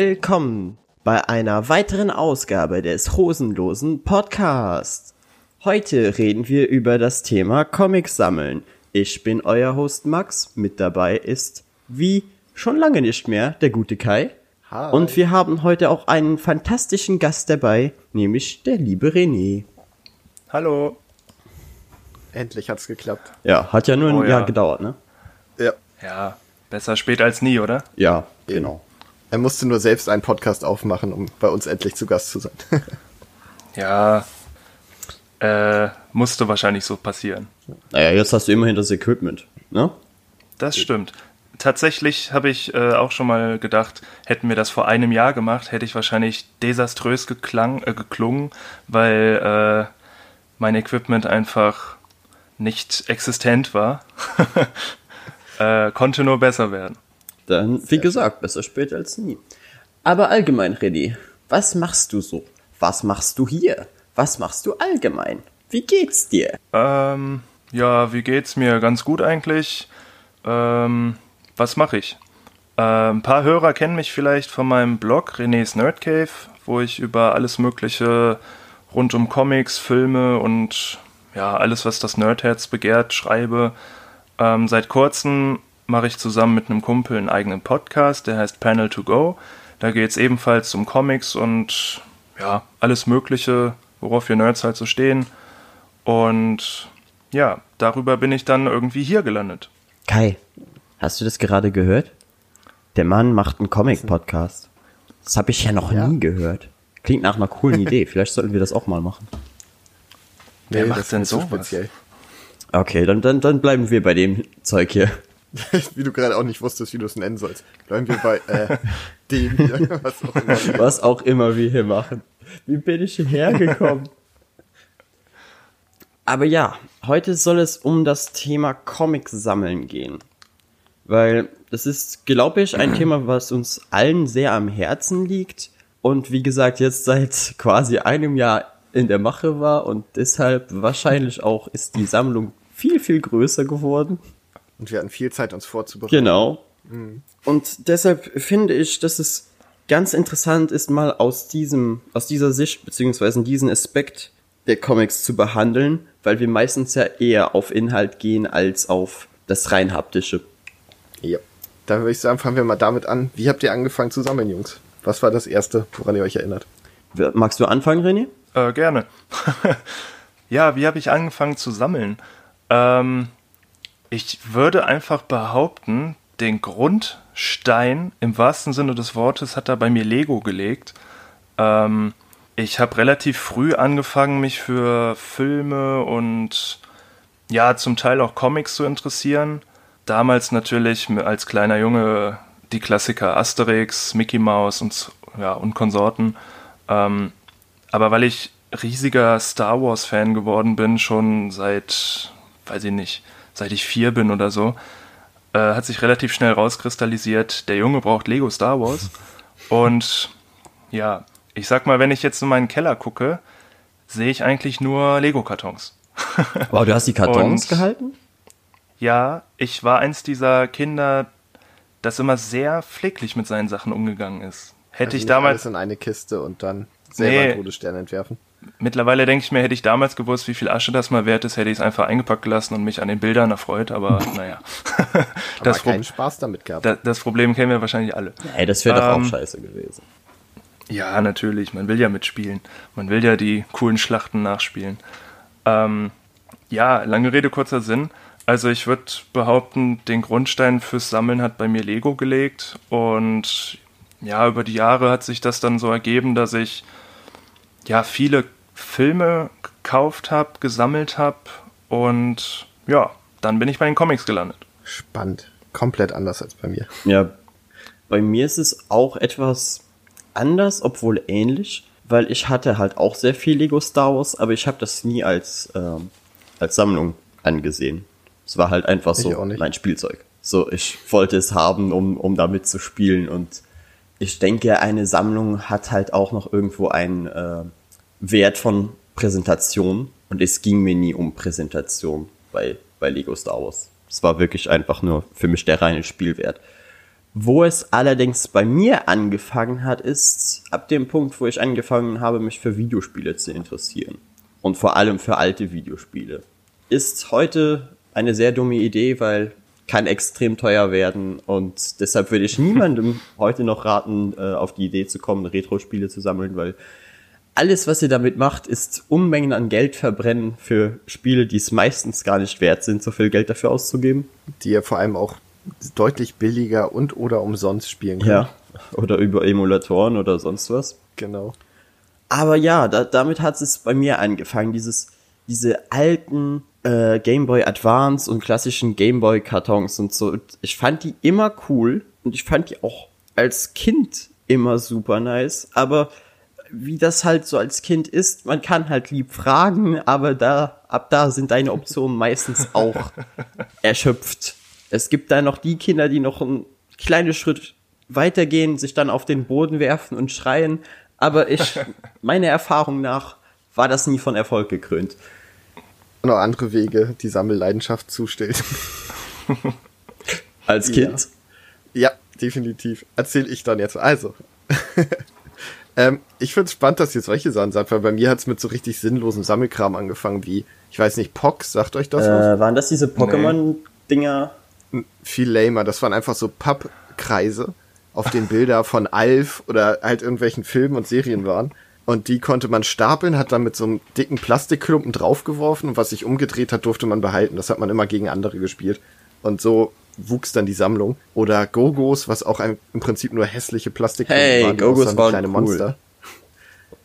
Willkommen bei einer weiteren Ausgabe des Hosenlosen Podcasts. Heute reden wir über das Thema Comics sammeln. Ich bin euer Host Max. Mit dabei ist, wie schon lange nicht mehr, der gute Kai. Hi. Und wir haben heute auch einen fantastischen Gast dabei, nämlich der liebe René. Hallo. Endlich hat's geklappt. Ja, hat ja nur ein Oh ja. Jahr gedauert, ne? Ja. Ja, besser spät als nie, oder? Ja, genau. Er musste nur selbst einen Podcast aufmachen, um bei uns endlich zu Gast zu sein. Ja, äh, musste wahrscheinlich so passieren. Naja, jetzt hast du immerhin das Equipment, ne? Das stimmt. Tatsächlich habe ich äh, auch schon mal gedacht, hätten wir das vor einem Jahr gemacht, hätte ich wahrscheinlich desaströs geklang, äh, geklungen, weil äh, mein Equipment einfach nicht existent war. äh, konnte nur besser werden. Dann, wie gesagt, besser spät als nie. Aber allgemein, René, was machst du so? Was machst du hier? Was machst du allgemein? Wie geht's dir? Ähm, ja, wie geht's mir? Ganz gut eigentlich. Ähm, was mache ich? Äh, ein paar Hörer kennen mich vielleicht von meinem Blog René's Nerd Cave, wo ich über alles Mögliche rund um Comics, Filme und ja, alles, was das Nerdherz begehrt, schreibe. Ähm, seit kurzem mache ich zusammen mit einem Kumpel einen eigenen Podcast, der heißt Panel to Go. Da geht es ebenfalls um Comics und ja, alles Mögliche, worauf wir Nerds halt so stehen. Und ja, darüber bin ich dann irgendwie hier gelandet. Kai, hast du das gerade gehört? Der Mann macht einen Comic-Podcast. Das habe ich ja noch Ja. nie gehört. Klingt nach einer coolen Idee. Vielleicht sollten wir das auch mal machen. Wer macht das denn so speziell. Okay, dann, dann, dann bleiben wir bei dem Zeug hier. wie du gerade auch nicht wusstest, wie du es nennen sollst. Bleiben wir bei äh, dem hier, was auch immer. Was auch immer wir hier machen. Wie bin ich hierher gekommen? Aber ja, heute soll es um das Thema Comics sammeln gehen. Weil das ist, glaube ich, ein Thema, was uns allen sehr am Herzen liegt. Und wie gesagt, jetzt seit quasi einem Jahr in der Mache war und deshalb wahrscheinlich auch ist die Sammlung viel, viel größer geworden. Und wir hatten viel Zeit, uns vorzubereiten. Genau. Und deshalb finde ich, dass es ganz interessant ist, mal aus diesem, aus dieser Sicht, beziehungsweise diesen Aspekt der Comics zu behandeln, weil wir meistens ja eher auf Inhalt gehen als auf das rein haptische. Ja. Dann würde ich sagen, fangen wir mal damit an. Wie habt ihr angefangen zu sammeln, Jungs? Was war das Erste, woran ihr euch erinnert? Magst du anfangen, René? Äh, gerne. ja, wie habe ich angefangen zu sammeln? Ähm, ich würde einfach behaupten, den Grundstein im wahrsten Sinne des Wortes hat da bei mir Lego gelegt. Ähm, ich habe relativ früh angefangen, mich für Filme und ja, zum Teil auch Comics zu interessieren. Damals natürlich als kleiner Junge die Klassiker Asterix, Mickey Mouse und, ja, und Konsorten. Ähm, aber weil ich riesiger Star Wars-Fan geworden bin, schon seit, weiß ich nicht, seit ich vier bin oder so, äh, hat sich relativ schnell rauskristallisiert, der Junge braucht Lego Star Wars. Und ja, ich sag mal, wenn ich jetzt in meinen Keller gucke, sehe ich eigentlich nur Lego-Kartons. Wow, du hast die Kartons Und- gehalten? Ja, ich war eins dieser Kinder, das immer sehr pfleglich mit seinen Sachen umgegangen ist. Hätte Also ich damals, alles in eine Kiste und dann selber Nee. einen Todesstern entwerfen. Mittlerweile denke ich mir, hätte ich damals gewusst, wie viel Asche das mal wert ist, hätte ich es einfach eingepackt gelassen und mich an den Bildern erfreut, aber naja. Aber das, Pro keinen Spaß damit gehabt. da, das Problem kennen wir wahrscheinlich alle. Ey, das wäre doch auch Ähm, scheiße gewesen. Ja, natürlich. Man will ja mitspielen. Man will ja die coolen Schlachten nachspielen. Ähm, ja, lange Rede, kurzer Sinn. Also ich würde behaupten, den Grundstein fürs Sammeln hat bei mir Lego gelegt. Und ja, über die Jahre hat sich das dann so ergeben, dass ich ja viele Filme gekauft habe, gesammelt habe. Und ja, dann bin ich bei den Comics gelandet. Spannend. Komplett anders als bei mir. Ja, bei mir ist es auch etwas anders, obwohl ähnlich, weil ich hatte halt auch sehr viel Lego Star Wars, aber ich habe das nie als, ähm, als Sammlung angesehen. Es war halt einfach Ich so mein Spielzeug. So, ich wollte es haben, um, um damit zu spielen und ich denke, eine Sammlung hat halt auch noch irgendwo einen äh, Wert von Präsentation und es ging mir nie um Präsentation bei, bei Lego Star Wars. Es war wirklich einfach nur für mich der reine Spielwert. Wo es allerdings bei mir angefangen hat, ist ab dem Punkt, wo ich angefangen habe, mich für Videospiele zu interessieren. Und vor allem für alte Videospiele. Ist heute eine sehr dumme Idee, weil kann extrem teuer werden und deshalb würde ich niemandem heute noch raten, äh, auf die Idee zu kommen, Retro-Spiele zu sammeln, weil alles, was ihr damit macht, ist Unmengen an Geld verbrennen für Spiele, die es meistens gar nicht wert sind, so viel Geld dafür auszugeben. Die ihr vor allem auch deutlich billiger und oder umsonst spielen könnt. Ja, oder über Emulatoren oder sonst was. Genau. Aber ja, da, damit hat es bei mir angefangen, dieses, diese alten äh, Game Boy Advance und klassischen Game Boy Kartons und so. Ich fand die immer cool und ich fand die auch als Kind immer super nice, aber wie das halt so als Kind ist, man kann halt lieb fragen, aber da, ab da sind deine Optionen meistens auch erschöpft. Es gibt da noch die Kinder, die noch einen kleinen Schritt weitergehen, sich dann auf den Boden werfen und schreien, aber ich, meiner Erfahrung nach, war das nie von Erfolg gekrönt. Noch andere Wege, die Sammelleidenschaft zustellt. Als Kind? Ja, ja definitiv. Erzähl ich dann jetzt. Also. ähm, ich finde es spannend, dass ihr solche Sachen sagt, weil bei mir hat es mit so richtig sinnlosem Sammelkram angefangen, wie, ich weiß nicht, Pox, sagt euch das äh, was? Waren das diese Pokémon-Dinger? Viel lamer. Das waren einfach so Pappkreise, auf denen Bilder von Alf oder halt irgendwelchen Filmen und Serien waren. Und die konnte man stapeln, hat dann mit so einem dicken Plastikklumpen draufgeworfen und was sich umgedreht hat, durfte man behalten. Das hat man immer gegen andere gespielt. Und so wuchs dann die Sammlung. Oder Gogos, was auch ein, im Prinzip nur hässliche Plastikklumpen Hey, waren. Gogos waren kleine cool. Monster.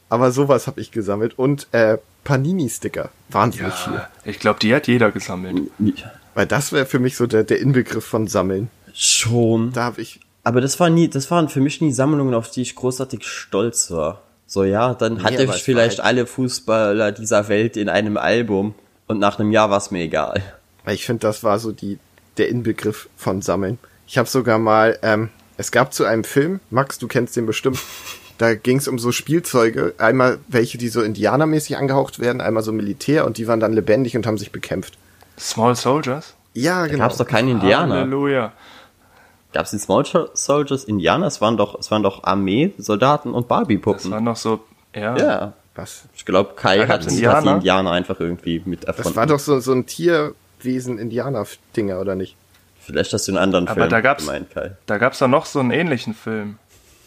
Aber sowas habe ich gesammelt. Und äh, Panini-Sticker. Wahnsinnig viel. Ja, ich glaube, die hat jeder gesammelt. Weil das wäre für mich so der, der Inbegriff von Sammeln. Schon. Da habe ich Aber das war nie, das waren für mich nie Sammlungen, auf die ich großartig stolz war. So, ja, dann Nee, hatte ich vielleicht halt- alle Fußballer dieser Welt in einem Album und nach einem Jahr war es mir egal. Weil ich finde, das war so die, der Inbegriff von Sammeln. Ich habe sogar mal, ähm, es gab zu einem Film, Max, du kennst den bestimmt, da ging es um so Spielzeuge, einmal welche, die so indianermäßig angehaucht werden, einmal so Militär und die waren dann lebendig und haben sich bekämpft. Small Soldiers? Ja, Da genau. gab's doch keine Indianer. Halleluja. Gab's in Small Soldiers Indianer? Es waren doch, es waren doch Armee, Soldaten und Das Barbie-Puppen. war noch so, ja. Ja. Was? Ich glaube, Kai Da hat, hat die Indianer? Indianer einfach irgendwie mit erfunden. Das war doch so, so ein Tierwesen-Indianer-Dinger, oder nicht? Vielleicht hast du einen anderen Aber Film da gab's- gemeint, Kai. Da gab's doch noch so einen ähnlichen Film.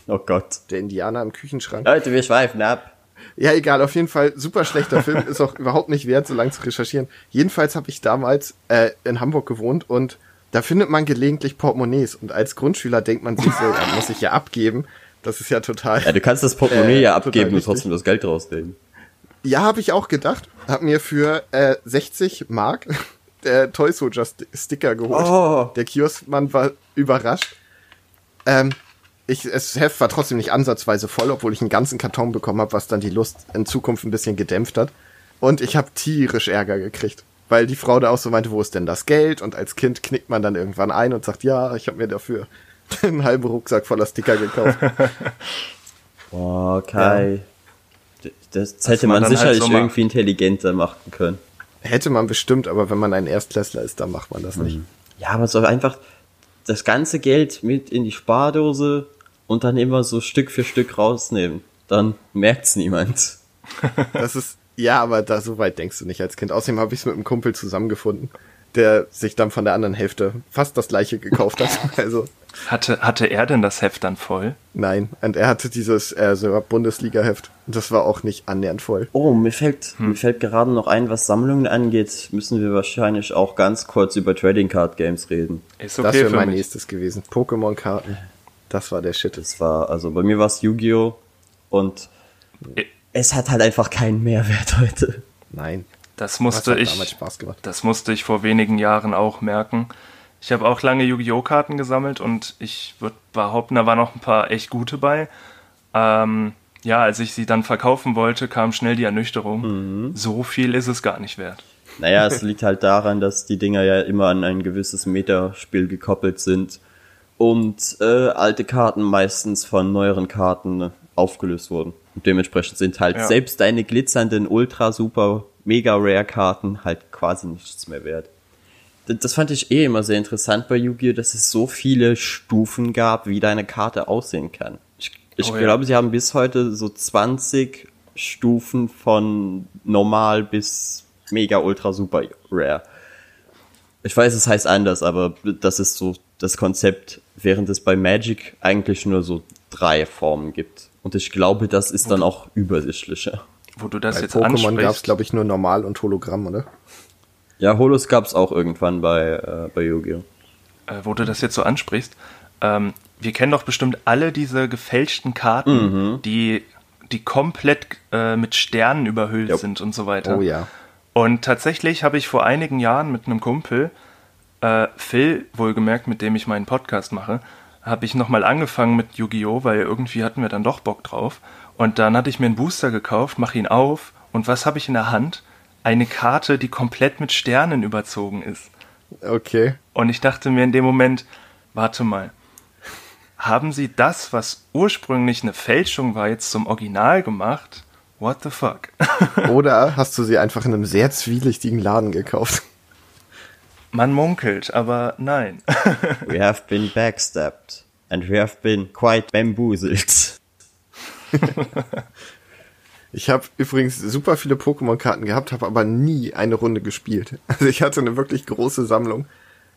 Oh Gott. Der Indianer im Küchenschrank. Leute, wir schweifen ab. Ja, egal, auf jeden Fall super schlechter Film, ist auch überhaupt nicht wert, so lange zu recherchieren. Jedenfalls habe ich damals äh, in Hamburg gewohnt und da findet man gelegentlich Portemonnaies und als Grundschüler denkt man sich so, ja, muss ich ja abgeben. Das ist ja total. Ja, du kannst das Portemonnaie Äh, ja abgeben und trotzdem das Geld rausnehmen. Ja, habe ich auch gedacht. Hab mir für äh, 60 Mark der Toy Soldier St Sticker geholt. Oh. Der Kioskmann war überrascht. Ähm, ich, das Heft war trotzdem nicht ansatzweise voll, obwohl ich einen ganzen Karton bekommen habe, was dann die Lust in Zukunft ein bisschen gedämpft hat. Und ich habe tierisch Ärger gekriegt, weil die Frau da auch so meinte, wo ist denn das Geld? Und als Kind knickt man dann irgendwann ein und sagt, ja, ich habe mir dafür einen halben Rucksack voller Sticker gekauft. Boah, Kai. Das, das hätte man man, halt sicherlich so macht. irgendwie intelligenter machen können. Hätte man bestimmt, aber wenn man ein Erstklässler ist, dann macht man das nicht. Ja, aber so einfach das ganze Geld mit in die Spardose und dann immer so Stück für Stück rausnehmen. Dann merkt's niemand. Das ist, ja, aber da so weit denkst du nicht als Kind. Außerdem habe ich es mit einem Kumpel zusammengefunden, der sich dann von der anderen Hälfte fast das gleiche gekauft hat. Also, Hatte, hatte er denn das Heft dann voll? nein. Und er hatte dieses äh, so Bundesliga-Heft. Und das war auch nicht annähernd voll. Oh, mir fällt, mir fällt gerade noch ein, was Sammlungen angeht, müssen wir wahrscheinlich auch ganz kurz über Trading Card Games reden. Ist das okay wäre für mein mich. nächstes gewesen. Pokémon-Karten. Das war der Shit. Das war, also bei mir war es Yu-Gi-Oh! und es hat halt einfach keinen Mehrwert heute. Nein. Das Das musste hat ich, das musste ich vor wenigen Jahren auch merken. Ich habe auch lange Yu-Gi-Oh! Karten gesammelt und ich würde behaupten, da waren noch ein paar echt gute bei. Ähm, ja, als ich sie dann verkaufen wollte, kam schnell die Ernüchterung. So viel ist es gar nicht wert. Naja, es liegt halt daran, dass die Dinger ja immer an ein gewisses Metaspiel gekoppelt sind und äh, alte Karten meistens von neueren Karten aufgelöst wurden. Und dementsprechend sind halt Ja. selbst deine glitzernden Ultra Super Mega Rare Karten halt quasi nichts mehr wert. das fand ich eh immer sehr interessant bei Yu-Gi-Oh!, dass es so viele Stufen gab, wie deine Karte aussehen kann. Ich, ich Oh ja. glaube, sie haben bis heute so 20 Stufen von normal bis mega ultra super rare. Ich weiß, es heißt anders, aber das ist so das Konzept, während es bei Magic eigentlich nur so drei Formen gibt. Und ich glaube, das ist dann auch übersichtlicher. Wo du das Bei jetzt Pokémon gab es, ansprichst. glaube ich, nur Normal und Hologramm, oder? Ja, Holos gab's auch irgendwann bei, äh, bei Yu-Gi-Oh! äh, wo du das jetzt so ansprichst, ähm, wir kennen doch bestimmt alle diese gefälschten Karten, Mhm. die, die komplett äh, mit Sternen überhüllt Jupp. sind und so weiter. Oh ja. Und tatsächlich habe ich vor einigen Jahren mit einem Kumpel, äh, Phil, wohlgemerkt, mit dem ich meinen Podcast mache, habe ich nochmal angefangen mit Yu-Gi-Oh!, weil irgendwie hatten wir dann doch Bock drauf. Und dann hatte ich mir einen Booster gekauft, mache ihn auf und was habe ich in der Hand? Eine Karte, die komplett mit Sternen überzogen ist. Okay. Und ich dachte mir in dem Moment, warte mal, haben sie das, was ursprünglich eine Fälschung war, jetzt zum Original gemacht? What the fuck? Oder hast du sie einfach in einem sehr zwielichtigen Laden gekauft? Man munkelt, aber nein. We have been backstabbed. And we have been quite bamboozled. Ich habe übrigens super viele Pokémon-Karten gehabt, habe aber nie eine Runde gespielt. Also ich hatte eine wirklich große Sammlung,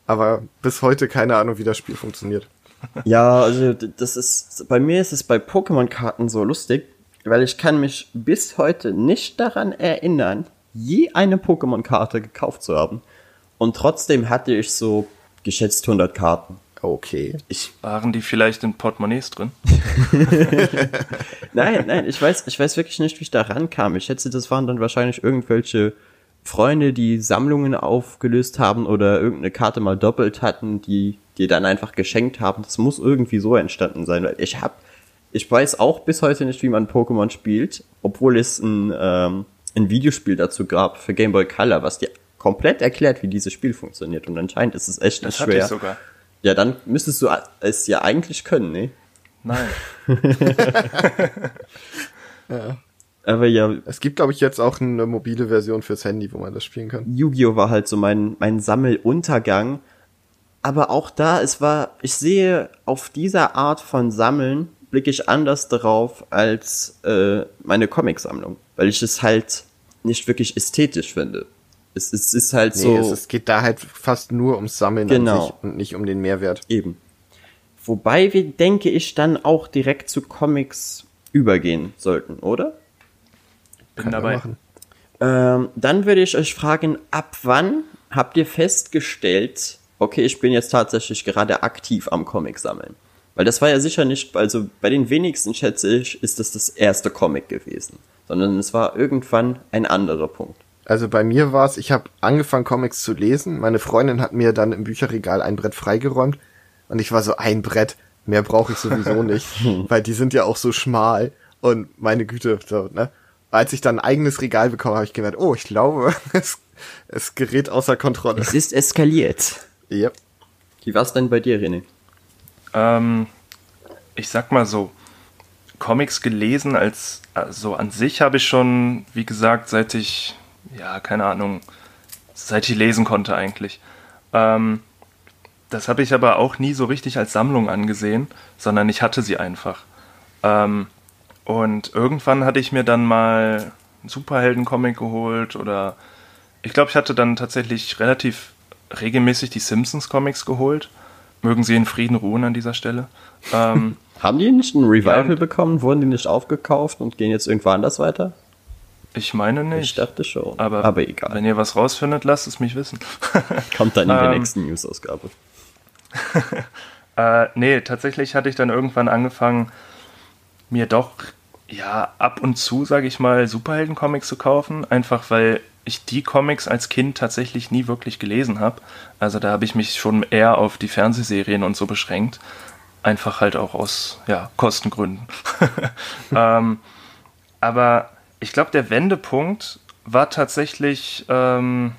aber bis heute keine Ahnung, wie das Spiel funktioniert. Ja, also das ist, bei mir ist es bei Pokémon-Karten so lustig, weil ich kann mich bis heute nicht daran erinnern, je eine Pokémon-Karte gekauft zu haben. Und trotzdem hatte ich so geschätzt 100 Karten. Okay. Ich, Waren die vielleicht in Portemonnaies drin? nein, nein, ich weiß, ich weiß wirklich nicht, wie ich da rankam. Ich schätze, das waren dann wahrscheinlich irgendwelche Freunde, die Sammlungen aufgelöst haben oder irgendeine Karte mal doppelt hatten, die die dann einfach geschenkt haben. Das muss irgendwie so entstanden sein, weil ich hab, ich weiß auch bis heute nicht, wie man Pokémon spielt, obwohl es ein, ähm, ein Videospiel dazu gab für Game Boy Color, was dir komplett erklärt, wie dieses Spiel funktioniert. Und anscheinend ist es echt nicht Das hatte ich schwer. sogar. Ja, dann müsstest du es ja eigentlich können, ne? Nein. Aber ja, Es gibt, glaube ich, jetzt auch eine mobile Version fürs Handy, wo man das spielen kann. Yu-Gi-Oh! war halt so mein, mein Sammeluntergang. Aber auch da, es war, ich sehe auf dieser Art von Sammeln, blicke ich anders darauf als äh, meine Comicsammlung. Weil ich es halt nicht wirklich ästhetisch finde. Es, es ist halt Nee, so. es, es geht da halt fast nur ums Sammeln Genau. an sich und nicht um den Mehrwert. Eben. Wobei wir, denke ich, dann auch direkt zu Comics übergehen sollten, oder? Bin Kann dabei. machen. Ähm, dann würde ich euch fragen, ab wann habt ihr festgestellt, okay, ich bin jetzt tatsächlich gerade aktiv am Comic sammeln? Weil das war ja sicher nicht, also bei den wenigsten schätze ich, ist das das erste Comic gewesen, sondern es war irgendwann ein anderer Punkt. Also bei mir war es, ich habe angefangen Comics zu lesen. Meine Freundin hat mir dann im Bücherregal ein Brett freigeräumt und ich war so ein Brett, mehr brauche ich sowieso nicht, weil die sind ja auch so schmal und meine Güte, so, ne? Als ich dann ein eigenes Regal bekommen habe, ich gemerkt, oh, ich glaube, es, es gerät außer Kontrolle. Es ist eskaliert. Yep. Wie war's denn bei dir, René? Ähm, ich sag mal so, Comics gelesen als also an sich habe ich schon, wie gesagt, seit ich, ja, keine Ahnung, seit ich lesen konnte eigentlich. Ähm, das habe ich aber auch nie so richtig als Sammlung angesehen, sondern ich hatte sie einfach. Ähm, und irgendwann hatte ich mir dann mal einen Superhelden-Comic geholt oder ich glaube, ich hatte dann tatsächlich relativ regelmäßig die Simpsons-Comics geholt. Mögen sie in Frieden ruhen an dieser Stelle. Ähm, Haben die nicht ein Revival Ja, bekommen? Wurden die nicht aufgekauft und gehen jetzt irgendwo anders weiter? Ich meine Ich nicht. dachte schon. aber, aber egal. Wenn ihr was rausfindet, lasst es mich wissen. Kommt dann in der Ähm, nächsten News-Ausgabe. Äh, nee, tatsächlich hatte ich dann irgendwann angefangen, mir doch, ja, ab und zu, sage ich mal, Superhelden-Comics zu kaufen. Einfach weil ich die Comics als Kind tatsächlich nie wirklich gelesen habe. Also da habe ich mich schon eher auf die Fernsehserien und so beschränkt. Einfach halt auch aus, ja, Kostengründen. ähm, aber ich glaube, der Wendepunkt war tatsächlich ähm,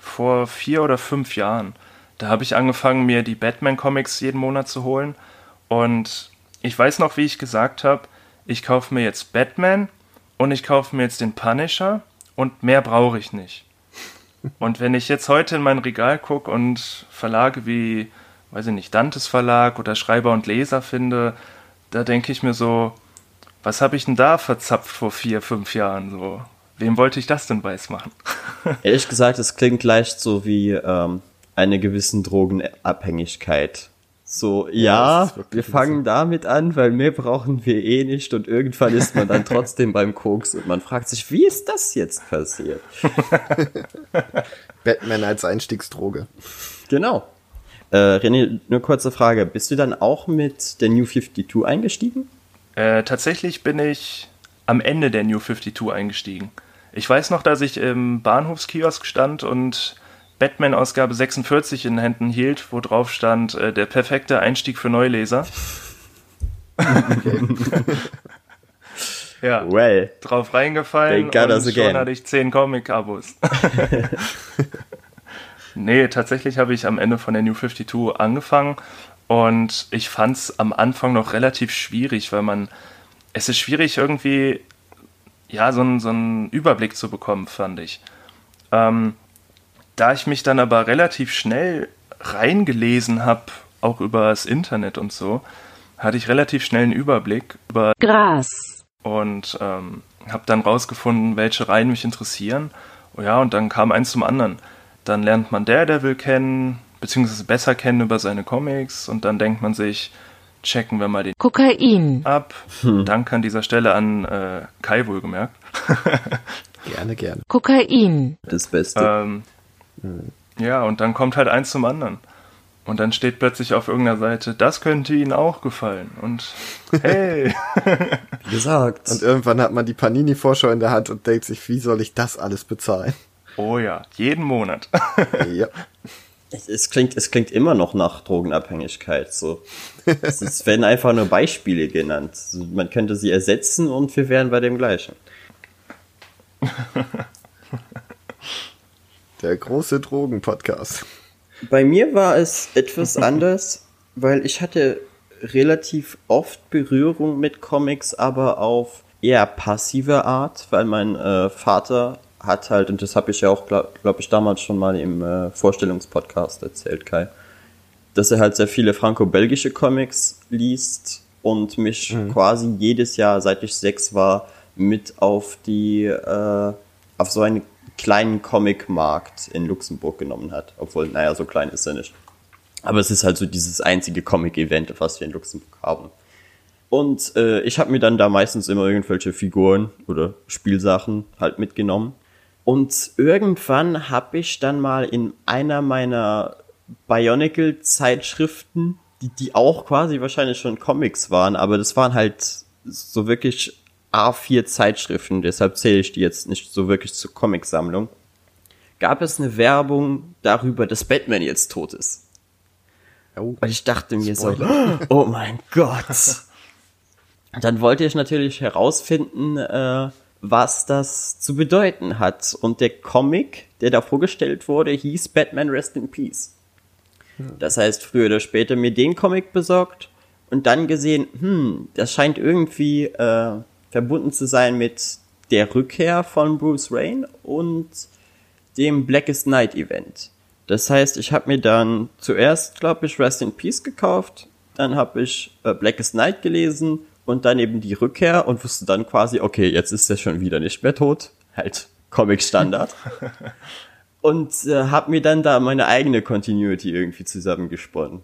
vor vier oder fünf Jahren. Da habe ich angefangen, mir die Batman-Comics jeden Monat zu holen. Und ich weiß noch, wie ich gesagt habe, ich kaufe mir jetzt Batman und ich kaufe mir jetzt den Punisher und mehr brauche ich nicht. Und wenn ich jetzt heute in mein Regal gucke und Verlage wie, weiß ich nicht, Dantes Verlag oder Schreiber und Leser finde, da denke ich mir so, was habe ich denn da verzapft vor vier, fünf Jahren so? Wem wollte ich das denn weiß machen? Ehrlich gesagt, es klingt leicht so wie ähm, eine gewissen Drogenabhängigkeit. So, ja, wirklich wir fangen so. damit an, weil mehr brauchen wir eh nicht und irgendwann ist man dann trotzdem beim Koks und man fragt sich, wie ist das jetzt passiert? Batman als Einstiegsdroge. Genau. Äh, René, nur kurze Frage. Bist du dann auch mit der New 52 eingestiegen? Äh, tatsächlich bin ich am Ende der New 52 eingestiegen. Ich weiß noch, dass ich im Bahnhofskiosk stand und Batman-Ausgabe 46 in den Händen hielt, wo drauf stand, äh, der perfekte Einstieg für Neuleser. ja, Well. drauf reingefallen und us schon again. hatte ich 10 Comic-Abos. nee, tatsächlich habe ich am Ende von der New 52 angefangen und ich fand es am Anfang noch relativ schwierig, weil man, es ist schwierig irgendwie, ja, so einen, so einen Überblick zu bekommen, fand ich. Ähm, da ich mich dann aber relativ schnell reingelesen habe, auch über das Internet und so, hatte ich relativ schnell einen Überblick über Gras. und ähm, habe dann rausgefunden, welche Reihen mich interessieren. Oh ja, und dann kam eins zum anderen. Dann lernt man Daredevil kennen, beziehungsweise besser kennen über seine Comics und dann denkt man sich, checken wir mal den Kokain. ab. Danke an dieser Stelle an äh, Kai wohlgemerkt. Gerne, gerne. Kokain. Das Beste. Ähm, ja, und dann kommt halt eins zum anderen. Und dann steht plötzlich auf irgendeiner Seite, das könnte Ihnen auch gefallen. Und hey, Wie gesagt. Und irgendwann hat man die Panini-Vorschau in der Hand und denkt sich, wie soll ich das alles bezahlen? oh ja, jeden Monat. ja. Es, es, klingt, es klingt immer noch nach Drogenabhängigkeit. So. es, es werden einfach nur Beispiele genannt. Man könnte sie ersetzen und wir wären bei dem gleichen. Der große Drogen-Podcast. Bei mir war es etwas anders, weil ich hatte relativ oft Berührung mit Comics, aber auf eher passive Art, weil mein äh, Vater hat halt, und das habe ich ja auch, glaube glaub ich, damals schon mal im äh, Vorstellungspodcast erzählt, Kai, dass er halt sehr viele franco-belgische Comics liest und mich quasi jedes Jahr, seit ich sechs war, mit auf die, äh, auf so einen kleinen Comic-Markt in Luxemburg genommen hat. Obwohl, naja, so klein ist er nicht. Aber es ist halt so dieses einzige Comic-Event, was wir in Luxemburg haben. Und äh, ich habe mir dann da meistens immer irgendwelche Figuren oder Spielsachen halt mitgenommen. Und irgendwann habe ich dann mal in einer meiner Bionicle-Zeitschriften, die, die auch quasi wahrscheinlich schon Comics waren, aber das waren halt so wirklich A4 Zeitschriften, deshalb zähle ich die jetzt nicht so wirklich zur Comicsammlung, gab es eine Werbung darüber, dass Batman jetzt tot ist. Oh. Und ich dachte mir so, oh mein Gott. Dann wollte ich natürlich herausfinden, äh, was das zu bedeuten hat. Und der Comic, der da vorgestellt wurde, hieß Batman Rest in Peace. Das heißt, früher oder später mir den Comic besorgt und dann gesehen, hm, das scheint irgendwie äh, verbunden zu sein mit der Rückkehr von Bruce Wayne und dem Blackest Night Event. Das heißt, ich habe mir dann zuerst, glaube ich, Rest in Peace gekauft, dann habe ich äh, Blackest Night gelesen und dann eben die Rückkehr und wusste dann quasi, okay, jetzt ist er schon wieder nicht mehr tot. Halt Comic-Standard. und äh, habe mir dann da meine eigene Continuity irgendwie zusammengesponnen.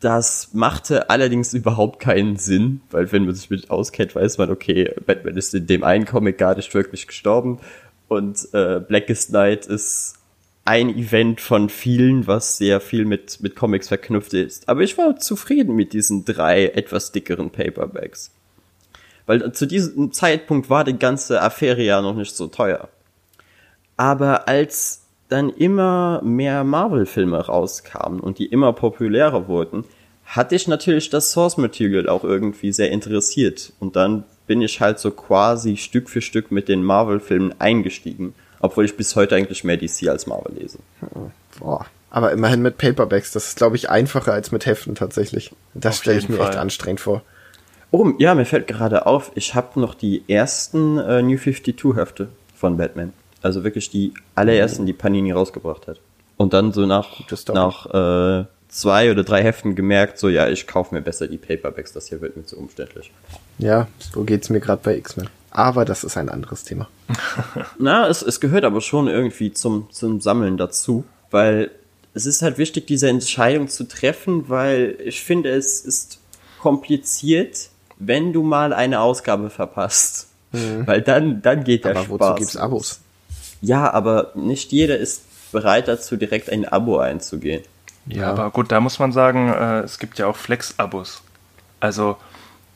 Das machte allerdings überhaupt keinen Sinn, weil wenn man sich mit auskennt, weiß man, okay, Batman ist in dem einen Comic gar nicht wirklich gestorben und äh, Blackest Night ist ein Event von vielen, was sehr viel mit, mit Comics verknüpft ist. Aber ich war zufrieden mit diesen drei etwas dickeren Paperbacks. Weil zu diesem Zeitpunkt war die ganze Affäre ja noch nicht so teuer. Aber als dann immer mehr Marvel-Filme rauskamen und die immer populärer wurden, hatte ich natürlich das Source Material auch irgendwie sehr interessiert. Und dann bin ich halt so quasi Stück für Stück mit den Marvel-Filmen eingestiegen. Obwohl ich bis heute eigentlich mehr DC als Marvel lese. Boah. Aber immerhin mit Paperbacks. Das ist, glaube ich, einfacher als mit Heften tatsächlich. Das stelle ich mir echt Fall. anstrengend vor. Oh, ja, mir fällt gerade auf, ich habe noch die ersten äh, New 52 Hefte von Batman. Also wirklich die allerersten, die Panini rausgebracht hat. Und dann so nach, nach äh, zwei oder drei Heften gemerkt, so ja, ich kaufe mir besser die Paperbacks, das hier wird mir zu umständlich. Ja, so geht's mir gerade bei X-Men. Aber das ist ein anderes Thema. Na, es, es gehört aber schon irgendwie zum, zum Sammeln dazu, weil es ist halt wichtig, diese Entscheidung zu treffen, weil ich finde, es ist kompliziert, wenn du mal eine Ausgabe verpasst. Weil dann, dann geht der Aber Spaß. wozu gibt's Abos? Ja, aber nicht jeder ist bereit dazu, direkt ein Abo einzugehen. Ja, aber gut, da muss man sagen, äh, es gibt ja auch Flex-Abos. Also,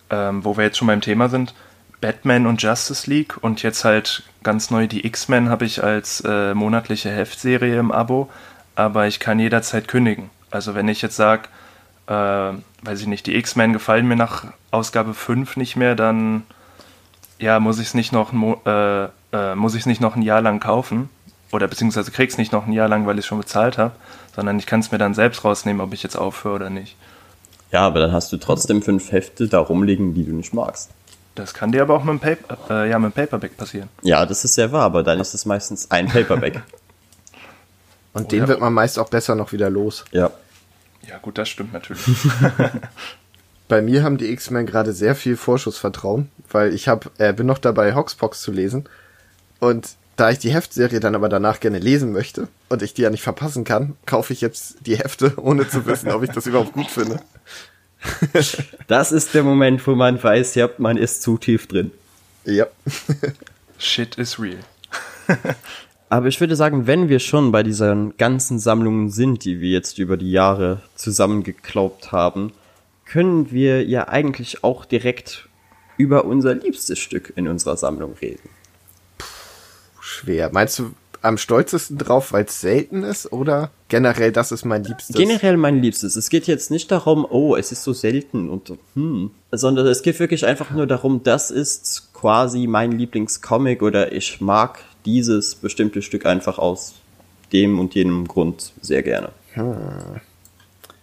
ähm, wo wir jetzt schon beim Thema sind, Batman und Justice League und jetzt halt ganz neu die X-Men habe ich als äh, monatliche Heftserie im Abo, aber ich kann jederzeit kündigen. Also wenn ich jetzt sage, äh, weiß ich nicht, die X-Men gefallen mir nach Ausgabe 5 nicht mehr, dann ja, muss ich es nicht noch äh, äh, muss ich es nicht noch ein Jahr lang kaufen oder beziehungsweise krieg's nicht noch ein Jahr lang, weil ich es schon bezahlt habe, sondern ich kann es mir dann selbst rausnehmen, ob ich jetzt aufhöre oder nicht. Ja, aber dann hast du trotzdem fünf Hefte da rumliegen, die du nicht magst. Das kann dir aber auch mit dem, Paper, äh, ja, mit dem Paperback passieren. Ja, das ist sehr wahr, aber dann ist es meistens ein Paperback. Und Oh, den ja. wird man meist auch besser noch wieder los. ja. Ja, gut, das stimmt natürlich. Bei mir haben die X-Men gerade sehr viel Vorschussvertrauen, weil ich hab, äh, bin noch dabei, Hoxpox zu lesen. Und da ich die Heftserie dann aber danach gerne lesen möchte und ich die ja nicht verpassen kann, kaufe ich jetzt die Hefte, ohne zu wissen, ob ich das überhaupt gut finde. Das ist der Moment, wo man weiß, ja, man ist zu tief drin. Ja. Shit is real. Aber ich würde sagen, wenn wir schon bei diesen ganzen Sammlungen sind, die wir jetzt über die Jahre zusammengeklaubt haben, können wir ja eigentlich auch direkt über unser liebstes Stück in unserer Sammlung reden. Schwer. Meinst du am stolzesten drauf, weil es selten ist? Oder generell, das ist mein liebstes? Generell mein Liebstes. Es geht jetzt nicht darum, oh, es ist so selten und hm, sondern es geht wirklich einfach nur darum, das ist quasi mein Lieblingscomic oder ich mag dieses bestimmte Stück einfach aus dem und jenem Grund sehr gerne.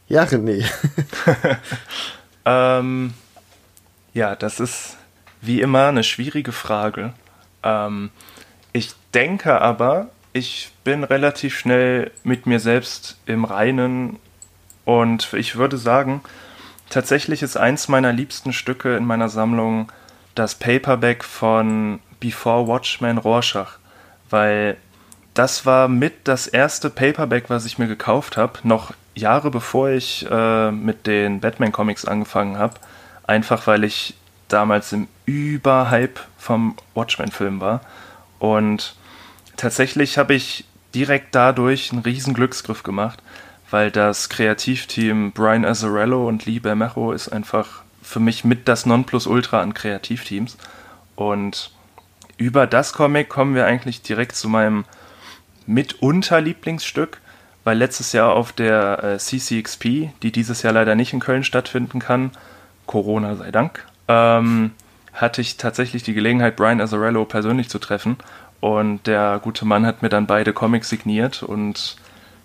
Ja, René. Ähm, ja, das ist wie immer eine schwierige Frage. Ähm, ich denke aber, ich bin relativ schnell mit mir selbst im Reinen und ich würde sagen, tatsächlich ist eins meiner liebsten Stücke in meiner Sammlung das Paperback von Before Watchmen Rorschach, weil das war mit das erste Paperback, was ich mir gekauft habe, noch Jahre bevor ich äh, mit den Batman-Comics angefangen habe. Einfach weil ich damals im Überhype vom Watchmen-Film war. Und tatsächlich habe ich direkt dadurch einen riesen Glücksgriff gemacht, weil das Kreativteam Brian Azzarello und Lee Bermejo ist einfach für mich mit das Nonplusultra an Kreativteams. Und über das Comic kommen wir eigentlich direkt zu meinem mitunter Lieblingsstück, weil letztes Jahr auf der äh, CCXP, die dieses Jahr leider nicht in Köln stattfinden kann, Corona sei Dank, ähm, hatte ich tatsächlich die Gelegenheit, Brian Azzarello persönlich zu treffen. Und der gute Mann hat mir dann beide Comics signiert und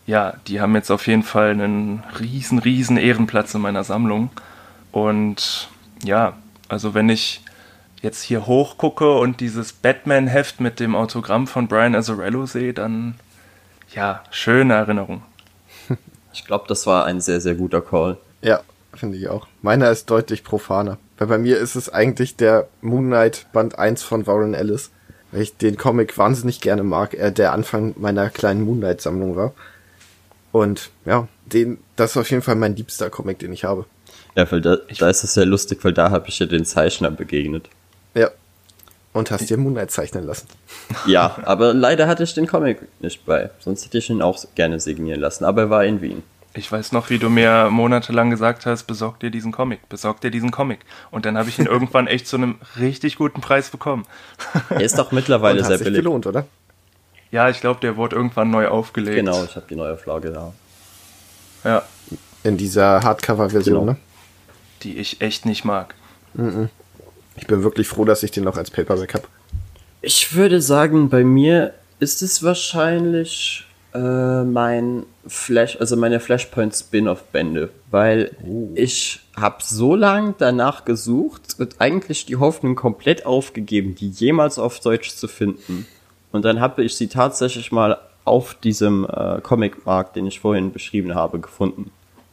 ja, die haben jetzt auf jeden Fall einen riesen, riesen Ehrenplatz in meiner Sammlung. Und ja, also wenn ich jetzt hier hochgucke und dieses Batman-Heft mit dem Autogramm von Brian Azzarello sehe, dann ja, schöne Erinnerung. Ich glaube, das war ein sehr, sehr guter Call. Ja, finde ich auch. Meiner ist deutlich profaner. Weil bei mir ist es eigentlich der Moon Knight Band 1 von Warren Ellis. Weil ich den Comic wahnsinnig gerne mag. Er der Anfang meiner kleinen Moon Knight Sammlung war. Und ja, den, das ist auf jeden Fall mein liebster Comic, den ich habe. Ja, weil da, da ist es sehr lustig, weil da habe ich ja den Zeichner begegnet. Ja. Und hast dir Moon Knight zeichnen lassen. Ja, aber leider hatte ich den Comic nicht bei. Sonst hätte ich ihn auch gerne signieren lassen. Aber er war in Wien. Ich weiß noch, wie du mir monatelang gesagt hast, besorg dir diesen Comic, besorg dir diesen Comic. Und dann habe ich ihn irgendwann echt zu einem richtig guten Preis bekommen. Er ist auch mittlerweile Und sehr hat sich billig. gelohnt, oder? Ja, ich glaube, der wurde irgendwann neu aufgelegt. Genau, ich habe die neue Auflage da. Ja, In dieser Hardcover-Version, Genau. ne? die ich echt nicht mag. Ich bin wirklich froh, dass ich den noch als Paperback habe. Ich würde sagen, bei mir ist es wahrscheinlich äh, mein Flash, also meine Flashpoint Spin-off-Bände, weil ich habe so lang danach gesucht und eigentlich die Hoffnung komplett aufgegeben, die jemals auf Deutsch zu finden. Und dann habe ich sie tatsächlich mal auf diesem äh, Comicmarkt, den ich vorhin beschrieben habe, gefunden.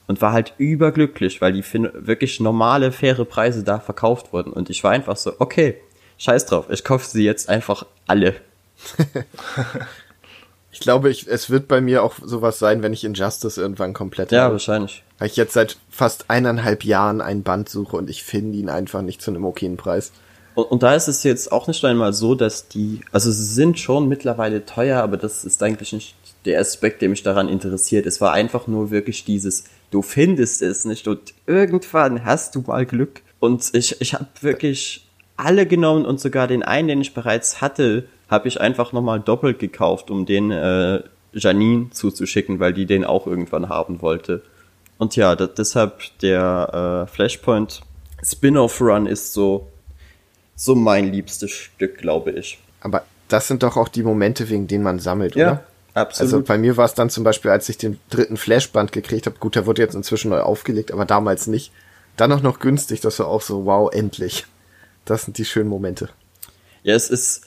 Und war halt überglücklich, weil die für wirklich normale, faire Preise da verkauft wurden. Und ich war einfach so, okay, scheiß drauf, ich kaufe sie jetzt einfach alle. Ich glaube, ich, es wird bei mir auch sowas sein, wenn ich Injustice irgendwann komplett Ja, habe. wahrscheinlich. Weil ich jetzt seit fast eineinhalb Jahren ein Band suche und ich finde ihn einfach nicht zu einem okayen Preis. Und, und da ist es jetzt auch nicht einmal so, dass die, also sie sind schon mittlerweile teuer, aber das ist eigentlich nicht der Aspekt, der mich daran interessiert. Es war einfach nur wirklich dieses, du findest es nicht und irgendwann hast du mal Glück. Und ich, ich habe wirklich alle genommen und sogar den einen, den ich bereits hatte, habe ich einfach nochmal doppelt gekauft, um den äh, Janine zuzuschicken, weil die den auch irgendwann haben wollte. Und ja, da, deshalb der äh, Flashpoint Spin-off Run ist so so mein liebstes Stück, glaube ich. Aber das sind doch auch die Momente, wegen denen man sammelt, Ja, oder? Absolut. Also bei mir war es dann zum Beispiel, als ich den dritten Flashband gekriegt habe, gut, der wurde jetzt inzwischen neu aufgelegt, aber damals nicht. Dann auch noch günstig, das war auch so, wow, endlich. Das sind die schönen Momente. Ja, es ist,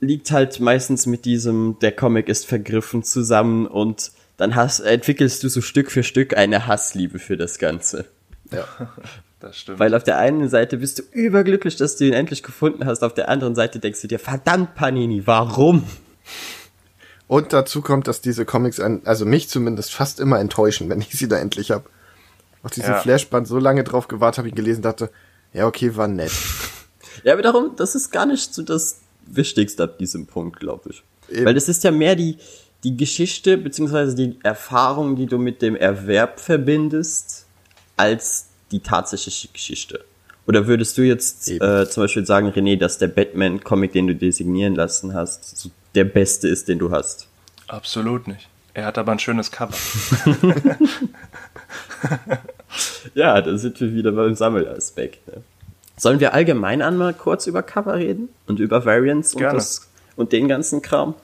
liegt halt meistens mit diesem, der Comic ist vergriffen zusammen und dann hast, entwickelst du so Stück für Stück eine Hassliebe für das Ganze. Ja. Das stimmt. Weil auf der einen Seite bist du überglücklich, dass du ihn endlich gefunden hast, auf der anderen Seite denkst du dir, verdammt Panini, warum? Und dazu kommt, dass diese Comics, ein, also mich zumindest fast immer enttäuschen, wenn ich sie da endlich hab. Auf diesen Ja. Flashband so lange drauf gewartet, habe ich gelesen, dachte, ja, okay, war nett. Ja, aber darum, das ist gar nicht so das Wichtigste ab diesem Punkt, glaube ich. Eben. Weil das ist ja mehr die, die Geschichte beziehungsweise die Erfahrung, die du mit dem Erwerb verbindest, als die tatsächliche Geschichte. Oder würdest du jetzt äh, zum Beispiel sagen, René, dass der Batman-Comic, den du designieren lassen hast, so der beste ist, den du hast? Absolut nicht. Er hat aber ein schönes Cover. Ja, da sind wir wieder beim Sammelaspekt. Ne? Sollen wir allgemein einmal kurz über Cover reden? Und über Variants und, das, und den ganzen Kram?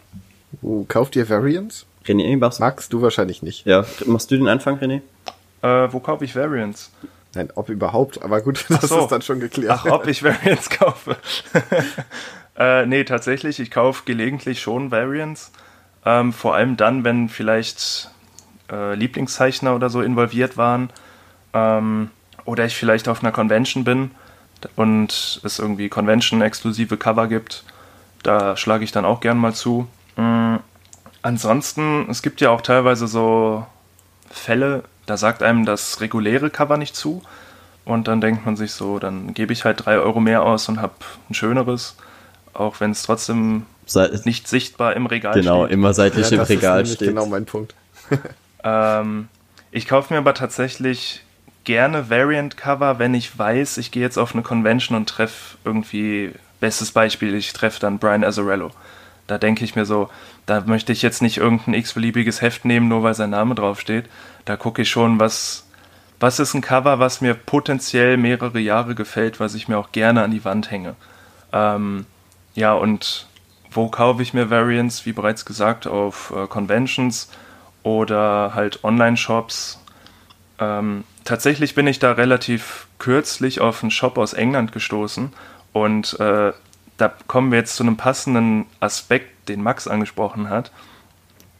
Uh, kauft ihr Variants? René, machst, Max, du wahrscheinlich nicht. ja, machst du den Anfang, René? Äh, wo kaufe ich Variants? Nein, ob überhaupt, aber gut, das so. ist dann schon geklärt. Ach, ob ich Variants kaufe? Äh, nee, tatsächlich, ich kaufe gelegentlich schon Variants. Ähm, vor allem dann, wenn vielleicht äh, Lieblingszeichner oder so involviert waren. Ähm, oder ich vielleicht auf einer Convention bin und es irgendwie Convention-exklusive Cover gibt. Da schlage ich dann auch gern mal zu. Mm, ansonsten, es gibt ja auch teilweise so Fälle, da sagt einem das reguläre Cover nicht zu. Und dann denkt man sich so, dann gebe ich halt drei Euro mehr aus und habe ein schöneres, auch wenn es trotzdem Sei, nicht sichtbar im Regal genau, steht. immer seitlich Ja, im Regal steht. genau mein Punkt. Ähm, ich kaufe mir aber tatsächlich gerne Variant-Cover, wenn ich weiß, ich gehe jetzt auf eine Convention und treffe irgendwie, bestes Beispiel, ich treffe dann Brian Azzarello. Da denke ich mir so, da möchte ich jetzt nicht irgendein x-beliebiges Heft nehmen, nur weil sein Name draufsteht. Da gucke ich schon, was, was ist ein Cover, was mir potenziell mehrere Jahre gefällt, was ich mir auch gerne an die Wand hänge. Ähm, ja, und wo kaufe ich mir Variants? Wie bereits gesagt, auf äh, Conventions oder halt Online-Shops. Ähm, tatsächlich bin ich da relativ kürzlich auf einen Shop aus England gestoßen und äh, da kommen wir jetzt zu einem passenden Aspekt, den Max angesprochen hat.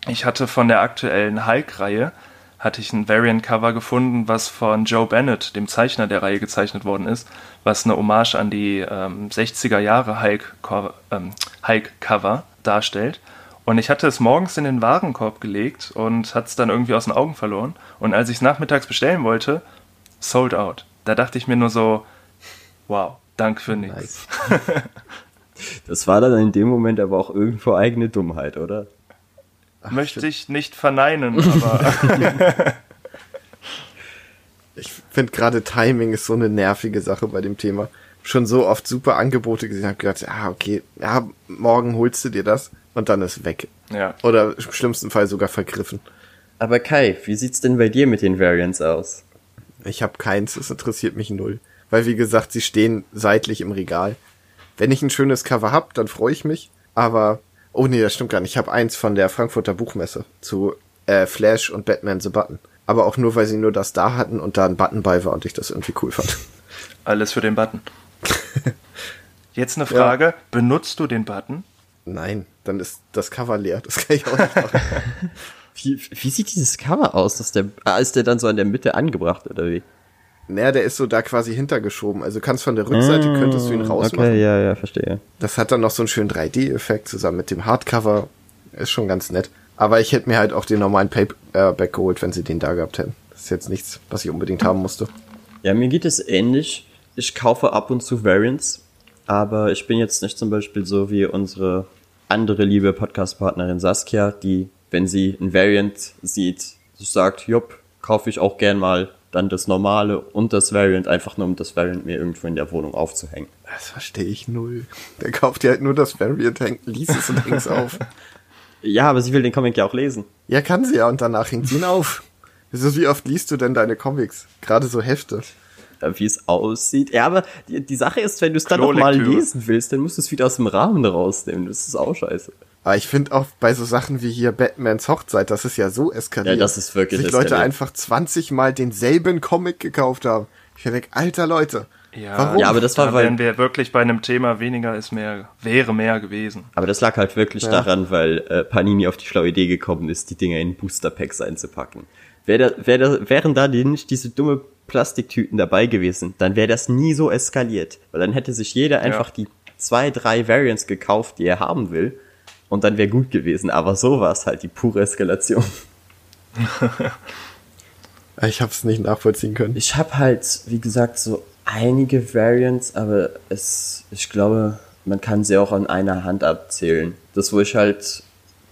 Ich hatte von der aktuellen Hulk-Reihe hatte ich ein Variant-Cover gefunden, was von Joe Bennett, dem Zeichner der Reihe, gezeichnet worden ist, was eine Hommage an die ähm, 60er Jahre Hulk-Cover ähm, Hulk darstellt. Und ich hatte es morgens in den Warenkorb gelegt und hat es dann irgendwie aus den Augen verloren. Und als ich es nachmittags bestellen wollte, sold out. Da dachte ich mir nur so, wow, danke für nichts. Das war dann in dem Moment aber auch irgendwo eigene Dummheit, oder? Möchte ich nicht verneinen, aber Ich finde gerade Timing ist so eine nervige Sache bei dem Thema. Schon so oft super Angebote gesehen, habe gedacht, ah, okay, ja, morgen holst du dir das und dann ist weg. ja. Oder im schlimmsten Fall sogar vergriffen. Aber Kai, wie sieht's denn bei dir mit den Variants aus? Ich habe keins, es interessiert mich null. Weil wie gesagt, sie stehen seitlich im Regal. Wenn ich ein schönes Cover hab, dann freue ich mich. Aber, oh nee, das stimmt gar nicht. Ich habe eins von der Frankfurter Buchmesse zu äh, Flash und Batman the Button. Aber auch nur, weil sie nur das da hatten und da ein Button bei war und ich das irgendwie cool fand. Alles für den Button. Jetzt eine Frage, benutzt du den Button? Nein, dann ist das Cover leer. Das kann ich auch nicht machen. Wie, wie sieht dieses Cover aus? Dass der, ah, ist der dann so an der Mitte angebracht oder wie? Naja, der ist so da quasi hintergeschoben. Also kannst von der Rückseite, könntest du ihn rausmachen. Okay, ja, ja, verstehe. Das hat dann noch so einen schönen 3D-Effekt zusammen mit dem Hardcover. Ist schon ganz nett. Aber ich hätte mir halt auch den normalen Paperback geholt, wenn sie den da gehabt hätten. Das ist jetzt nichts, was ich unbedingt haben musste. Ja, mir geht es ähnlich. Ich kaufe ab und zu Variants, aber ich bin jetzt nicht zum Beispiel so wie unsere andere liebe Podcast-Partnerin Saskia, die, wenn sie ein Variant sieht, sagt, jupp, kaufe ich auch gern mal dann das normale und das Variant, einfach nur um das Variant mir irgendwo in der Wohnung aufzuhängen. Das verstehe ich null. Der kauft ja halt nur das Variant, hängt, liest es und hängt es auf. Ja, aber sie will den Comic ja auch lesen. Ja, kann sie ja und danach hängt sie ihn auf. Also wie oft liest du denn deine Comics? Gerade so Hefte. Ja, Wie es aussieht. Ja, aber die, die Sache ist, wenn du es dann noch mal Klolektüre. lesen willst, dann musst du es wieder aus dem Rahmen rausnehmen. Das ist auch scheiße. Aber ich finde auch bei so Sachen wie hier Batmans Hochzeit, das ist ja so eskaliert. Ja, das ist wirklich Sich Leute eskaliert. einfach 20 Mal denselben Comic gekauft haben. Ich denke, alter Leute. Ja, Warum? Ja, aber das war, da weil wären wir wirklich bei einem Thema weniger ist mehr, wäre mehr gewesen. Aber das lag halt wirklich Ja. daran, weil äh, Panini auf die schlaue Idee gekommen ist, die Dinger in Booster-Packs einzupacken. Wär da, wär da, wären da die nicht diese dumme Plastiktüten dabei gewesen, dann wäre das nie so eskaliert. Weil dann hätte sich jeder einfach die zwei, drei Variants gekauft, die er haben will. Und dann wäre gut gewesen. Aber so war es halt die pure Eskalation. Ich habe es nicht nachvollziehen können. Ich habe halt, wie gesagt, so einige Variants, aber es, ich glaube, man kann sie auch an einer Hand abzählen. Das, wo ich halt,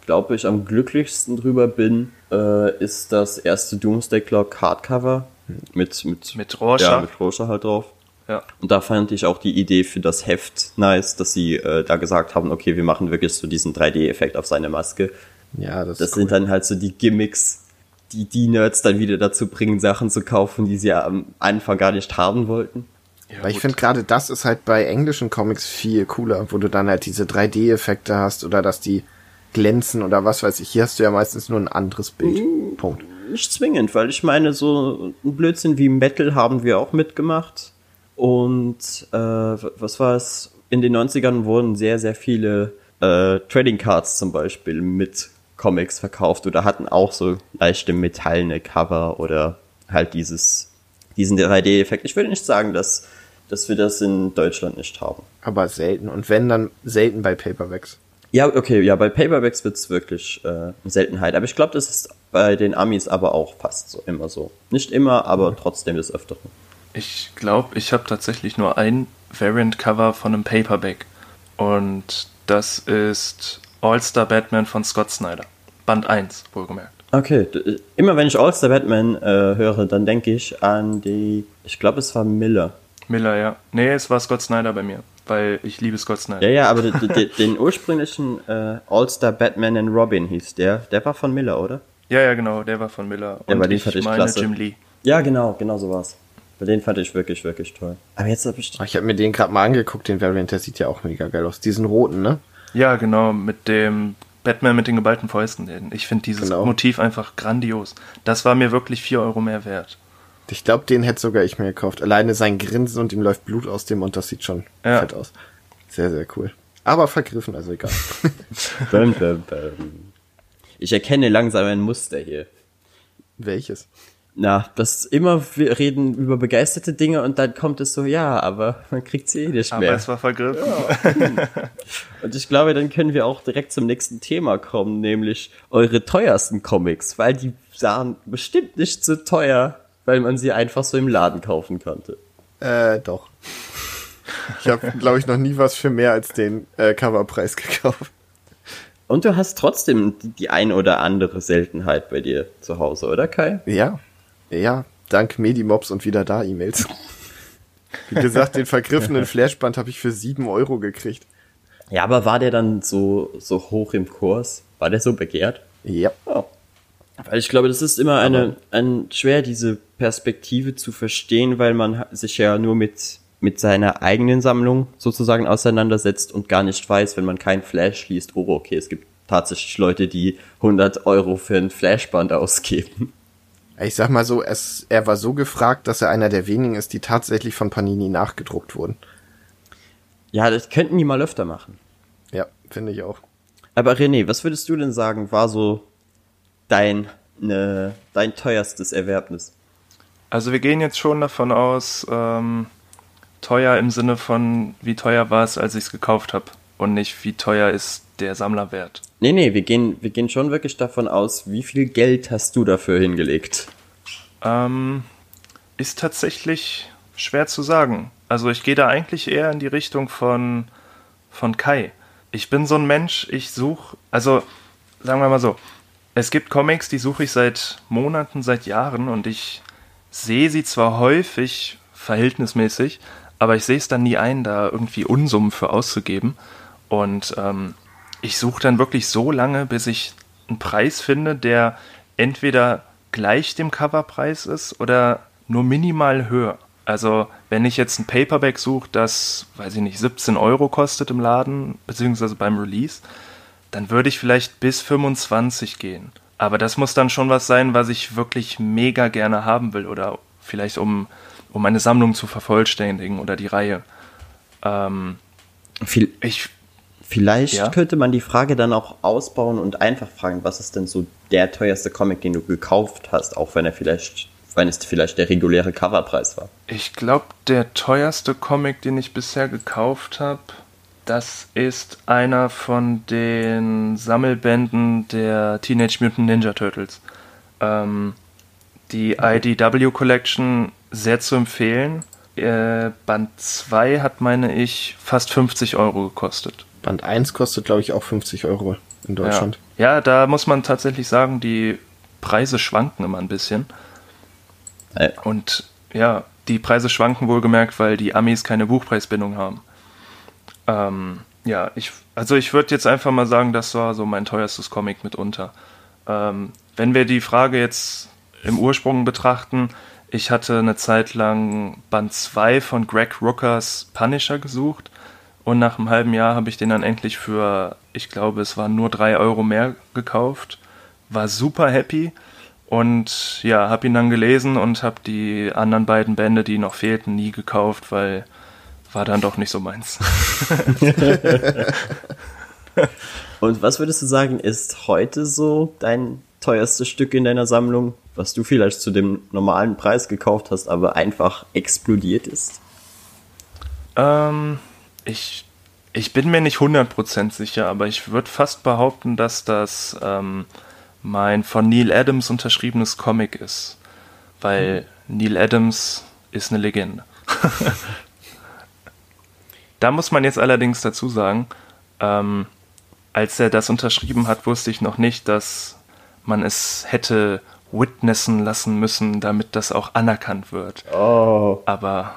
glaube ich, am glücklichsten drüber bin, äh, ist das erste Doomsday Clock Hardcover mit mit Mit Rorschach. ja, mit Rorschach halt drauf. Ja. Und da fand ich auch die Idee für das Heft nice, dass sie äh, da gesagt haben, okay, wir machen wirklich so diesen 3D-Effekt auf seine Maske. Ja, das, Das ist cool. sind dann halt so die Gimmicks, die die Nerds dann wieder dazu bringen, Sachen zu kaufen, die sie ja am Anfang gar nicht haben wollten. Ja, Weil ich finde gerade das ist halt bei englischen Comics viel cooler, wo du dann halt diese 3D-Effekte hast oder dass die glänzen oder was weiß ich. Hier hast du ja meistens nur ein anderes Bild. Punkt. Nicht zwingend, weil ich meine, so ein Blödsinn wie Metal haben wir auch mitgemacht. Und äh, was war es? In den 90ern wurden sehr, sehr viele äh, Trading Cards zum Beispiel mit Comics verkauft oder hatten auch so leichte metallene Cover oder halt dieses, diesen 3D-Effekt. Ich würde nicht sagen, dass, dass wir das in Deutschland nicht haben. Aber selten. Und wenn, dann selten bei Paperbacks. Ja, okay, ja, bei Paperbacks wird's wirklich äh, eine Seltenheit. Aber ich glaube, das ist bei den Amis aber auch fast so immer so. Nicht immer, aber trotzdem des Öfteren. Ich glaube, ich habe tatsächlich nur ein Variant-Cover von einem Paperback. Und das ist All-Star Batman von Scott Snyder. Band 1, wohlgemerkt. Okay, d- immer wenn ich All-Star Batman äh, höre, dann denke ich an die, ich glaube, es war Miller. Miller, ja. Nee, es war Scott Snyder bei mir, weil ich liebe Scott Snyder. Ja, ja, aber den ursprünglichen äh, All-Star Batman and Robin hieß der. Der war von Miller, oder? Ja, ja, genau, der war von Miller. Ja, Und aber den ich ich meine klasse. Jim Lee. Ja, genau, genau so war's. Bei den fand ich wirklich, wirklich toll. Aber jetzt habe ich. Ich habe mir den gerade mal angeguckt, den Variant, der sieht ja auch mega geil aus. Diesen roten, ne? Ja, genau, mit dem Batman mit den geballten Fäusten. Ich finde dieses Genau. Motiv einfach grandios. Das war mir wirklich 4 Euro mehr wert. Ich glaube, den hätte sogar ich mir gekauft. Alleine sein Grinsen und ihm läuft Blut aus dem und das sieht schon Ja. fett aus. Sehr, sehr cool. Aber vergriffen, also egal. Ich erkenne langsam ein Muster hier. Welches? Na, das immer wir reden über begeisterte Dinge und dann kommt es so, ja, aber man kriegt sie eh nicht Aber mehr. es war vergriffen. Und ich glaube, dann können wir auch direkt zum nächsten Thema kommen, nämlich eure teuersten Comics, weil die sahen bestimmt nicht so teuer, weil man sie einfach so im Laden kaufen konnte. Äh, doch. Ich habe, glaube ich, noch nie was für mehr als den äh, Coverpreis gekauft. Und du hast trotzdem die, die ein oder andere Seltenheit bei dir zu Hause, oder Kai? Ja, ja, dank Medimobs und wieder da E-Mails. Wie gesagt, den vergriffenen Flashband habe ich für 7 Euro gekriegt. Ja, aber war der dann so, so hoch im Kurs? War der so begehrt? Ja. Ja. Weil ich glaube, das ist immer eine, ein, schwer, diese Perspektive zu verstehen, weil man sich ja nur mit, mit seiner eigenen Sammlung sozusagen auseinandersetzt und gar nicht weiß, wenn man kein Flash liest, oh, okay, es gibt tatsächlich Leute, die 100 Euro für ein Flashband ausgeben. Ich sag mal so, es, er war so gefragt, dass er einer der wenigen ist, die tatsächlich von Panini nachgedruckt wurden. Ja, das könnten die mal öfter machen. Ja, finde ich auch. Aber René, was würdest du denn sagen, war so dein, ne, dein teuerstes Erwerbnis? Also wir gehen jetzt schon davon aus, ähm, teuer im Sinne von, wie teuer war es, als ich es gekauft habe und nicht, wie teuer ist der Sammlerwert. Nee, nee, wir gehen, wir gehen schon wirklich davon aus, wie viel Geld hast du dafür hingelegt? Ähm, ist tatsächlich schwer zu sagen. Also ich gehe da eigentlich eher in die Richtung von, von Kai. Ich bin so ein Mensch, ich suche, also sagen wir mal so, es gibt Comics, die suche ich seit Monaten, seit Jahren und ich sehe sie zwar häufig verhältnismäßig, aber ich sehe es dann nie ein, da irgendwie Unsummen für auszugeben. Und ähm, ich suche dann wirklich so lange, bis ich einen Preis finde, der entweder gleich dem Coverpreis ist oder nur minimal höher. Also wenn ich jetzt ein Paperback suche, das, weiß ich nicht, 17 Euro kostet im Laden, beziehungsweise beim Release, dann würde ich vielleicht bis 25 gehen. Aber das muss dann schon was sein, was ich wirklich mega gerne haben will oder vielleicht um, um meine Sammlung zu vervollständigen oder die Reihe. Ähm, Viel, ich, vielleicht ja? könnte man die Frage dann auch ausbauen und einfach fragen, was ist denn so der teuerste Comic, den du gekauft hast, auch wenn er vielleicht, wenn es vielleicht der reguläre Coverpreis war. Ich glaube, der teuerste Comic, den ich bisher gekauft habe, das ist einer von den Sammelbänden der Teenage Mutant Ninja Turtles. Ähm, die IDW Collection sehr zu empfehlen. Äh, Band 2 hat, meine ich, fast 50 Euro gekostet. Band 1 kostet, glaube ich, auch 50 Euro in Deutschland. Ja. ja, da muss man tatsächlich sagen, die Preise schwanken immer ein bisschen. Äh. Und ja, die Preise schwanken wohlgemerkt, weil die Amis keine Buchpreisbindung haben. Ähm, ja, ich, also ich würde jetzt einfach mal sagen, das war so mein teuerstes Comic mitunter. Ähm, wenn wir die Frage jetzt im Ursprung betrachten, ich hatte eine Zeit lang Band 2 von Greg Rookers Punisher gesucht und nach einem halben Jahr habe ich den dann endlich für, ich glaube, es waren nur 3 Euro mehr gekauft. War super happy und ja, habe ihn dann gelesen und habe die anderen beiden Bände, die noch fehlten, nie gekauft, weil war dann doch nicht so meins. Und was würdest du sagen, ist heute so dein teuerstes Stück in deiner Sammlung, was du vielleicht zu dem normalen Preis gekauft hast, aber einfach explodiert ist? Ähm, ich, ich bin mir nicht 100% sicher, aber ich würde fast behaupten, dass das ähm, mein von Neil Adams unterschriebenes Comic ist. Weil mhm. Neil Adams ist eine Legende. Da muss man jetzt allerdings dazu sagen, ähm, als er das unterschrieben hat, wusste ich noch nicht, dass man es hätte witnessen lassen müssen, damit das auch anerkannt wird. Oh. Aber.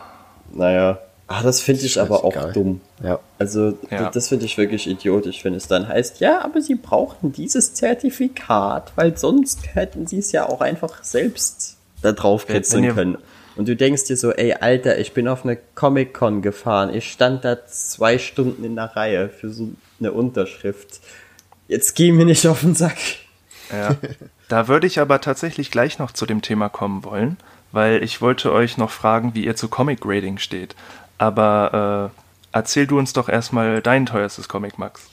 Naja. Ah, das finde ich aber auch egal. dumm. Ja. Also, ja. das finde ich wirklich idiotisch, wenn es dann heißt, ja, aber sie brauchen dieses Zertifikat, weil sonst hätten sie es ja auch einfach selbst da drauf kitzeln können. Und du denkst dir so, ey, Alter, ich bin auf eine Comic-Con gefahren. Ich stand da zwei Stunden in der Reihe für so eine Unterschrift. Jetzt geh mir nicht auf den Sack. Ja. Da würde ich aber tatsächlich gleich noch zu dem Thema kommen wollen, weil ich wollte euch noch fragen, wie ihr zu Comic Grading steht. Aber äh, erzähl du uns doch erstmal dein teuerstes Comic, Max.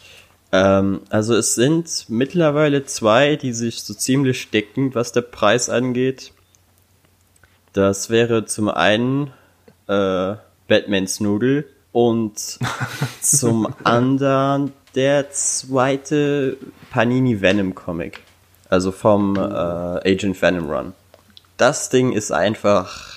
Ähm, also es sind mittlerweile zwei, die sich so ziemlich decken, was der Preis angeht. Das wäre zum einen äh, Batmans Nudel und zum anderen der zweite Panini Venom Comic. Also vom äh, Agent Venom Run. Das Ding ist einfach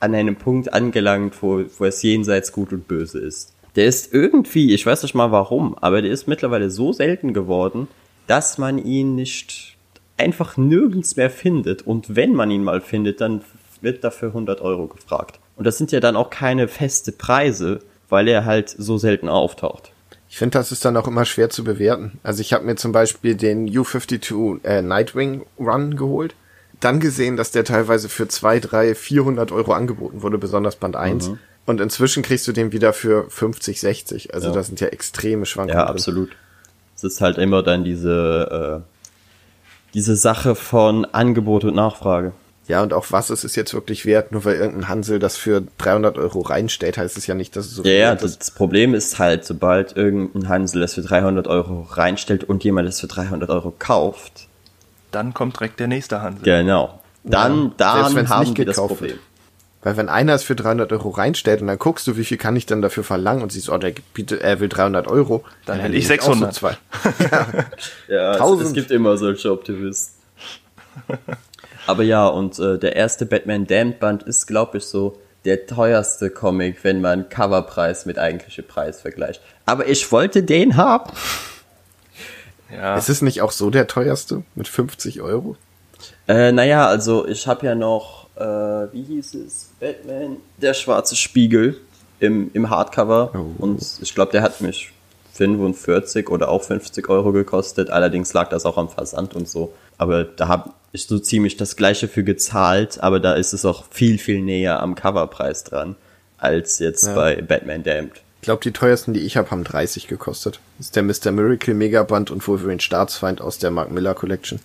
an einem Punkt angelangt, wo, wo es jenseits gut und böse ist. Der ist irgendwie, ich weiß nicht mal warum, aber der ist mittlerweile so selten geworden, dass man ihn nicht einfach nirgends mehr findet. Und wenn man ihn mal findet, dann wird dafür 100 Euro gefragt. Und das sind ja dann auch keine feste Preise, weil er halt so selten auftaucht. Ich finde, das ist dann auch immer schwer zu bewerten. Also ich habe mir zum Beispiel den U52 äh, Nightwing Run geholt. Dann gesehen, dass der teilweise für 2, 3, 400 Euro angeboten wurde, besonders Band 1. Mhm. Und inzwischen kriegst du den wieder für 50, 60. Also ja. das sind ja extreme Schwankungen. Ja, absolut. Es ist halt immer dann diese, äh, diese Sache von Angebot und Nachfrage Ja, und auch was ist es jetzt wirklich wert? Nur weil irgendein Hansel das für 300 Euro reinstellt, heißt es ja nicht, dass es so Ja, viel ja, wert das, ist. das Problem ist halt, sobald irgendein Hansel das für 300 Euro reinstellt und jemand das für 300 Euro kauft, Dann kommt direkt der nächste Hansel. genau, dann, Ja, selbst dann haben nicht wir das gekauft Problem. Weil wenn einer es für 300 Euro reinstellt und dann guckst du, wie viel kann ich denn dafür verlangen und siehst, oh, der bietet, er will 300 Euro, Dann ja, hätte nehme ich auch so 600. zwei. Ja, es, es Tausend. gibt immer solche Optimisten. Aber ja, und äh, der erste Batman Damned Band ist, glaube ich, so der teuerste Comic, wenn man Coverpreis mit eigentlichem Preis vergleicht. Aber ich wollte den haben. Ja, Ist es nicht auch so der teuerste mit 50 Euro? Äh, naja, also ich habe ja noch, äh, wie hieß es? Batman, der schwarze Spiegel im, im Hardcover. Oh. Und ich glaube, der hat mich 45 oder auch 50 Euro gekostet. Allerdings lag das auch am Versand und so. Aber da habe ich so ziemlich das gleiche für gezahlt, aber da ist es auch viel, viel näher am Coverpreis dran, als jetzt Ja. bei Batman Damned. Ich glaube, die teuersten, die ich habe, haben 30 gekostet. Das ist der Mr. Miracle Megaband und Wolverine Staatsfeind aus der Mark Miller Collection.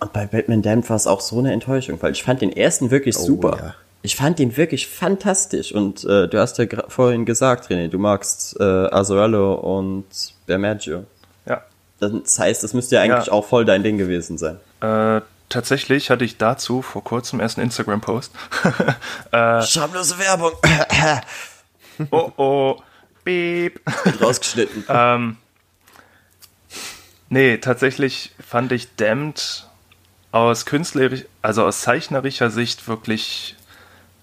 Und bei Batman Damned war es auch so eine Enttäuschung, weil ich fand den ersten wirklich Oh, super. ja. Ich fand den wirklich fantastisch. Und äh, du hast ja vorhin gesagt, René, du magst äh, Azarello und Bermaggio. ja. Das heißt, das müsste ja eigentlich Ja. auch voll dein Ding gewesen sein. Äh, tatsächlich hatte ich dazu vor kurzem erst einen Instagram-Post. äh, Schamlose Werbung. oh oh, beep. Rausgeschnitten. Ähm, nee, tatsächlich fand ich Damned aus künstlerisch, also aus zeichnerischer Sicht wirklich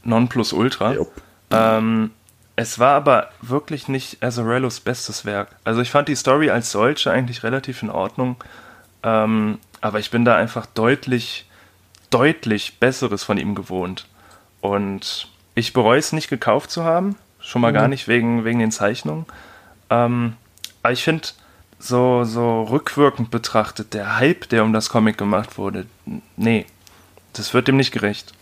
Nonplusultra. Jupp. Ähm, es war aber wirklich nicht Azarellos bestes Werk. Also ich fand die Story als solche eigentlich relativ in Ordnung. Ähm, aber ich bin da einfach deutlich, deutlich Besseres von ihm gewohnt. Und ich bereue es nicht gekauft zu haben. Schon mal gar nicht wegen, wegen den Zeichnungen. Ähm, aber ich finde, so, so rückwirkend betrachtet, der Hype, der um das Comic gemacht wurde, nee, das wird dem nicht gerecht.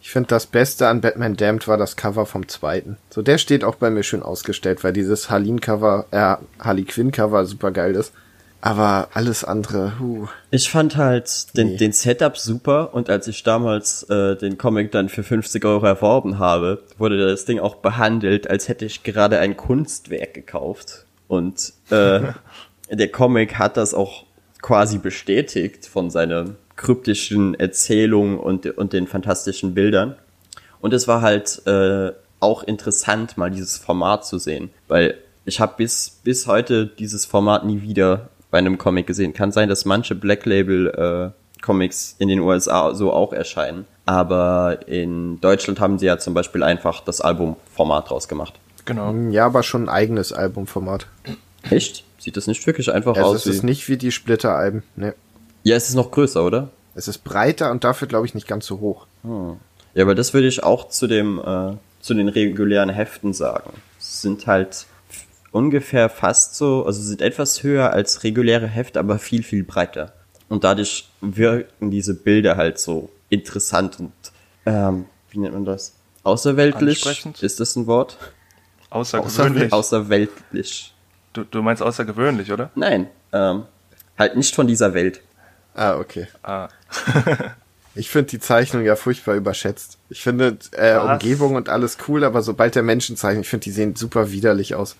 Ich finde, das Beste an Batman Damned war das Cover vom zweiten. So, der steht auch bei mir schön ausgestellt, weil dieses Harleen-Cover, äh, Harley Quinn-Cover super geil ist. Aber alles andere, huh. Ich fand halt den, Nee. den Setup super und als ich damals äh, den Comic dann für 50 Euro erworben habe, wurde das Ding auch behandelt, als hätte ich gerade ein Kunstwerk gekauft. Und äh, der Comic hat das auch quasi bestätigt von seiner kryptischen Erzählung und, und den fantastischen Bildern. Und es war halt äh, auch interessant, mal dieses Format zu sehen, weil ich habe bis, bis heute dieses Format nie wieder bei einem Comic gesehen. Kann sein, dass manche Black Label äh, Comics in den USA so auch erscheinen, aber in Deutschland haben sie ja zum Beispiel einfach das Albumformat draus gemacht. Genau. Ja, aber schon ein eigenes Albumformat. Echt? Sieht das nicht wirklich einfach Also aus? es ist Wie nicht wie die Splitter-Alben, ne. ja, es ist noch größer, oder? Es ist breiter und dafür, glaube ich, nicht ganz so hoch. Ja, aber das würde ich auch zu dem äh, zu den regulären Heften sagen. Es sind halt ungefähr fast so, also sind etwas höher als reguläre Hefte, aber viel viel breiter. Und dadurch wirken diese Bilder halt so interessant und ähm, wie nennt man das? Außerweltlich ist das ein Wort? Außergewöhnlich. Außerweltlich. Du, du meinst außergewöhnlich, oder? Nein, ähm, halt nicht von dieser Welt. Ah, okay. Ah. Ich finde die Zeichnung ja furchtbar überschätzt. Ich finde äh, Was? Umgebung und alles cool, aber sobald der Menschen zeichnet, ich finde, die sehen super widerlich aus.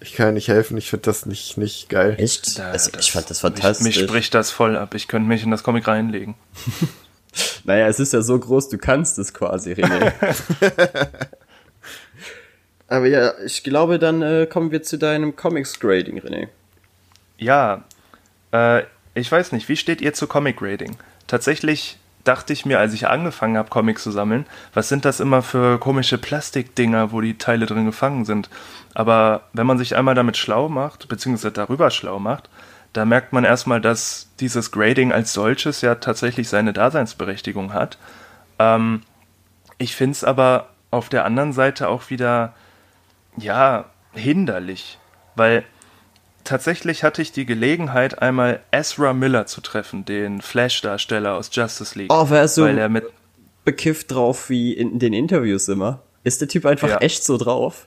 Ich kann ja nicht helfen, ich finde das nicht, nicht geil. Echt? Da- also, das- ich fand das Mich, fantastisch. mich spricht das voll ab. Ich könnte mich in das Comic reinlegen. Naja, es ist ja so groß, du kannst es quasi, René. Aber ja, ich glaube, dann äh, kommen wir zu deinem Comics-Grading, René. Ja, äh, ich weiß nicht, wie steht ihr zu Comic Grading? Tatsächlich dachte ich mir, als ich angefangen habe, Comics zu sammeln, was sind das immer für komische Plastikdinger, wo die Teile drin gefangen sind? Aber wenn man sich einmal damit schlau macht, beziehungsweise darüber schlau macht, da merkt man erstmal, dass dieses Grading als solches ja tatsächlich seine Daseinsberechtigung hat. Ähm, ich finde es aber auf der anderen Seite auch wieder, ja, hinderlich, weil tatsächlich hatte ich die Gelegenheit, einmal Ezra Miller zu treffen, den Flash-Darsteller aus Justice League. Oh, wärst du weil er mit, bekifft drauf wie in den Interviews immer? Ist der Typ einfach Ja. echt so drauf?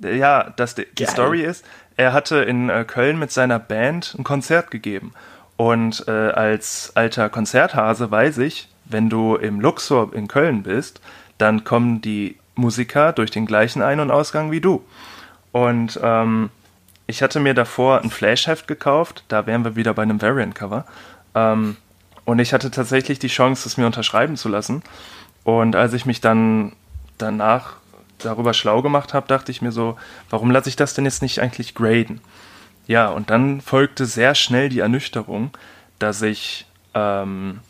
ja, das, die die. Story ist, er hatte in äh, Köln mit seiner Band ein Konzert gegeben. Und äh, als alter Konzerthase weiß ich, wenn du im Luxor in Köln bist, dann kommen die Musiker durch den gleichen Ein- und Ausgang wie du. Und ähm, ich hatte mir davor ein Flashheft gekauft, da wären wir wieder bei einem Variant-Cover. Ähm, und ich hatte tatsächlich die Chance, es mir unterschreiben zu lassen. Und als ich mich dann danach darüber schlau gemacht habe, dachte ich mir so, warum lasse ich das denn jetzt nicht eigentlich graden? Ja, und dann folgte sehr schnell die Ernüchterung, dass ich ähm,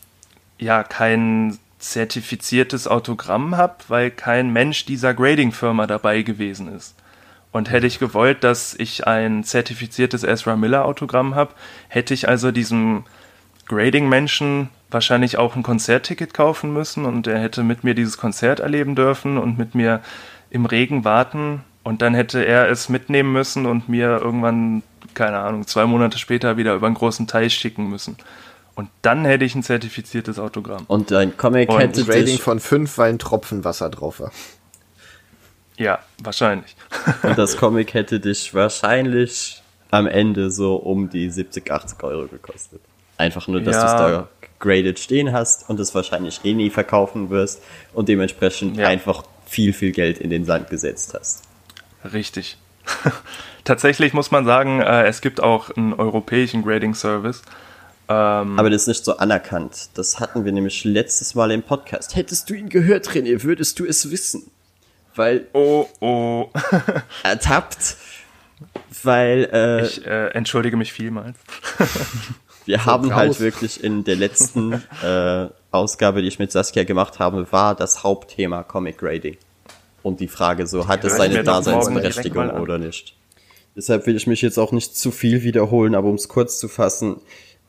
ja kein zertifiziertes Autogramm habe, weil kein Mensch dieser Grading-Firma dabei gewesen ist. Und hätte ich gewollt, dass ich ein zertifiziertes Ezra Miller Autogramm habe, hätte ich also diesem Grading-Menschen wahrscheinlich auch ein Konzertticket kaufen müssen und er hätte mit mir dieses Konzert erleben dürfen und mit mir im Regen warten und dann hätte er es mitnehmen müssen und mir irgendwann, keine Ahnung, zwei Monate später wieder über einen großen Teich schicken müssen. Und dann hätte ich ein zertifiziertes Autogramm. Und dein Comic Und hätte Rating von 5, weil ein Tropfen Wasser drauf war. Ja, wahrscheinlich. und das Comic hätte dich wahrscheinlich am Ende so um die 70, 80 Euro gekostet. Einfach nur, dass Ja. du es da graded stehen hast und es wahrscheinlich eh nie verkaufen wirst und dementsprechend Ja. einfach viel, viel Geld in den Sand gesetzt hast. Richtig. Tatsächlich muss man sagen, äh, es gibt auch einen europäischen Grading-Service. Ähm, Aber das ist nicht so anerkannt. Das hatten wir nämlich letztes Mal im Podcast. Hättest du ihn gehört, René, würdest du es wissen. Weil oh, oh. ertappt, weil äh, Ich äh, entschuldige mich vielmals. wir haben halt wirklich in der letzten äh, Ausgabe, die ich mit Saskia gemacht habe, war das Hauptthema Comic Grading. Und die Frage so, hat es seine Daseinsberechtigung oder nicht? Deshalb will ich mich jetzt auch nicht zu viel wiederholen, aber um es kurz zu fassen,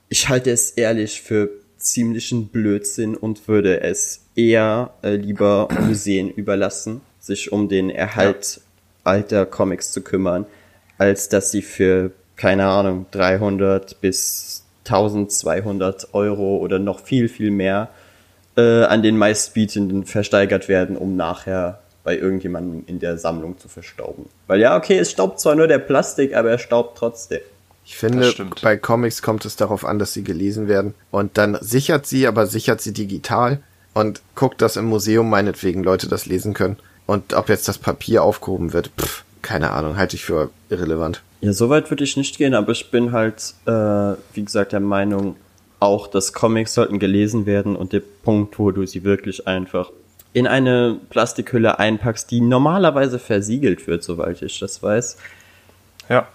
ich halte es ehrlich für ziemlichen Blödsinn und würde es eher äh, lieber Museen überlassen, sich um den Erhalt alter Comics zu kümmern, als dass sie für, keine Ahnung, 300 bis 1200 Euro oder noch viel, viel mehr äh, an den meistbietenden versteigert werden, um nachher bei irgendjemandem in der Sammlung zu verstauben. Weil ja, okay, es staubt zwar nur der Plastik, aber er staubt trotzdem. Ich finde, bei Comics kommt es darauf an, dass sie gelesen werden. Und dann sichert sie, aber sichert sie digital und guckt, dass im Museum meinetwegen Leute das lesen können. Und ob jetzt das Papier aufgehoben wird, pff, keine Ahnung, halte ich für irrelevant. Ja, so weit würde ich nicht gehen, aber ich bin halt, äh, wie gesagt, der Meinung, auch dass Comics sollten gelesen werden und der Punkt, wo du sie wirklich einfach in eine Plastikhülle einpackst, die normalerweise versiegelt wird, soweit ich das weiß. Ja,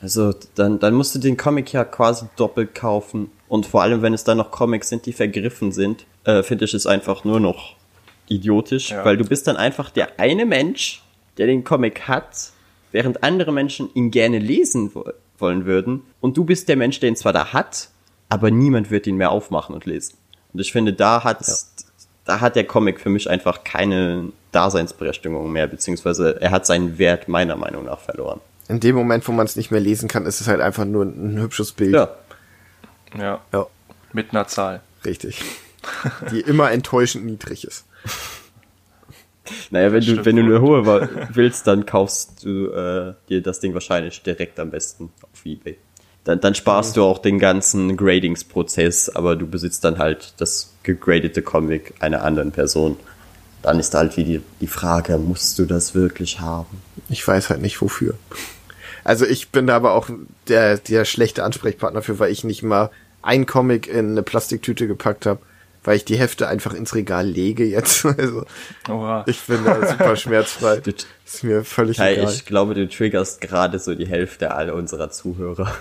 Also dann, dann musst du den Comic ja quasi doppelt kaufen. Und vor allem, wenn es dann noch Comics sind, die vergriffen sind, äh, finde ich es einfach nur noch idiotisch, Ja. weil du bist dann einfach der eine Mensch, der den Comic hat, während andere Menschen ihn gerne lesen wo wollen würden. Und du bist der Mensch, der ihn zwar da hat, aber niemand wird ihn mehr aufmachen und lesen. Und ich finde, da hat, da hat der Comic für mich einfach keine Daseinsberechtigung mehr, beziehungsweise er hat seinen Wert meiner Meinung nach verloren. In dem Moment, wo man es nicht mehr lesen kann, ist es halt einfach nur ein hübsches Bild. Ja, ja, Ja, mit einer Zahl. richtig. Die immer enttäuschend niedrig ist. Naja, wenn du, wenn du eine hohe willst, dann kaufst du äh, dir das Ding wahrscheinlich direkt am besten auf Ebay. Dann, dann sparst du auch den ganzen Gradingsprozess, aber du besitzt dann halt das gegradete Comic einer anderen Person. Dann ist halt wie die, die Frage, musst du das wirklich haben? Ich weiß halt nicht wofür. Also ich bin da aber auch der, der schlechte Ansprechpartner für, weil ich nicht mal ein Comic in eine Plastiktüte gepackt habe, weil ich die Hefte einfach ins Regal lege jetzt. Also Oha. ich bin da super schmerzfrei. Ist mir völlig Kai, egal. ich glaube, du triggerst gerade so die Hälfte aller unserer Zuhörer.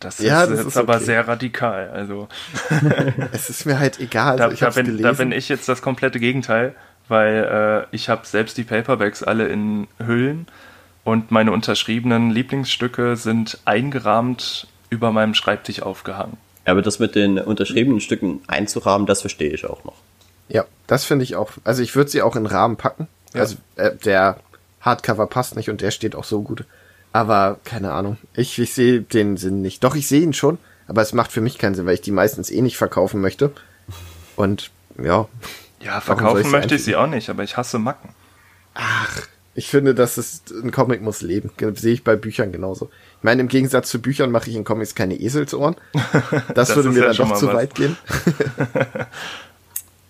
Das Ja, ist das jetzt ist aber okay. sehr radikal. Also Es ist mir halt egal. da, Also ich da, bin, da bin ich jetzt das komplette Gegenteil, weil äh, ich habe selbst die Paperbacks alle in Hüllen und meine unterschriebenen Lieblingsstücke sind eingerahmt über meinem Schreibtisch aufgehangen. Aber das mit den unterschriebenen Stücken einzurahmen, das verstehe ich auch noch. Ja, das finde ich auch. Also ich würde sie auch in Rahmen packen. Ja. Also äh, der Hardcover passt nicht und der steht auch so gut. Aber keine Ahnung. Ich, ich sehe den Sinn nicht. Doch, ich sehe ihn schon. Aber es macht für mich keinen Sinn, weil ich die meistens eh nicht verkaufen möchte. Und ja. Ja, verkaufen ich's möchte ich sie auch nicht, aber ich hasse Macken. Ich finde, dass es ein Comic muss leben. Sehe ich bei Büchern genauso. Ich meine, im Gegensatz zu Büchern mache ich in Comics keine Eselsohren. Das, das würde mir ja dann doch zu was. weit gehen.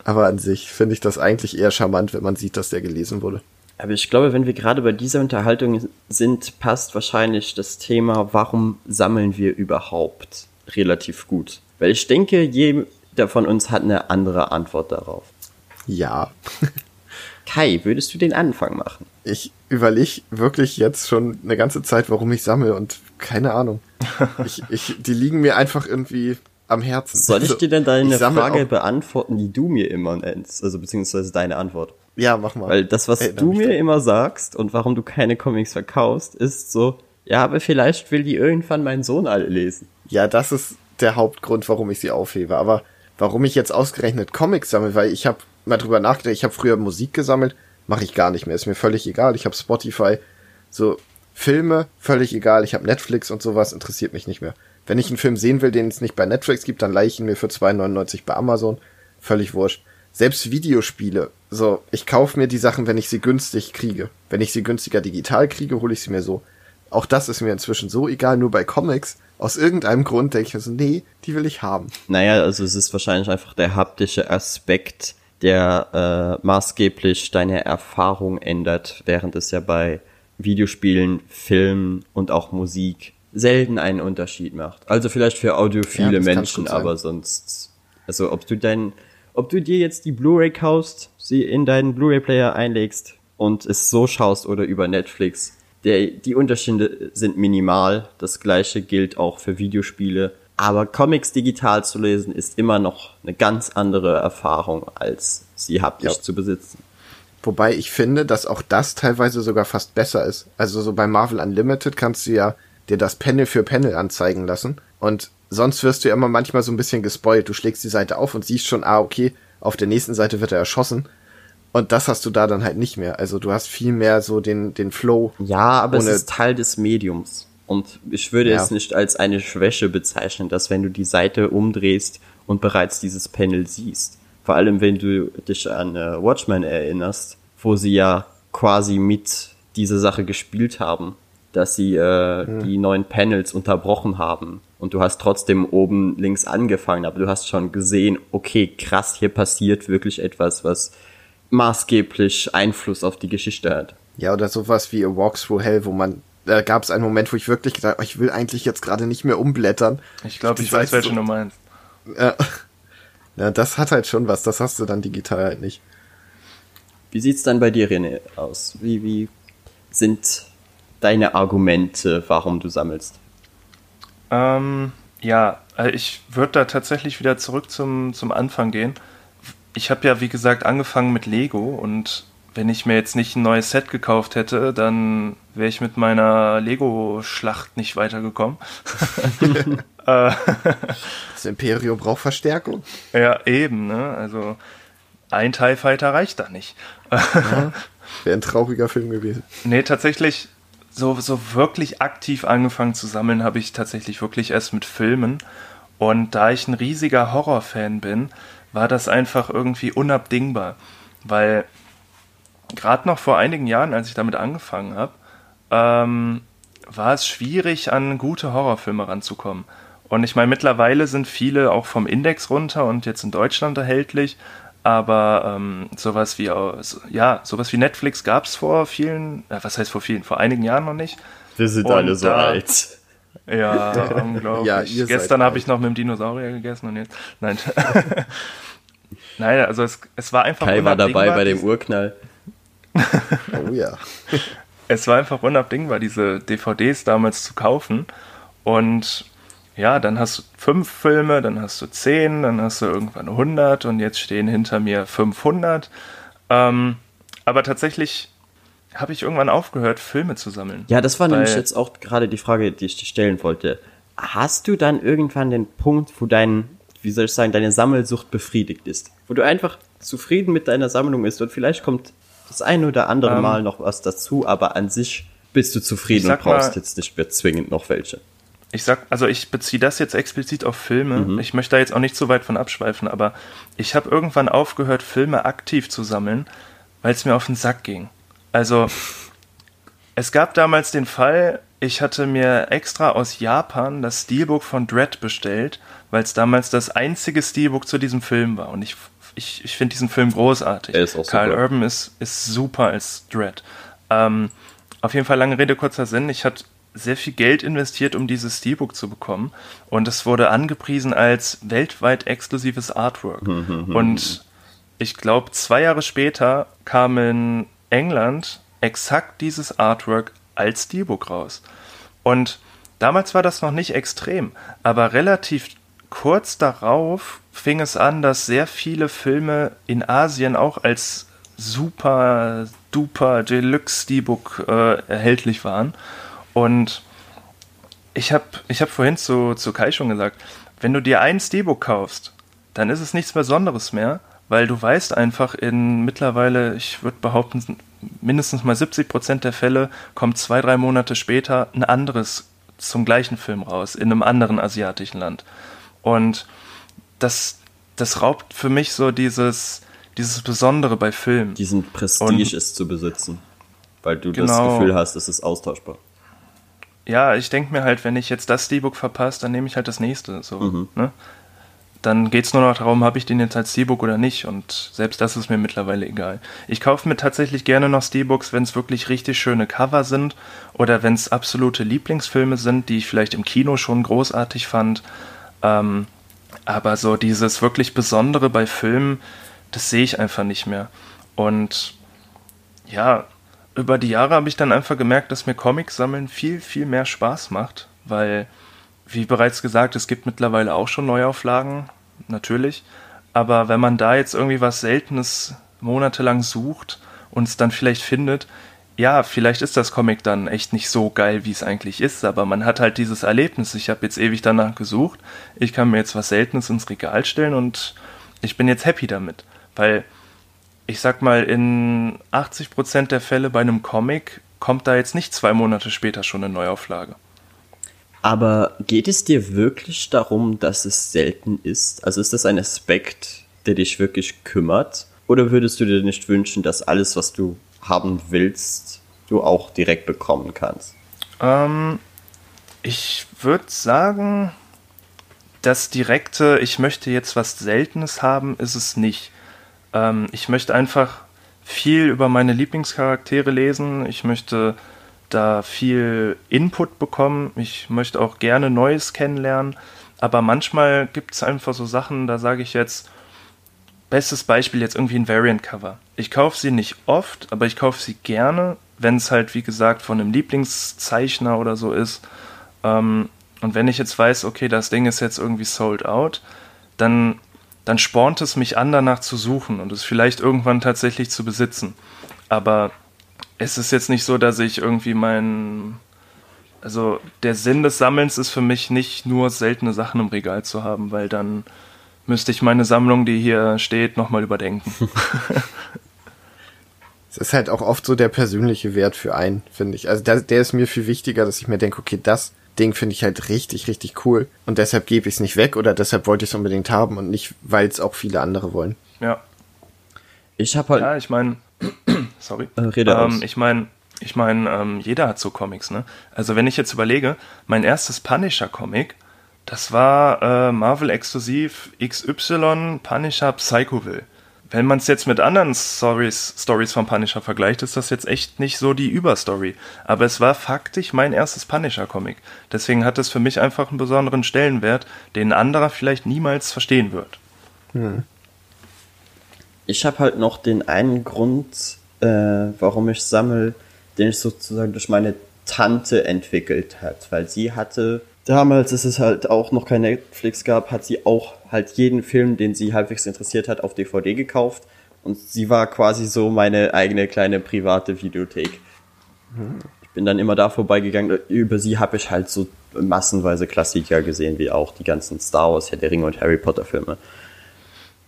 Aber an sich finde ich das eigentlich eher charmant, wenn man sieht, dass der gelesen wurde. Aber ich glaube, wenn wir gerade bei dieser Unterhaltung sind, passt wahrscheinlich das Thema, warum sammeln wir überhaupt relativ gut. Weil ich denke, jeder von uns hat eine andere Antwort darauf. Ja. Kai, würdest du den Anfang machen? Ich überlege wirklich jetzt schon eine ganze Zeit, warum ich sammle und keine Ahnung. Ich, ich, die liegen mir einfach irgendwie am Herzen. Soll ich dir denn deine Frage beantworten, die du mir immer nennst? Also beziehungsweise deine Antwort. Ja, mach mal. Weil das, was Ey, du mir immer sagst und warum du keine Comics verkaufst, ist so, ja, aber vielleicht will die irgendwann mein Sohn alle lesen. Ja, das ist der Hauptgrund, warum ich sie aufhebe. Aber warum ich jetzt ausgerechnet Comics sammle, weil ich habe mal drüber nachgedacht, ich habe früher Musik gesammelt, mache ich gar nicht mehr, ist mir völlig egal. Ich habe Spotify, so Filme, völlig egal. Ich habe Netflix und sowas, interessiert mich nicht mehr. Wenn ich einen Film sehen will, den es nicht bei Netflix gibt, dann leihe ich ihn mir für 2,99 bei Amazon. Völlig wurscht. Selbst Videospiele. So, ich kaufe mir die Sachen, wenn ich sie günstig kriege. Wenn ich sie günstiger digital kriege, hole ich sie mir so. Auch das ist mir inzwischen so egal, nur bei Comics. Aus irgendeinem Grund denke ich mir so, nee, die will ich haben. Naja, also es ist wahrscheinlich einfach der haptische Aspekt, der äh, maßgeblich deine Erfahrung ändert, während es ja bei Videospielen, Filmen und auch Musik selten einen Unterschied macht. Also vielleicht für audiophile ja, Menschen, aber sonst. Also ob du dein, ob du dir jetzt die Blu-ray kaufst, sie in deinen Blu-ray-Player einlegst und es so schaust oder über Netflix, der, die Unterschiede sind minimal. Das gleiche gilt auch für Videospiele. Aber Comics digital zu lesen ist immer noch eine ganz andere Erfahrung, als sie haptisch ja. zu besitzen. Wobei ich finde, dass auch das teilweise sogar fast besser ist. Also so bei Marvel Unlimited kannst du ja dir das Panel für Panel anzeigen lassen. Und sonst wirst du ja immer manchmal so ein bisschen gespoilt. Du schlägst die Seite auf und siehst schon, ah, okay, auf der nächsten Seite wird er erschossen. Und das hast du da dann halt nicht mehr. Also du hast viel mehr so den, den Flow. Ja, aber es ist Teil des Mediums. Und ich würde ja. es nicht als eine Schwäche bezeichnen, dass wenn du die Seite umdrehst und bereits dieses Panel siehst. Vor allem, wenn du dich an äh, Watchmen erinnerst, wo sie ja quasi mit dieser Sache gespielt haben dass sie äh, hm. die neuen Panels unterbrochen haben und du hast trotzdem oben links angefangen, aber du hast schon gesehen, okay, krass, hier passiert wirklich etwas, was maßgeblich Einfluss auf die Geschichte hat. Ja, oder sowas wie A Walk Through Hell, wo man da gab es einen Moment, wo ich wirklich gedacht, ich will eigentlich jetzt gerade nicht mehr umblättern. Ich glaube, ich weiß, welchen so, du meinst. Ja. ja, das hat halt schon was, das hast du dann digital halt nicht. Wie sieht's dann bei dir, René, aus? Wie, wie sind deine Argumente, warum du sammelst? Ähm, ja, äh, ich würde da tatsächlich wieder zurück zum, zum Anfang gehen. Ich habe ja, wie gesagt, angefangen mit Lego und wenn ich mir jetzt nicht ein neues Set gekauft hätte, dann wäre ich mit meiner Lego-Schlacht nicht weitergekommen. Äh, das Imperium braucht Verstärkung. Ja, eben, ne? Also ein TIE Fighter reicht da nicht. Ja, Wäre ein trauriger Film gewesen. Nee, tatsächlich so, so wirklich aktiv angefangen zu sammeln habe ich tatsächlich wirklich erst mit Filmen. Und da ich ein riesiger Horrorfan bin, war das einfach irgendwie unabdingbar. Weil gerade noch vor einigen Jahren, als ich damit angefangen habe, ähm, war es schwierig, an gute Horrorfilme ranzukommen. Und ich meine, mittlerweile sind viele auch vom Index runter und jetzt in Deutschland erhältlich aber ähm, sowas wie ja, sowas wie Netflix gab es vor vielen, äh, was heißt vor vielen, vor einigen Jahren noch nicht. Wir sind und alle so da, alt. Ja, unglaublich. ja, Gestern habe ich noch mit dem Dinosaurier gegessen und jetzt. Nein. Nein, also es, es war einfach. Kai war dabei bei dem Urknall. Oh ja. es war einfach unabdingbar, diese DVDs damals zu kaufen. Und ja, dann hast du fünf Filme, dann hast du zehn, dann hast du irgendwann 100 und jetzt stehen hinter mir 500. Ähm, aber tatsächlich habe ich irgendwann aufgehört, Filme zu sammeln. Ja, das war nämlich jetzt auch gerade die Frage, die ich dir stellen wollte. Hast du dann irgendwann den Punkt, wo dein, wie soll ich sagen, deine Sammelsucht befriedigt ist? Wo du einfach zufrieden mit deiner Sammlung bist und vielleicht kommt das eine oder andere ähm, Mal noch was dazu, aber an sich bist du zufrieden und brauchst mal, jetzt nicht mehr zwingend noch welche ich sag, also ich beziehe das jetzt explizit auf Filme. Mhm. Ich möchte da jetzt auch nicht zu weit von abschweifen, aber ich habe irgendwann aufgehört, Filme aktiv zu sammeln, weil es mir auf den Sack ging. Also Es gab damals den Fall, ich hatte mir extra aus Japan das Steelbook von Dread bestellt, weil es damals das einzige Steelbook zu diesem Film war. Und ich, ich, ich finde diesen Film großartig. Er ist auch Carl super. Urban ist, ist super als Dread. Ähm, auf jeden Fall lange Rede, kurzer Sinn. Ich hatte sehr viel Geld investiert, um dieses Steelbook zu bekommen. Und es wurde angepriesen als weltweit exklusives Artwork. Und ich glaube, zwei Jahre später kam in England exakt dieses Artwork als Steelbook raus. Und damals war das noch nicht extrem, aber relativ kurz darauf fing es an, dass sehr viele Filme in Asien auch als super duper Deluxe Steelbook äh, erhältlich waren. Und ich habe ich hab vorhin zu, zu Kai schon gesagt, wenn du dir ein Steelbook kaufst, dann ist es nichts Besonderes mehr, weil du weißt einfach in mittlerweile, ich würde behaupten, mindestens mal 70 Prozent der Fälle kommt zwei, drei Monate später ein anderes zum gleichen Film raus, in einem anderen asiatischen Land. Und das, das raubt für mich so dieses, dieses Besondere bei Filmen. Diesen Prestige ist zu besitzen. Weil du das Genau. Gefühl hast, es ist austauschbar. ja, ich denke mir halt, wenn ich jetzt das Steelbook verpasse, dann nehme ich halt das nächste. So, ne? Dann geht es nur noch darum, habe ich den jetzt als Steelbook oder nicht. Und selbst das ist mir mittlerweile egal. Ich kaufe mir tatsächlich gerne noch Steelbooks, wenn es wirklich richtig schöne Cover sind oder wenn es absolute Lieblingsfilme sind, die ich vielleicht im Kino schon großartig fand. Ähm, aber so dieses wirklich Besondere bei Filmen, das sehe ich einfach nicht mehr. Und ja, über die Jahre habe ich dann einfach gemerkt, dass mir Comics sammeln viel, viel mehr Spaß macht, weil, wie bereits gesagt, es gibt mittlerweile auch schon Neuauflagen, natürlich. Aber wenn man da jetzt irgendwie was Seltenes monatelang sucht und es dann vielleicht findet, ja, vielleicht ist das Comic dann echt nicht so geil, wie es eigentlich ist, aber man hat halt dieses Erlebnis. Ich habe jetzt ewig danach gesucht, ich kann mir jetzt was Seltenes ins Regal stellen und ich bin jetzt happy damit, weil ich sag mal, in 80% der Fälle bei einem Comic kommt da jetzt nicht zwei Monate später schon eine Neuauflage. Aber geht es dir wirklich darum, dass es selten ist? Also ist das ein Aspekt, der dich wirklich kümmert? Oder würdest du dir nicht wünschen, dass alles, was du haben willst, du auch direkt bekommen kannst? Ähm, ich würde sagen, das direkte, ich möchte jetzt was Seltenes haben, ist es nicht. Ähm, ich möchte einfach viel über meine Lieblingscharaktere lesen. Ich möchte da viel Input bekommen. Ich möchte auch gerne Neues kennenlernen. Aber manchmal gibt es einfach so Sachen, da sage ich jetzt, bestes Beispiel jetzt irgendwie ein Variant-Cover. Ich kaufe sie nicht oft, aber ich kaufe sie gerne, wenn es halt, wie gesagt, von einem Lieblingszeichner oder so ist. Ähm, und wenn ich jetzt weiß, okay, das Ding ist jetzt irgendwie sold out, dann, dann spornt es mich an, danach zu suchen und es vielleicht irgendwann tatsächlich zu besitzen. Aber es ist jetzt nicht so, dass ich irgendwie mein. Also der Sinn des Sammelns ist für mich nicht nur seltene Sachen im Regal zu haben, weil dann müsste ich meine Sammlung, die hier steht, nochmal überdenken. Es ist halt auch oft so der persönliche Wert für einen, finde ich. Also der, der ist mir viel wichtiger, dass ich mir denke, okay, das Ding finde ich halt richtig, richtig cool. Und deshalb gebe ich es nicht weg oder deshalb wollte ich es unbedingt haben und nicht, weil es auch viele andere wollen. ja. Ich habe halt. Ja, ich meine, sorry. Äh, rede aus. ähm, ich meine, ich meine, ähm, jeder hat so Comics, ne? Also wenn ich jetzt überlege, mein erstes Punisher-Comic, das war äh, Marvel exklusiv XY Punisher Psychoville. Wenn man es jetzt mit anderen Stories, Stories von Punisher vergleicht, ist das jetzt echt nicht so die Überstory. Aber es war faktisch mein erstes Punisher-Comic. Deswegen hat es für mich einfach einen besonderen Stellenwert, den ein anderer vielleicht niemals verstehen wird. Ich habe halt noch den einen Grund, äh, warum ich sammle, den ich sozusagen durch meine Tante entwickelt hat, weil sie hatte damals, als es halt auch noch kein Netflix gab, hat sie auch halt jeden Film, den sie halbwegs interessiert hat, auf DVD gekauft und sie war quasi so meine eigene kleine private Videothek. Ich bin dann immer da vorbeigegangen. Über sie habe ich halt so massenweise Klassiker gesehen, wie auch die ganzen Star Wars, Herr der Ringe und Harry Potter Filme.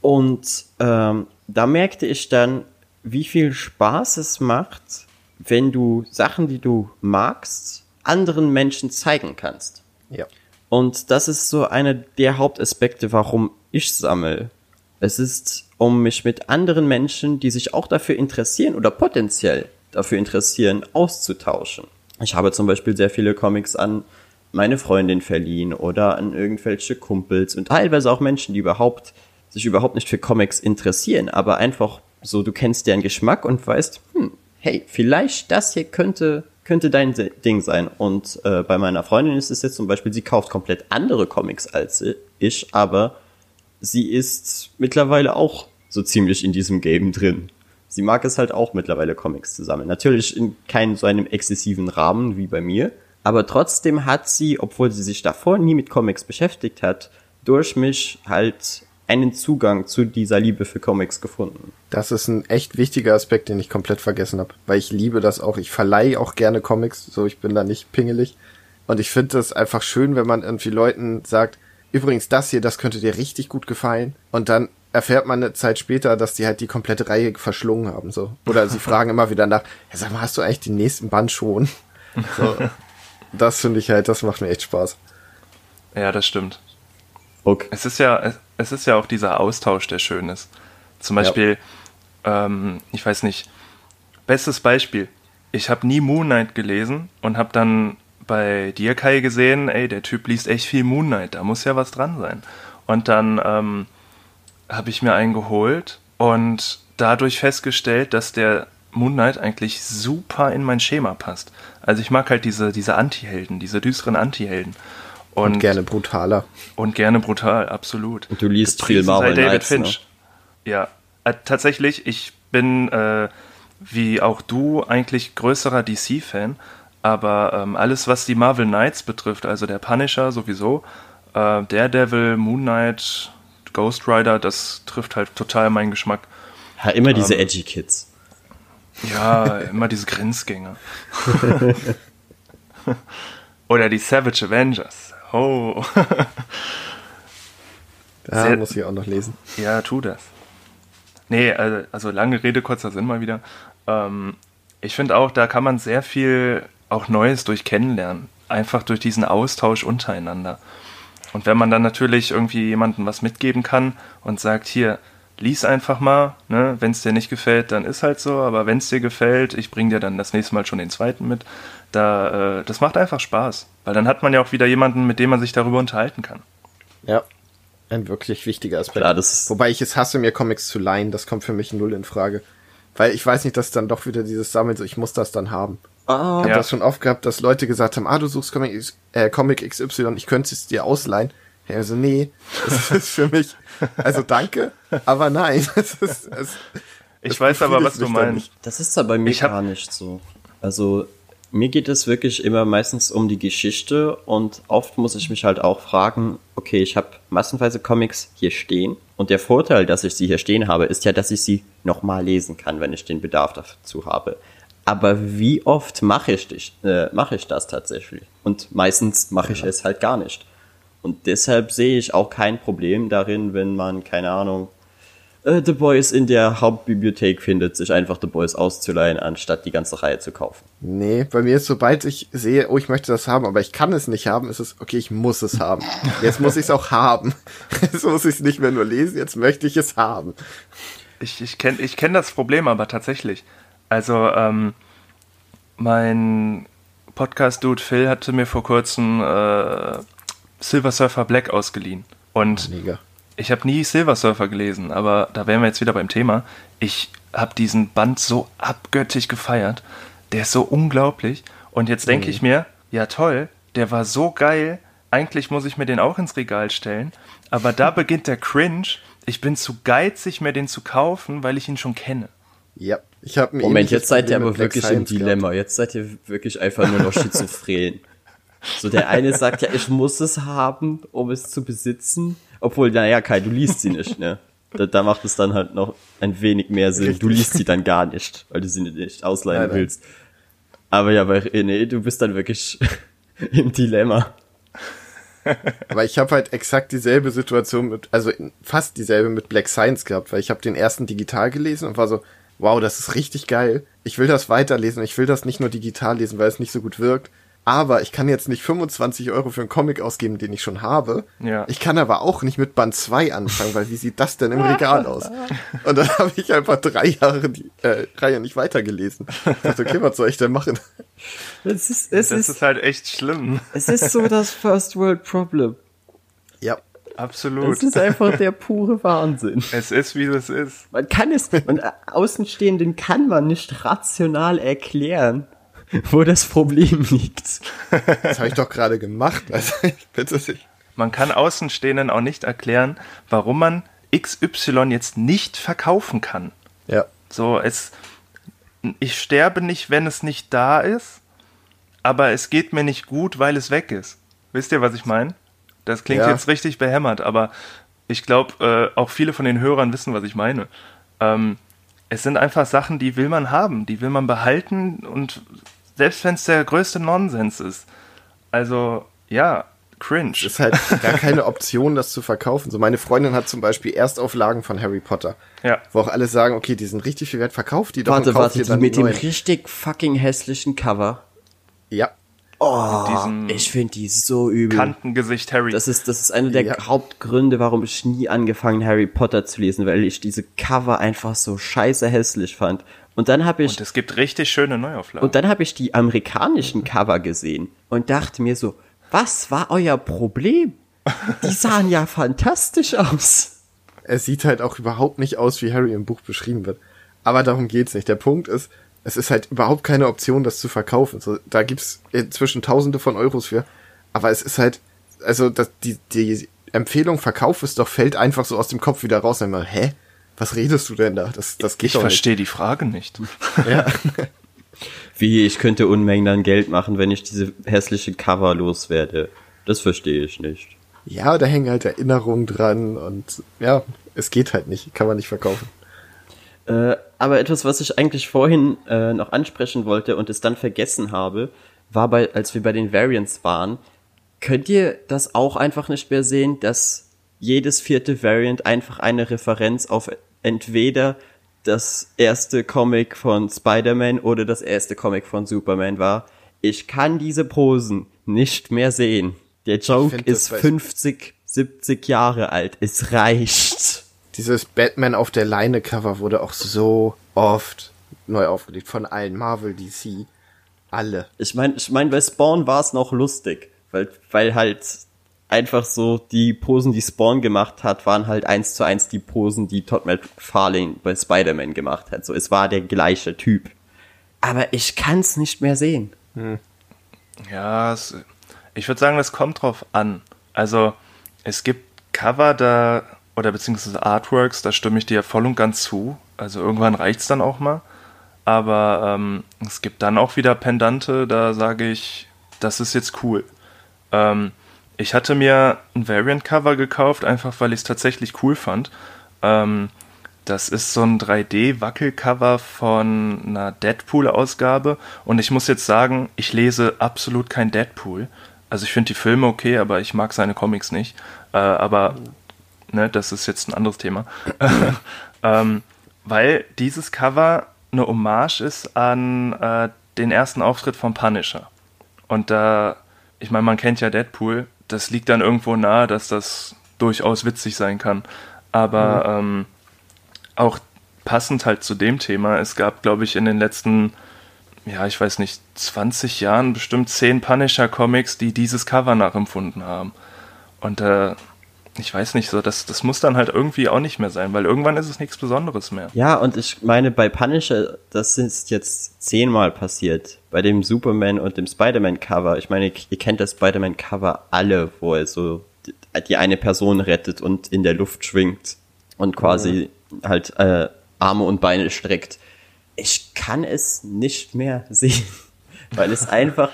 Und ähm, da merkte ich dann, wie viel Spaß es macht, wenn du Sachen, die du magst, anderen Menschen zeigen kannst. Ja. Und das ist so einer der Hauptaspekte, warum ich sammle. Es ist, um mich mit anderen Menschen, die sich auch dafür interessieren oder potenziell dafür interessieren, auszutauschen. Ich habe zum Beispiel sehr viele Comics an meine Freundin verliehen oder an irgendwelche Kumpels und teilweise auch Menschen, die überhaupt sich überhaupt nicht für Comics interessieren, aber einfach so, du kennst deren Geschmack und weißt, hm, hey, vielleicht das hier könnte könnte dein Ding sein. Und äh, bei meiner Freundin ist es jetzt zum Beispiel, sie kauft komplett andere Comics als ich, aber sie ist mittlerweile auch so ziemlich in diesem Game drin. Sie mag es halt auch mittlerweile Comics zu sammeln. Natürlich in keinem so einem exzessiven Rahmen wie bei mir, aber trotzdem hat sie, obwohl sie sich davor nie mit Comics beschäftigt hat, durch mich halt einen Zugang zu dieser Liebe für Comics gefunden. Das ist ein echt wichtiger Aspekt, den ich komplett vergessen habe, weil ich liebe das auch. Ich verleihe auch gerne Comics, so ich bin da nicht pingelig. Und ich finde das einfach schön, wenn man irgendwie Leuten sagt, übrigens das hier, das könnte dir richtig gut gefallen. Und dann erfährt man eine Zeit später, dass die halt die komplette Reihe verschlungen haben, so. Oder sie fragen immer wieder nach, ja, sag mal, hast du eigentlich den nächsten Band schon? So. Das finde ich halt, das macht mir echt Spaß. Ja, das stimmt. Okay. Es ist ja, es ist ja auch dieser Austausch, der schön ist. Zum Beispiel, ja. ähm, ich weiß nicht, bestes Beispiel. Ich habe nie Moon Knight gelesen und habe dann bei dir, Kai, gesehen, ey, der Typ liest echt viel Moon Knight, da muss ja was dran sein. Und dann ähm, habe ich mir einen geholt und dadurch festgestellt, dass der Moon Knight eigentlich super in mein Schema passt. Also ich mag halt diese, diese Anti-Helden, diese düsteren Anti-Helden. Und, und, gerne brutaler. Und gerne brutal, absolut. Und du liest viel Marvel David Knights, Finch. Ne? Ja, äh, tatsächlich, ich bin äh, wie auch du eigentlich größerer DC-Fan, aber ähm, alles, was die Marvel Knights betrifft, also der Punisher sowieso, äh, Daredevil, Moon Knight, Ghost Rider, das trifft halt total meinen Geschmack. Ja, immer diese ähm, edgy Kids. Ja, immer diese Grenzgänger. Oder die Savage Avengers. Oh. da Sehr, muss ich auch noch lesen. Ja, tu das. Nee, also, also lange Rede, kurzer Sinn mal wieder. Ähm, ich finde auch, da kann man sehr viel auch Neues durch kennenlernen. Einfach durch diesen Austausch untereinander. Und wenn man dann natürlich irgendwie jemandem was mitgeben kann und sagt, hier, lies einfach mal, ne? wenn es dir nicht gefällt, dann ist halt so, aber wenn es dir gefällt, ich bring dir dann das nächste Mal schon den zweiten mit, da, äh, das macht einfach Spaß, weil dann hat man ja auch wieder jemanden, mit dem man sich darüber unterhalten kann. Ja, ein wirklich wichtiger Aspekt. Klar, Wobei ich es hasse, mir Comics zu leihen, das kommt für mich null in Frage. Weil ich weiß nicht, dass dann doch wieder dieses Sammeln, so ich muss das dann haben. Ah, ich habe ja. das schon oft gehabt, dass Leute gesagt haben, ah, du suchst Comic, äh, Comic XY, ich könnte es dir ausleihen. Ja, also nee, das ist für mich, also danke, aber nein. Das ist, das, ich weiß aber, was du meinst. Das ist aber bei mir gar nicht so. Also mir geht es wirklich immer meistens um die Geschichte und oft muss ich mich halt auch fragen, okay, ich habe massenweise Comics hier stehen und der Vorteil, dass ich sie hier stehen habe, ist ja, dass ich sie nochmal lesen kann, wenn ich den Bedarf dazu habe. Aber wie oft mache ich, äh, mache ich das tatsächlich? Und meistens mache ich es halt gar nicht. Und deshalb sehe ich auch kein Problem darin, wenn man, keine Ahnung, äh, The Boys in der Hauptbibliothek findet, sich einfach The Boys auszuleihen, anstatt die ganze Reihe zu kaufen. Nee, bei mir ist, sobald ich sehe, oh, ich möchte das haben, aber ich kann es nicht haben, ist es, okay, ich muss es haben. Jetzt muss ich es auch haben. Jetzt muss ich es nicht mehr nur lesen, jetzt möchte ich es haben. Ich, ich kenne ich kenn das Problem aber tatsächlich. Also, ähm, mein Podcast-Dude Phil hatte mir vor kurzem äh, Silver Surfer Black ausgeliehen. Und Mega ich habe nie Silver Surfer gelesen, aber da wären wir jetzt wieder beim Thema. Ich habe diesen Band so abgöttisch gefeiert. Der ist so unglaublich. Und jetzt denke mhm. ich mir, ja toll, der war so geil. Eigentlich muss ich mir den auch ins Regal stellen. Aber da beginnt der Cringe. Ich bin zu geizig, mir den zu kaufen, weil ich ihn schon kenne. Ja, ich habe Moment, jetzt seid ihr aber wirklich im Dilemma. Gehabt. Jetzt seid ihr wirklich einfach nur noch schizophren. So der eine sagt ja, ich muss es haben, um es zu besitzen. Obwohl, naja, Kai, du liest sie nicht, ne? Da, da macht es dann halt noch ein wenig mehr Sinn. Richtig. Du liest sie dann gar nicht, weil du sie nicht ausleihen nein, willst. Aber ja, bei René, du bist dann wirklich im Dilemma. Aber ich habe halt exakt dieselbe Situation mit, also fast dieselbe mit Black Science gehabt, weil ich habe den ersten digital gelesen und war so, wow, das ist richtig geil. Ich will das weiterlesen. Ich will das nicht nur digital lesen, weil es nicht so gut wirkt. Aber ich kann jetzt nicht 25 Euro für einen Comic ausgeben, den ich schon habe. Ja. Ich kann aber auch nicht mit Band 2 anfangen, weil wie sieht das denn im Regal aus? Und dann habe ich einfach drei Jahre die äh, Reihe nicht weitergelesen. Ich dachte, okay, was soll ich denn machen? Es ist, es Das ist, ist halt echt schlimm. es ist so das First World Problem. Ja, Absolut. Es ist einfach der pure Wahnsinn. Es ist, wie es ist. Man kann es, man, Außenstehenden kann man nicht rational erklären, wo das Problem liegt. das habe ich doch gerade gemacht. Also, ich bitte dich. Man kann Außenstehenden auch nicht erklären, warum man XY jetzt nicht verkaufen kann. Ja. So, es, ich sterbe nicht, wenn es nicht da ist, aber es geht mir nicht gut, weil es weg ist. Wisst ihr, was ich meine? Das klingt Ja. jetzt richtig behämmert, aber ich glaube, äh, auch viele von den Hörern wissen, was ich meine. Ähm, es sind einfach Sachen, die will man haben, die will man behalten und selbst wenn es der größte Nonsens ist. Also, ja, cringe. Es ist halt gar keine Option, das zu verkaufen. So, meine Freundin hat zum Beispiel Erstauflagen von Harry Potter. Ja. Wo auch alle sagen, okay, die sind richtig viel wert, verkauft die doch Warte, warte, die dann mit dem neuen. richtig fucking hässlichen Cover. Ja. Oh, ich finde die so übel. Kantengesicht Harry. Das ist, das ist einer der Ja. Hauptgründe, warum ich nie angefangen Harry Potter zu lesen, weil ich diese Cover einfach so scheiße hässlich fand. Und dann habe ich und es gibt richtig schöne Neuauflagen. und dann habe ich die amerikanischen Cover gesehen und dachte mir so, was war euer Problem? Die sahen ja fantastisch aus. Es sieht halt auch überhaupt nicht aus, wie Harry im Buch beschrieben wird. Aber darum geht's nicht. Der Punkt ist, es ist halt überhaupt keine Option, das zu verkaufen. So, da gibt's inzwischen Tausende von Euros für. Aber es ist halt, also das, die, die Empfehlung, verkauf es doch, fällt einfach so aus dem Kopf wieder raus. Und hä? Was redest du denn da? Das, das geht ich doch nicht. verstehe die Frage nicht. Ja. Wie, ich könnte Unmengen an Geld machen, wenn ich diese hässliche Cover loswerde. Das verstehe ich nicht. ja, da hängen halt Erinnerungen dran und ja, es geht halt nicht. Kann man nicht verkaufen. Äh, aber etwas, was ich eigentlich vorhin äh, noch ansprechen wollte und es dann vergessen habe, war bei, als wir bei den Variants waren, könnt ihr das auch einfach nicht mehr sehen, dass jedes vierte Variant einfach eine Referenz auf entweder das erste Comic von Spider-Man oder das erste Comic von Superman war. Ich kann diese Posen nicht mehr sehen. Der Joke ist weiß- 50, 70 Jahre alt. Es reicht. Dieses Batman auf der Leine Cover wurde auch so oft neu aufgelegt von allen Marvel, DC, alle. Ich meine, ich mein, bei Spawn war es noch lustig, weil, weil halt einfach so die Posen, die Spawn gemacht hat, waren halt eins zu eins die Posen, die Todd McFarlane bei Spider-Man gemacht hat. So, es war der gleiche Typ. Aber ich kann's nicht mehr sehen. Ja, es, ich würde sagen, das kommt drauf an. Also, es gibt Cover da, oder beziehungsweise Artworks, da stimme ich dir voll und ganz zu. Also, irgendwann reicht's dann auch mal. Aber ähm, es gibt dann auch wieder Pendante, da sage ich, das ist jetzt cool. Ähm, ich hatte mir ein Variant-Cover gekauft, einfach weil ich es tatsächlich cool fand. Ähm, das ist so ein 3D-Wackelcover von einer Deadpool-Ausgabe. Und ich muss jetzt sagen, ich lese absolut kein Deadpool. Also ich finde die Filme okay, aber ich mag seine Comics nicht. Äh, aber ne, das ist jetzt ein anderes Thema. ähm, weil dieses Cover eine Hommage ist an äh, den ersten Auftritt von Punisher. Und da, ich meine, man kennt ja Deadpool, das liegt dann irgendwo nahe, dass das durchaus witzig sein kann. Aber ähm, auch passend halt zu dem Thema, es gab, glaube ich, in den letzten, ja, ich weiß nicht, 20 Jahren bestimmt 10 Punisher-Comics, die dieses Cover nachempfunden haben. Und äh, ich weiß nicht, so, das, das muss dann halt irgendwie auch nicht mehr sein, weil irgendwann ist es nichts Besonderes mehr. Ja, und ich meine, bei Punisher, das ist jetzt zehnmal passiert. Bei dem Superman und dem Spider-Man-Cover. Ich meine, ihr kennt das Spider-Man-Cover alle, wo er so die, eine Person rettet und in der Luft schwingt und quasi halt äh, Arme und Beine streckt. Ich kann es nicht mehr sehen, weil es einfach,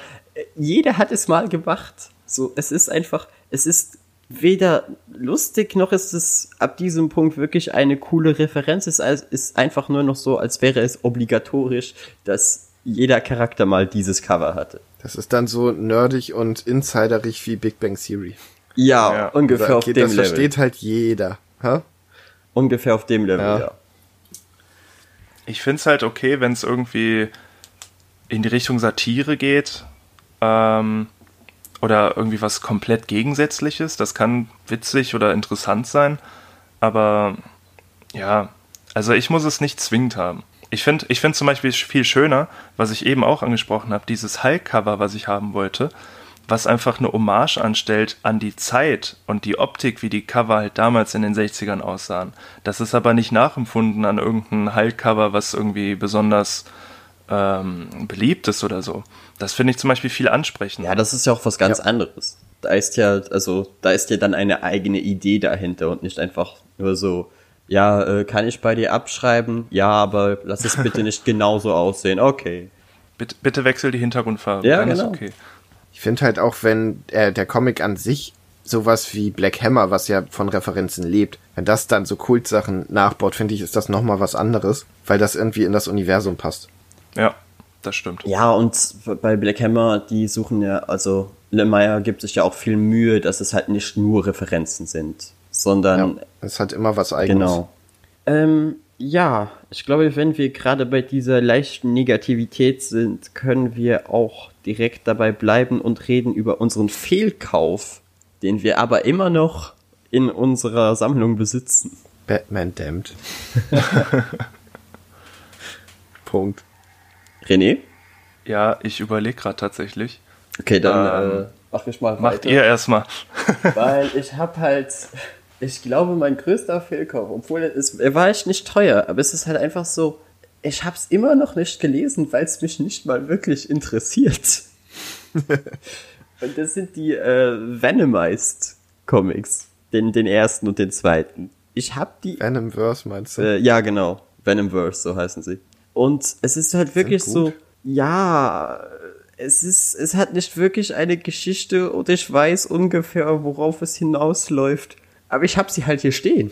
jeder hat es mal gemacht. So, es ist einfach, es ist weder lustig noch ist es ab diesem Punkt wirklich eine coole Referenz. Es ist einfach nur noch so, als wäre es obligatorisch, dass jeder Charakter mal dieses Cover hatte. Das ist dann so nerdig und insiderig wie Big Bang Theory. Ja, Ja. ungefähr auf dem das Level. versteht halt jeder. Hä? Ungefähr auf dem Level, Ja. ja. Ich finde es halt okay, wenn es irgendwie in die Richtung Satire geht. Ähm, oder irgendwie was komplett Gegensätzliches. Das kann witzig oder interessant sein. Aber ja, also ich muss es nicht zwingend haben. Ich finde ich find zum Beispiel viel schöner, was ich eben auch angesprochen habe, dieses Hulk-Cover, was ich haben wollte, was einfach eine Hommage anstellt an die Zeit und die Optik, wie die Cover halt damals in den 60ern aussahen. Das ist aber nicht nachempfunden an irgendein Hulk-Cover, was irgendwie besonders ähm, beliebt ist oder so. Das finde ich zum Beispiel viel ansprechender. Ja, das ist ja auch was ganz ja. anderes. Da ist ja, also, da ist ja dann eine eigene Idee dahinter und nicht einfach nur so, ja, äh, kann ich bei dir abschreiben? Ja, aber lass es bitte nicht genauso aussehen. Okay. Bitte, bitte wechsel die Hintergrundfarbe. Ja, dann genau. okay. Ich finde halt auch, wenn äh, der Comic an sich sowas wie Black Hammer, was ja von Referenzen lebt, wenn das dann so Kultsachen nachbaut, finde ich, ist das nochmal was anderes, weil das irgendwie in das Universum passt. Ja, das stimmt. Ja, und bei Black Hammer, die suchen ja, also Lemire gibt sich ja auch viel Mühe, dass es halt nicht nur Referenzen sind, sondern. Ja, es hat immer was eigenes. Genau. Ähm, ja, ich glaube, wenn wir gerade bei dieser leichten Negativität sind, können wir auch direkt dabei bleiben und reden über unseren Fehlkauf, den wir aber immer noch in unserer Sammlung besitzen. Batman Damned. Punkt. René? Ja, ich überlege gerade tatsächlich. Okay, dann ähm, äh, mach ich mal weiter. Macht ihr erstmal. Weil ich habe halt, ich glaube, mein größter Fehlkauf, obwohl es, er war echt nicht teuer, aber es ist halt einfach so, ich habe es immer noch nicht gelesen, weil es mich nicht mal wirklich interessiert. und das sind die äh, Venomized Comics, den, den ersten und den zweiten. Ich habe die. Venomverse meinst du? Äh, ja, genau. Venomverse, so heißen sie. Und es ist halt wirklich so, ja, es ist, es hat nicht wirklich eine Geschichte und ich weiß ungefähr, worauf es hinausläuft. Aber ich habe sie halt hier stehen.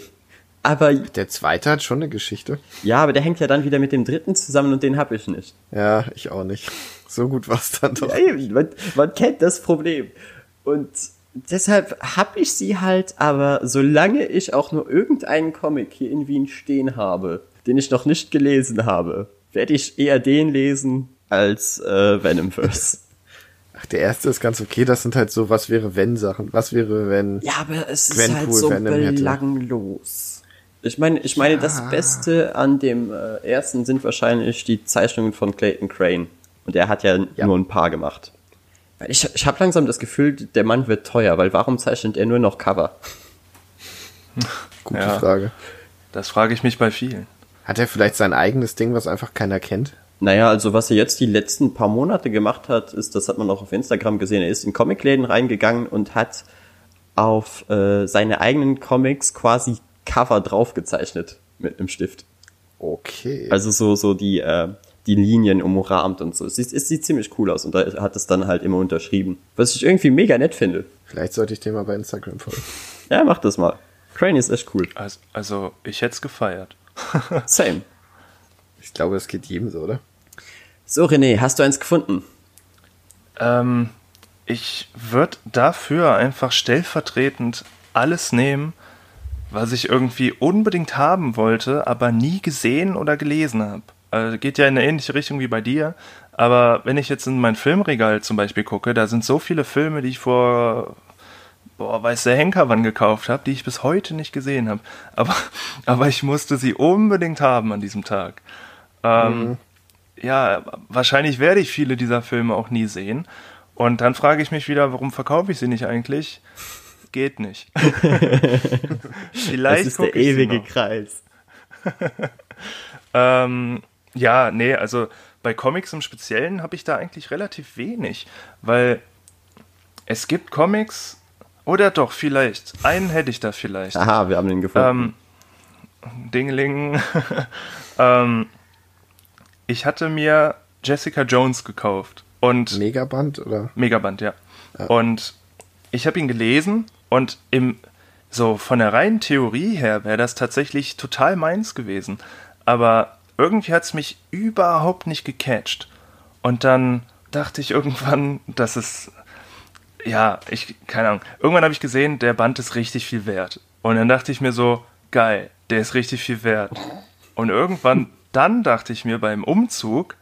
Aber der zweite hat schon eine Geschichte. Ja, aber der hängt ja dann wieder mit dem dritten zusammen und den habe ich nicht. Ja, ich auch nicht. So gut war es dann doch. Ja, man, man kennt das Problem. Und deshalb habe ich sie halt, aber solange ich auch nur irgendeinen Comic hier in Wien stehen habe, den ich noch nicht gelesen habe, werde ich eher den lesen als äh, Venomverse. Ach, der erste ist ganz okay. Das sind halt so, was wäre wenn Sachen. Was wäre wenn? Ja, aber es ist halt so Venom belanglos. Ich meine, ich meine, ja. das Beste an dem äh, ersten sind wahrscheinlich die Zeichnungen von Clayton Crane. Und er hat ja, ja. nur ein paar gemacht. Weil ich, ich habe langsam das Gefühl, der Mann wird teuer, weil warum zeichnet er nur noch Cover? Gute ja, Frage. Das frage ich mich bei vielen. Hat er vielleicht sein eigenes Ding, was einfach keiner kennt? Naja, also was er jetzt die letzten paar Monate gemacht hat, ist, das hat man auch auf Instagram gesehen, er ist in Comicläden reingegangen und hat auf äh, seine eigenen Comics quasi Cover draufgezeichnet mit einem Stift. Okay. Also so, so die, äh, die Linien umrahmt und so. Es sieht, es sieht ziemlich cool aus und da hat es dann halt immer unterschrieben. Was ich irgendwie mega nett finde. Vielleicht sollte ich dem mal bei Instagram folgen. ja, mach das mal. Crane ist echt cool. Also, also ich hätte es gefeiert. Same. Ich glaube, es geht jedem so, oder? So, René, hast du eins gefunden? Ähm, ich würde dafür einfach stellvertretend alles nehmen, was ich irgendwie unbedingt haben wollte, aber nie gesehen oder gelesen habe. Also geht ja in eine ähnliche Richtung wie bei dir. Aber wenn ich jetzt in mein Filmregal zum Beispiel gucke, da sind so viele Filme, die ich vor boah, weiß der Henker wann gekauft habe, die ich bis heute nicht gesehen habe. Aber, aber ich musste sie unbedingt haben an diesem Tag. Ähm, mhm. Ja, wahrscheinlich werde ich viele dieser Filme auch nie sehen. Und dann frage ich mich wieder, warum verkaufe ich sie nicht eigentlich? Geht nicht. Vielleicht das ist der ewige Kreis. ähm, ja, nee, also bei Comics im Speziellen habe ich da eigentlich relativ wenig, weil es gibt Comics, oder doch, vielleicht. Einen hätte ich da vielleicht. Aha, wir haben den gefunden. Ähm, Dingeling. ähm, ich hatte mir Jessica Jones gekauft. Und Megaband, oder? Megaband, ja. ja. Und ich habe ihn gelesen und im, so von der reinen Theorie her wäre das tatsächlich total meins gewesen. Aber irgendwie hat es mich überhaupt nicht gecatcht. Und dann dachte ich irgendwann, dass es ja, ich, keine Ahnung. Irgendwann habe ich gesehen, der Band ist richtig viel wert. Und dann dachte ich mir so, geil, der ist richtig viel wert. Und irgendwann, dann dachte ich mir beim Umzug,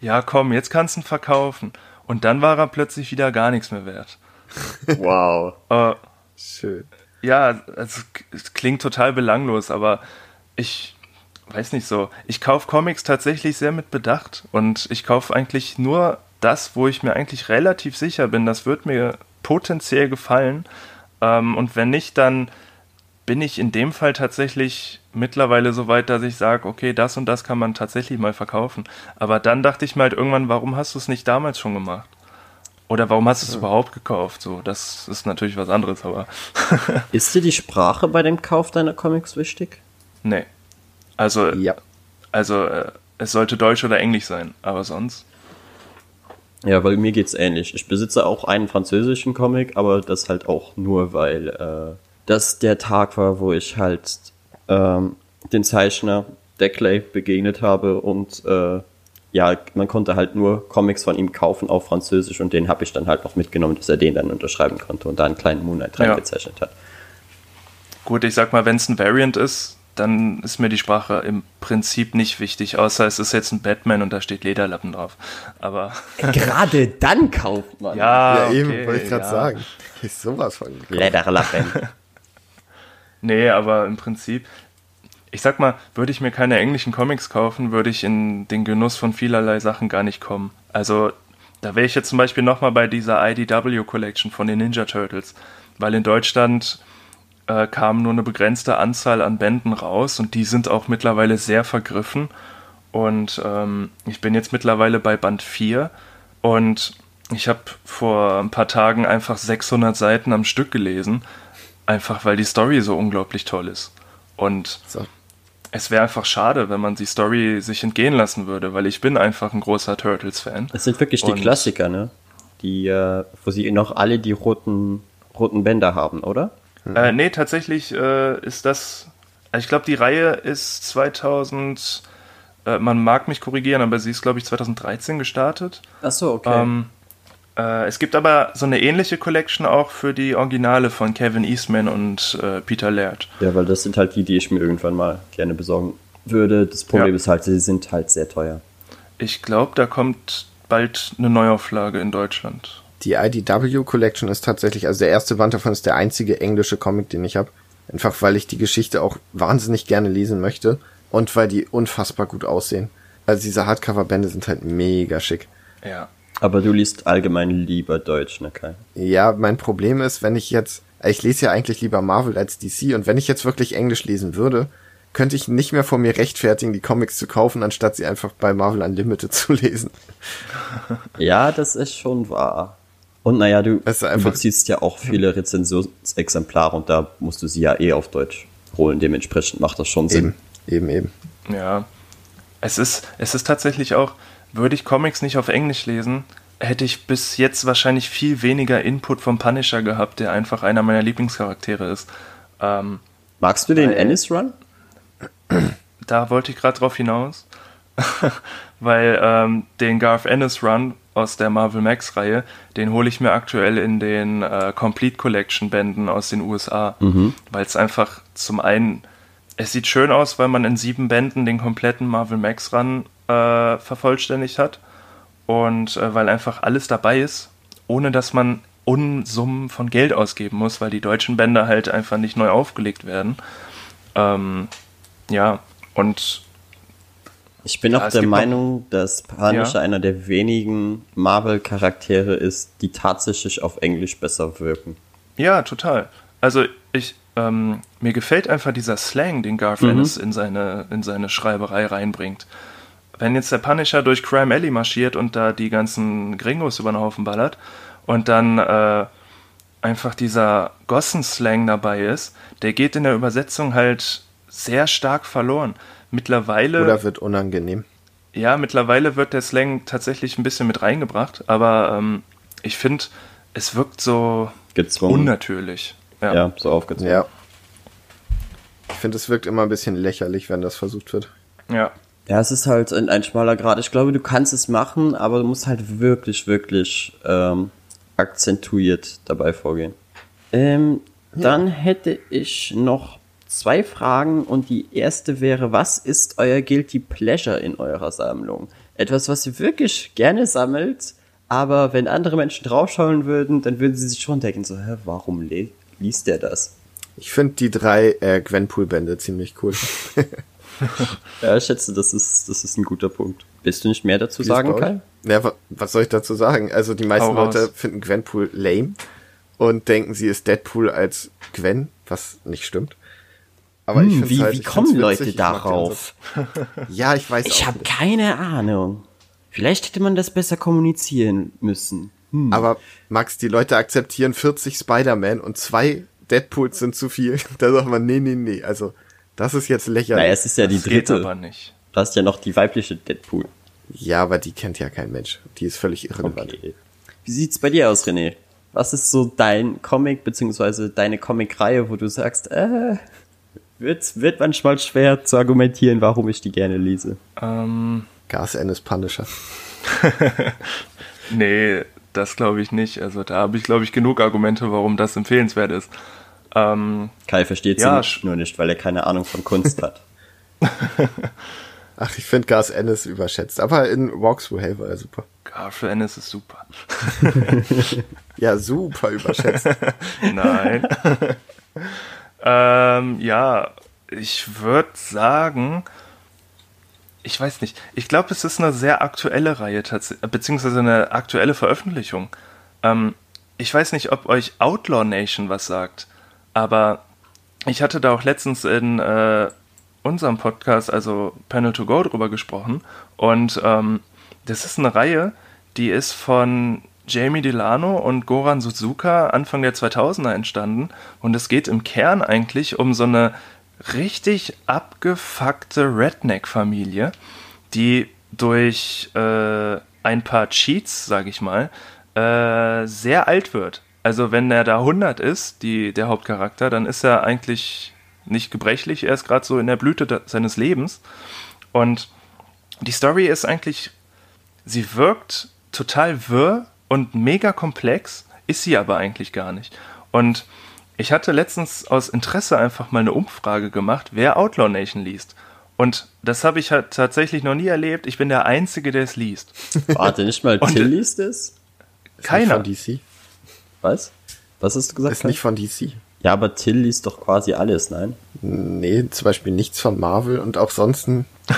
ja komm, jetzt kannst du ihn verkaufen. Und dann war er plötzlich wieder gar nichts mehr wert. Wow. Äh, Schön. ja, es, es klingt total belanglos, aber ich weiß nicht so. Ich kaufe Comics tatsächlich sehr mit Bedacht und ich kaufe eigentlich nur das, wo ich mir eigentlich relativ sicher bin, das wird mir potenziell gefallen. Ähm, und wenn nicht, dann bin ich in dem Fall tatsächlich mittlerweile so weit, dass ich sage, okay, das und das kann man tatsächlich mal verkaufen. Aber dann dachte ich mir halt irgendwann, warum hast du es nicht damals schon gemacht? Oder warum hast du es überhaupt gekauft? So, das ist natürlich was anderes, aber Ist dir die Sprache bei dem Kauf deiner Comics wichtig? nee. Also, Ja. also äh, es sollte Deutsch oder Englisch sein, aber sonst. Ja, weil mir geht's ähnlich. Ich besitze auch einen französischen Comic, aber das halt auch nur, weil äh, das der Tag war, wo ich halt ähm, den Zeichner Deckley begegnet habe und äh, ja, man konnte halt nur Comics von ihm kaufen auf Französisch und den habe ich dann halt noch mitgenommen, dass er den dann unterschreiben konnte und da einen kleinen Moonlight Ja. reingezeichnet hat. Gut, ich sag mal, wenn es ein Variant ist, dann ist mir die Sprache im Prinzip nicht wichtig, außer es ist jetzt ein Batman und da steht Lederlappen drauf. Aber Gerade dann kauft man ja, ja, okay, eben, wollte ich gerade ja. sagen. Ist sowas von. Lederlappen. Nee, aber im Prinzip, ich sag mal, würde ich mir keine englischen Comics kaufen, würde ich in den Genuss von vielerlei Sachen gar nicht kommen. Also, da wäre ich jetzt zum Beispiel nochmal bei dieser IDW Collection von den Ninja Turtles, weil in Deutschland äh, kam nur eine begrenzte Anzahl an Bänden raus und die sind auch mittlerweile sehr vergriffen. Und ähm, ich bin jetzt mittlerweile bei Band 4 und ich habe vor ein paar Tagen einfach 600 Seiten am Stück gelesen, einfach weil die Story so unglaublich toll ist. Und So. es wäre einfach schade, wenn man die Story sich entgehen lassen würde, weil ich bin einfach ein großer Turtles-Fan. Das sind wirklich die Und- Klassiker, ne? Die, äh, wo sie noch alle die roten, roten Bänder haben, oder? Äh, nee, tatsächlich äh, ist das. Also ich glaube, die Reihe ist 2000. Äh, man mag mich korrigieren, aber sie ist, glaube ich, 2013 gestartet. Ach so, okay. Ähm, äh, es gibt aber so eine ähnliche Collection auch für die Originale von Kevin Eastman und äh, Peter Laird. ja, weil das sind halt die, die ich mir irgendwann mal gerne besorgen würde. Das Problem Ja. ist halt, sie sind halt sehr teuer. Ich glaube, da kommt bald eine Neuauflage in Deutschland. Die IDW Collection ist tatsächlich, also der erste Band davon ist der einzige englische Comic, den ich habe. Einfach weil ich die Geschichte auch wahnsinnig gerne lesen möchte und weil die unfassbar gut aussehen. Also diese Hardcover-Bände sind halt mega schick. Ja. Aber du liest allgemein lieber Deutsch, ne Kai? Ja, mein Problem ist, wenn ich jetzt, ich lese ja eigentlich lieber Marvel als DC und wenn ich jetzt wirklich Englisch lesen würde, könnte ich nicht mehr vor mir rechtfertigen, die Comics zu kaufen, anstatt sie einfach bei Marvel Unlimited zu lesen. Ja, das ist schon wahr. Und naja, du, du beziehst ja auch viele Rezensionsexemplare und da musst du sie ja eh auf Deutsch holen. Dementsprechend macht das schon Sinn. Eben, eben, eben. Ja. Es ist, es ist tatsächlich auch, würde ich Comics nicht auf Englisch lesen, hätte ich bis jetzt wahrscheinlich viel weniger Input vom Punisher gehabt, der einfach einer meiner Lieblingscharaktere ist. Ähm, Magst du den Weil- Ennis Run? da wollte ich gerade drauf hinaus, weil ähm, den Garth Ennis Run aus der Marvel Max Reihe, den hole ich mir aktuell in den äh, Complete Collection Bänden aus den USA, weil es einfach zum einen, es sieht schön aus, weil man in sieben Bänden den kompletten Marvel Max Run äh, vervollständigt hat und äh, weil einfach alles dabei ist, ohne dass man Unsummen von Geld ausgeben muss, weil die deutschen Bände halt einfach nicht neu aufgelegt werden. Ähm, ja, und Ich bin Ja, auch der gibt noch- Meinung, dass Punisher Ja. einer der wenigen Marvel-Charaktere ist, die tatsächlich auf Englisch besser wirken. Ja, total. Also ich, ähm, mir gefällt einfach dieser Slang, den Garth Ennis in seine, in seine Schreiberei reinbringt. Wenn jetzt der Punisher durch Crime Alley marschiert und da die ganzen Gringos über den Haufen ballert und dann äh, einfach dieser Gossen-Slang dabei ist, der geht in der Übersetzung halt sehr stark verloren. Mittlerweile Oder wird unangenehm. ja, mittlerweile wird der Slang tatsächlich ein bisschen mit reingebracht, aber ähm, ich finde, es wirkt so Gezwungen. unnatürlich. Ja. Ja, so aufgezogen. Ja. Ich finde, es wirkt immer ein bisschen lächerlich, wenn das versucht wird. ja. Ja, es ist halt ein, ein schmaler Grad. Ich glaube, du kannst es machen, aber du musst halt wirklich, wirklich ähm, akzentuiert dabei vorgehen. Ähm, Dann hätte ich noch zwei Fragen und die erste wäre, was ist euer Guilty Pleasure in eurer Sammlung? Etwas, was ihr wirklich gerne sammelt, aber wenn andere Menschen draufschauen würden, dann würden sie sich schon denken, so, hä, warum li liest der das? Ich finde die drei äh, Gwenpool-Bände ziemlich cool. ja, ich schätze, das ist, das ist ein guter Punkt. Willst du nicht mehr dazu sagen, Kai? Ja, wa was soll ich dazu sagen? Also die meisten Leute finden Gwenpool lame und denken, sie ist Deadpool als Gwen, was nicht stimmt. Aber hm, ich wie, halt, wie kommen Leute darauf? ja, ich weiß Ich habe keine Ahnung. Vielleicht hätte man das besser kommunizieren müssen. Hm. Aber Max, die Leute akzeptieren 40 Spider-Man und zwei Deadpools sind zu viel. Da sagt man, nee, nee, nee. Also, das ist jetzt lächerlich. Naja, es ist ja die das dritte. aber nicht. Du hast ja noch die weibliche Deadpool. Ja, aber die kennt ja kein Mensch. Die ist völlig irrelevant. Okay. Wie sieht's bei dir aus, René? Was ist so dein Comic, beziehungsweise deine Comic-Reihe, wo du sagst, äh, wird, wird manchmal schwer zu argumentieren, warum ich die gerne lese? Ähm. Gas Ennis Punisher. nee, das glaube ich nicht. Also da habe ich, glaube ich, genug Argumente, warum das empfehlenswert ist. Ähm, Kai versteht ja, sie nur nicht, weil er keine Ahnung von Kunst hat. Ach, ich finde Gas Ennis überschätzt. Aber in Walks Through Hell war er super. Gas Ennis ist super. ja, super überschätzt. Nein. Ähm, ja, ich würde sagen, ich weiß nicht. Ich glaube, es ist eine sehr aktuelle Reihe, beziehungsweise eine aktuelle Veröffentlichung. Ähm, ich weiß nicht, ob euch Outlaw Nation was sagt, aber ich hatte da auch letztens in äh, unserem Podcast, also Panel to Go, drüber gesprochen. Und ähm, das ist eine Reihe, die ist von Jamie Delano und Goran Suzuka Anfang der 2000er entstanden. Und es geht im Kern eigentlich um so eine richtig abgefuckte Redneck-Familie, die durch äh, ein paar Cheats, sag ich mal, äh, sehr alt wird. Also wenn er da 100 ist, die, der Hauptcharakter, dann ist er eigentlich nicht gebrechlich, er ist gerade so in der Blüte seines Lebens. Und die Story ist eigentlich, sie wirkt total wirr und mega komplex, ist sie aber eigentlich gar nicht. Und ich hatte letztens aus Interesse einfach mal eine Umfrage gemacht, wer Outlaw Nation liest. Und das habe ich halt tatsächlich noch nie erlebt. Ich bin der Einzige, der es liest. Warte, nicht mal Till liest es? Keiner. Ist von DC. Was? Was hast du gesagt? Ist nicht von DC. Ja, aber Till liest doch quasi alles, nein? Nee, zum Beispiel nichts von Marvel und auch sonst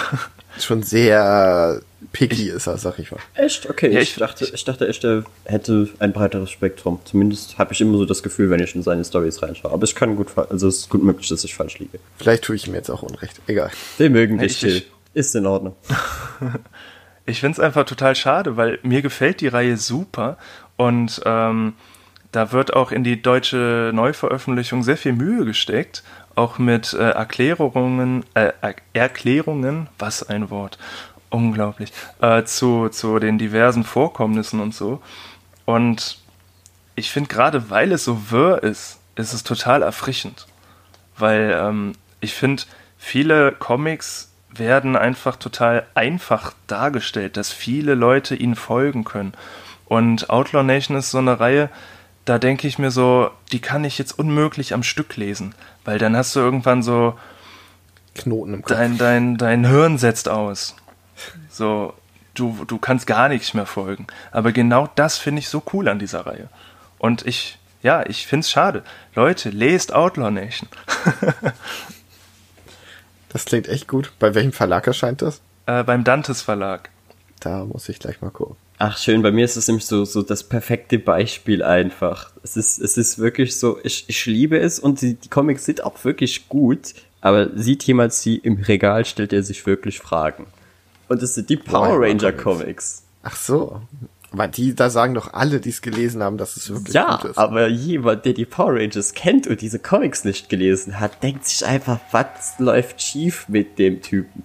schon sehr picky ich, ist er, sag ich mal. Echt? Okay, ja, ich, ich, dachte, ich dachte echt, er hätte ein breiteres Spektrum. Zumindest habe ich immer so das Gefühl, wenn ich in seine Stories reinschaue. Aber ich kann gut, also es ist gut möglich, dass ich falsch liege. Vielleicht tue ich ihm jetzt auch Unrecht. Egal. Wir mögen dich, Till. Ist in Ordnung. ich finde es einfach total schade, weil mir gefällt die Reihe super und ähm, da wird auch in die deutsche Neuveröffentlichung sehr viel Mühe gesteckt auch mit äh, Erklärungen, äh, Erklärungen, was ein Wort, unglaublich, äh, zu, zu den diversen Vorkommnissen und so. Und ich finde gerade, weil es so wirr ist, ist es total erfrischend. Weil ähm, ich finde, viele Comics werden einfach total einfach dargestellt, dass viele Leute ihnen folgen können. Und Outlaw Nation ist so eine Reihe, da denke ich mir so, die kann ich jetzt unmöglich am Stück lesen, weil dann hast du irgendwann so Knoten im Kopf. Dein, dein, dein Hirn setzt aus. So, du, du kannst gar nichts mehr folgen. Aber genau das finde ich so cool an dieser Reihe. Und ich, ja, ich finde es schade. Leute, lest Outlaw Nation. das klingt echt gut. Bei welchem Verlag erscheint das? Äh, beim Dantes Verlag. Da muss ich gleich mal gucken. Ach schön, bei mir ist es nämlich so, so das perfekte Beispiel einfach. Es ist, es ist wirklich so, ich, ich liebe es und die, die Comics sind auch wirklich gut, aber sieht jemand sie im Regal, stellt er sich wirklich Fragen. Und es sind die Power Ranger Comics. Ach so. Aber die, da sagen doch alle, die es gelesen haben, dass es wirklich ja, gut ist. Ja, aber jemand, der die Power Rangers kennt und diese Comics nicht gelesen hat, denkt sich einfach, was läuft schief mit dem Typen?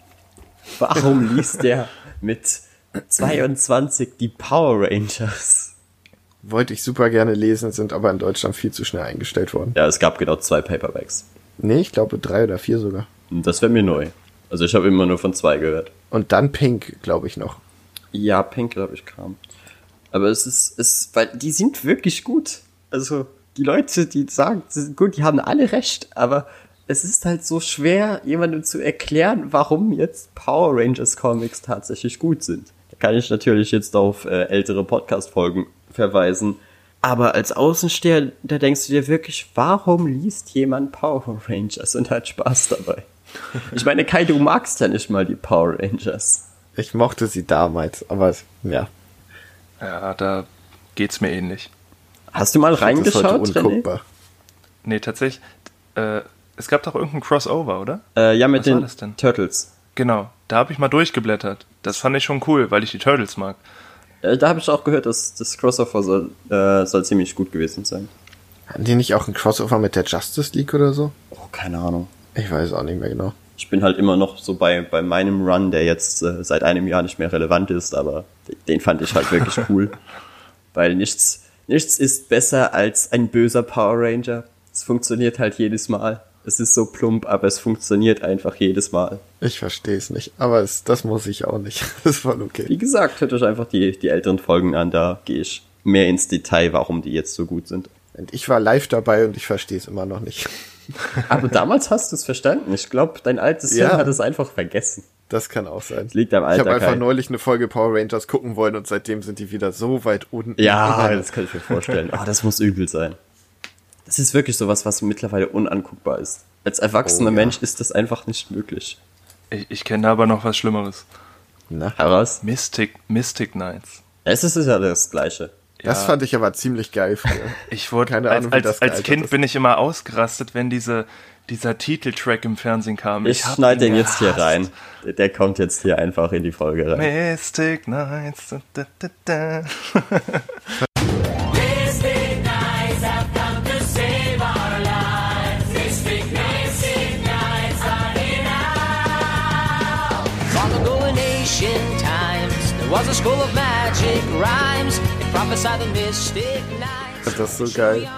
Warum liest der mit 22 die Power Rangers. Wollte ich super gerne lesen, sind aber in Deutschland viel zu schnell eingestellt worden. Ja, es gab genau zwei Paperbacks. Nee, ich glaube drei oder vier sogar. Das wäre mir neu. Also ich habe immer nur von zwei gehört. Und dann Pink, glaube ich noch. Ja, Pink, glaube ich, kam. Aber es ist, es, weil die sind wirklich gut. Also die Leute, die sagen, sie sind gut, die haben alle recht, aber es ist halt so schwer, jemandem zu erklären, warum jetzt Power Rangers Comics tatsächlich gut sind kann ich natürlich jetzt auf äh, ältere Podcast-Folgen verweisen. Aber als Außensteher, da denkst du dir wirklich, warum liest jemand Power Rangers und hat Spaß dabei? Ich meine, Kai, du magst ja nicht mal die Power Rangers. Ich mochte sie damals, aber ja. Ja, da geht's mir ähnlich. Hast du mal Das ist reingeschaut, heute René? unguckbar. Nee, tatsächlich. Äh, es gab doch irgendein Crossover, oder? Äh, ja, mit Was war den das denn? Turtles. Genau, da habe ich mal durchgeblättert. Das fand ich schon cool, weil ich die Turtles mag. Äh, da habe ich auch gehört, dass das Crossover soll, äh, soll ziemlich gut gewesen sein. Hatten die nicht auch ein Crossover mit der Justice League oder so? Oh, keine Ahnung. Ich weiß auch nicht mehr genau. Ich bin halt immer noch so bei, bei meinem Run, der jetzt äh, seit einem Jahr nicht mehr relevant ist, aber den fand ich halt wirklich cool. Weil nichts, nichts ist besser als ein böser Power Ranger. Es funktioniert halt jedes Mal. Es ist so plump, aber es funktioniert einfach jedes Mal. Ich verstehe es nicht, aber es, das muss ich auch nicht. Das ist voll okay. Wie gesagt, hört euch einfach die, die älteren Folgen an, da gehe ich mehr ins Detail, warum die jetzt so gut sind. Und ich war live dabei und ich verstehe es immer noch nicht. Aber damals hast du es verstanden. Ich glaube, dein altes Ja. Hirn hat es einfach vergessen. Das kann auch sein. Liegt am Ich Alter. habe einfach neulich eine Folge Power Rangers gucken wollen und seitdem sind die wieder so weit unten. Ja, das kann ich mir vorstellen. Ah, das muss übel sein. Das ist wirklich sowas, was mittlerweile unanguckbar ist. Als erwachsener Oh, ja. Mensch ist das einfach nicht möglich. Ich, ich kenne aber noch was Schlimmeres. Na, Heraus? Mystic, Mystic Knights. Es ist ja das Gleiche. Das fand ich aber ziemlich geil früher. Ich wurde Keine als, Ahnung, wie als, das als gealtert Kind ist. bin ich immer ausgerastet, wenn diese, dieser Titeltrack im Fernsehen kam. Ich, hab schneide ihn den jetzt hier rein. Der, der kommt jetzt hier einfach in die Folge rein. Mystic Knights. Da, da, da. Mystic Knights have come to save our lives. Mystic, Mystic Knights are here now. Long ago in ancient times, there was a school of magic rhymes. Das ist so geil.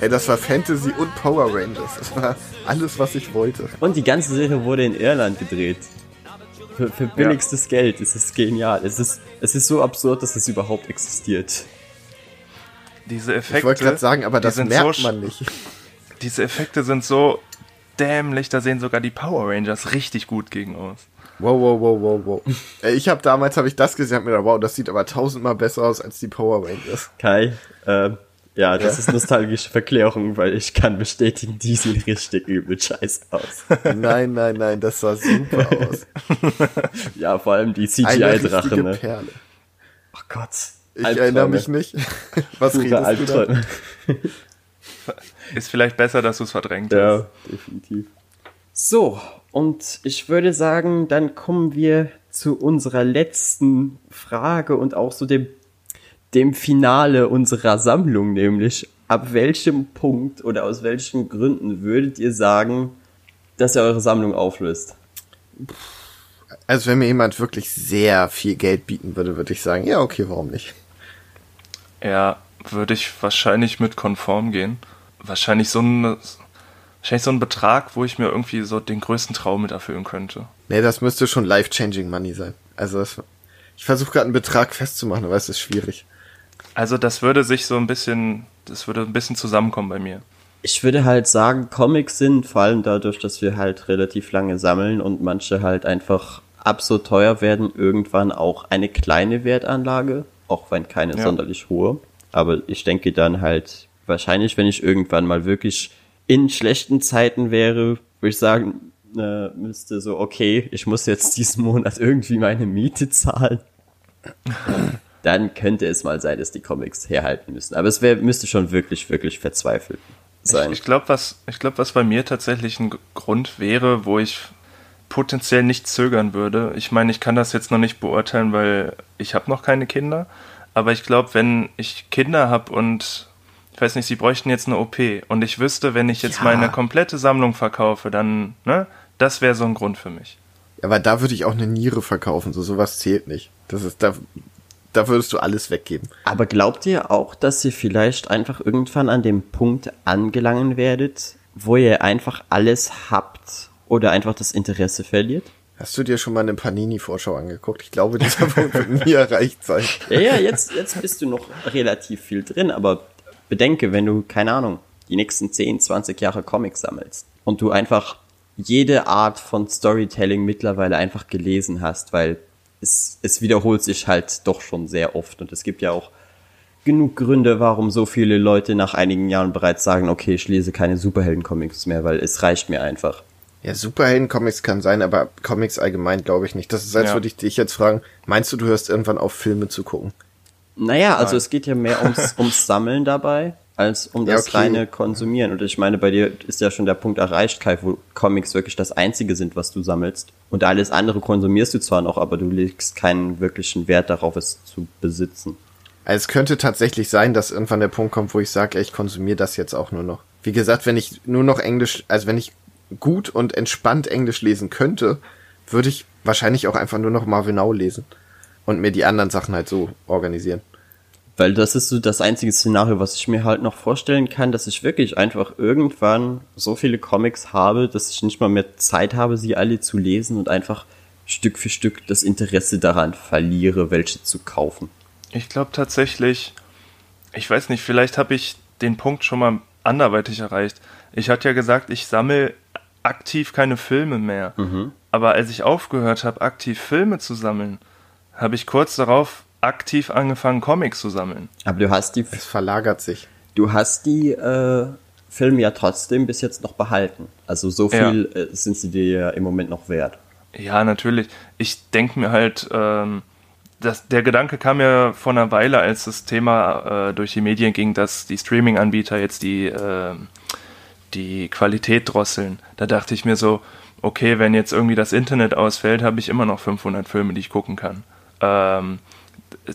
Ey, das war Fantasy und Power Rangers. Das war alles, was ich wollte. Und die ganze Serie wurde in Irland gedreht. Für, für billigstes Geld. Es ist genial. Es ist, es ist so absurd, dass es überhaupt existiert. Diese Effekte. Ich wollte gerade sagen, aber das sind merkt so, man nicht. Diese Effekte sind so dämlich, da sehen sogar die Power Rangers richtig gut gegen aus. Wow, wow, wow, wow, wow. Ich habe damals habe ich das gesehen und mir gedacht, wow, das sieht aber tausendmal besser aus als die Power Rangers. Kai, ähm, ja, das Ja. ist nostalgische Verklärung, weil ich kann bestätigen, die sehen richtig übel scheiße aus. Nein, nein, nein, das sah super aus. Ja, vor allem die Eine CGI-Drache, richtige ne? Perle. Oh Gott. Ich erinnere mich nicht. Was Pure redest du da? Albträume. Ist vielleicht besser, dass du es verdrängt hast. Ja, definitiv. So, und ich würde sagen, dann kommen wir zu unserer letzten Frage und auch zu dem, dem Finale unserer Sammlung, nämlich ab welchem Punkt oder aus welchen Gründen würdet ihr sagen, dass ihr eure Sammlung auflöst? Also wenn mir jemand wirklich sehr viel Geld bieten würde, würde ich sagen, ja, okay, warum nicht? Ja, würde ich wahrscheinlich mit konform gehen. Wahrscheinlich so ein, wahrscheinlich so ein Betrag, wo ich mir irgendwie so den größten Traum mit erfüllen könnte. Nee, das müsste schon life-changing money sein. Also das, ich versuche gerade einen Betrag festzumachen, aber es ist schwierig. Also das würde sich so ein bisschen, das würde ein bisschen zusammenkommen bei mir. Ich würde halt sagen, Comics sind vor allem dadurch, dass wir halt relativ lange sammeln und manche halt einfach absurd teuer werden, irgendwann auch eine kleine Wertanlage, auch wenn keine Ja. sonderlich hohe. Aber ich denke dann halt, wahrscheinlich, wenn ich irgendwann mal wirklich in schlechten Zeiten wäre, würde ich sagen, äh, müsste so, okay, ich muss jetzt diesen Monat irgendwie meine Miete zahlen. Dann könnte es mal sein, dass die Comics herhalten müssen. Aber es wär, müsste schon wirklich, wirklich verzweifelt sein. Ich, ich glaube, was, ich glaube, was bei mir tatsächlich ein Grund wäre, wo ich potenziell nicht zögern würde. Ich meine, ich kann das jetzt noch nicht beurteilen, weil ich habe noch keine Kinder. Aber ich glaube, wenn ich Kinder habe und ich weiß nicht, sie bräuchten jetzt eine OP und ich wüsste, wenn ich jetzt Ja. meine komplette Sammlung verkaufe, dann, ne, das wäre so ein Grund für mich. Aber da würde ich auch eine Niere verkaufen, so sowas zählt nicht. Das ist da, da würdest du alles weggeben. Aber glaubt ihr auch, dass ihr vielleicht einfach irgendwann an dem Punkt angelangen werdet, wo ihr einfach alles habt oder einfach das Interesse verliert? Hast du dir schon mal eine Panini-Vorschau angeguckt? Ich glaube, dieser Punkt wird nie erreicht sein. Ja, ja, jetzt, jetzt bist du noch relativ viel drin, aber bedenke, wenn du, keine Ahnung, die nächsten 10, 20 Jahre Comics sammelst und du einfach jede Art von Storytelling mittlerweile einfach gelesen hast, weil es, es wiederholt sich halt doch schon sehr oft. Und es gibt ja auch genug Gründe, warum so viele Leute nach einigen Jahren bereits sagen, okay, ich lese keine Superhelden-Comics mehr, weil es reicht mir einfach. Ja, Superhelden-Comics kann sein, aber Comics allgemein glaube ich nicht. Das ist, als Ja. würde ich dich jetzt fragen, meinst du, du hörst irgendwann auf, Filme zu gucken? Naja, also Nein. es geht ja mehr ums, ums Sammeln dabei, als um Ja, das okay. reine Konsumieren. Und ich meine, bei dir ist ja schon der Punkt erreicht, Kai, wo Comics wirklich das einzige sind, was du sammelst. Und alles andere konsumierst du zwar noch, aber du legst keinen wirklichen Wert darauf, es zu besitzen. Also es könnte tatsächlich sein, dass irgendwann der Punkt kommt, wo ich sage, ich konsumiere das jetzt auch nur noch. Wie gesagt, wenn ich nur noch Englisch, also wenn ich gut und entspannt Englisch lesen könnte, würde ich wahrscheinlich auch einfach nur noch Marvin Now lesen und mir die anderen Sachen halt so organisieren. Weil das ist so das einzige Szenario, was ich mir halt noch vorstellen kann, dass ich wirklich einfach irgendwann so viele Comics habe, dass ich nicht mal mehr Zeit habe, sie alle zu lesen und einfach Stück für Stück das Interesse daran verliere, welche zu kaufen. Ich glaube tatsächlich, ich weiß nicht, vielleicht habe ich den Punkt schon mal anderweitig erreicht. Ich hatte ja gesagt, ich sammle aktiv keine Filme mehr. Aber als ich aufgehört habe, aktiv Filme zu sammeln, habe ich kurz darauf aktiv angefangen, Comics zu sammeln. Aber du hast die, Es verlagert sich. du hast die äh, Filme ja trotzdem bis jetzt noch behalten. Also so Ja. viel äh, sind sie dir ja im Moment noch wert. Ja, natürlich. Ich denke mir halt, ähm, das, der Gedanke kam ja vor einer Weile, als das Thema äh, durch die Medien ging, dass die Streaming-Anbieter jetzt die, ähm, die Qualität drosseln. Da dachte ich mir so, okay, wenn jetzt irgendwie das Internet ausfällt, habe ich immer noch 500 Filme, die ich gucken kann. Ähm,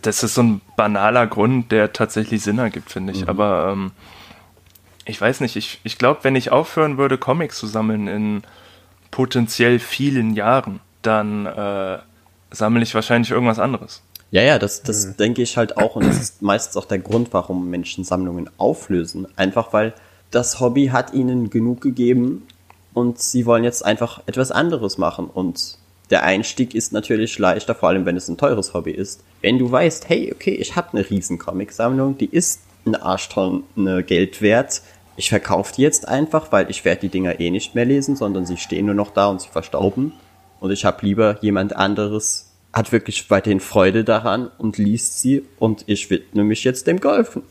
das ist so ein banaler Grund, der tatsächlich Sinn ergibt, finde ich. Aber ähm, ich weiß nicht, ich, ich glaube, wenn ich aufhören würde, Comics zu sammeln in potenziell vielen Jahren, dann äh, sammle ich wahrscheinlich irgendwas anderes. Ja, ja, das, das denke ich halt auch und das ist meistens auch der Grund, warum Menschen Sammlungen auflösen. Einfach weil das Hobby hat ihnen genug gegeben und sie wollen jetzt einfach etwas anderes machen und der Einstieg ist natürlich leichter, vor allem wenn es ein teures Hobby ist. Wenn du weißt, hey, okay, ich habe eine riesen Comic-Sammlung, die ist eine Arschtonne Geld wert, ich verkaufe die jetzt einfach, weil ich werde die Dinger eh nicht mehr lesen, sondern sie stehen nur noch da und sie verstauben. Und ich habe lieber jemand anderes, hat wirklich weiterhin Freude daran und liest sie und ich widme mich jetzt dem Golfen.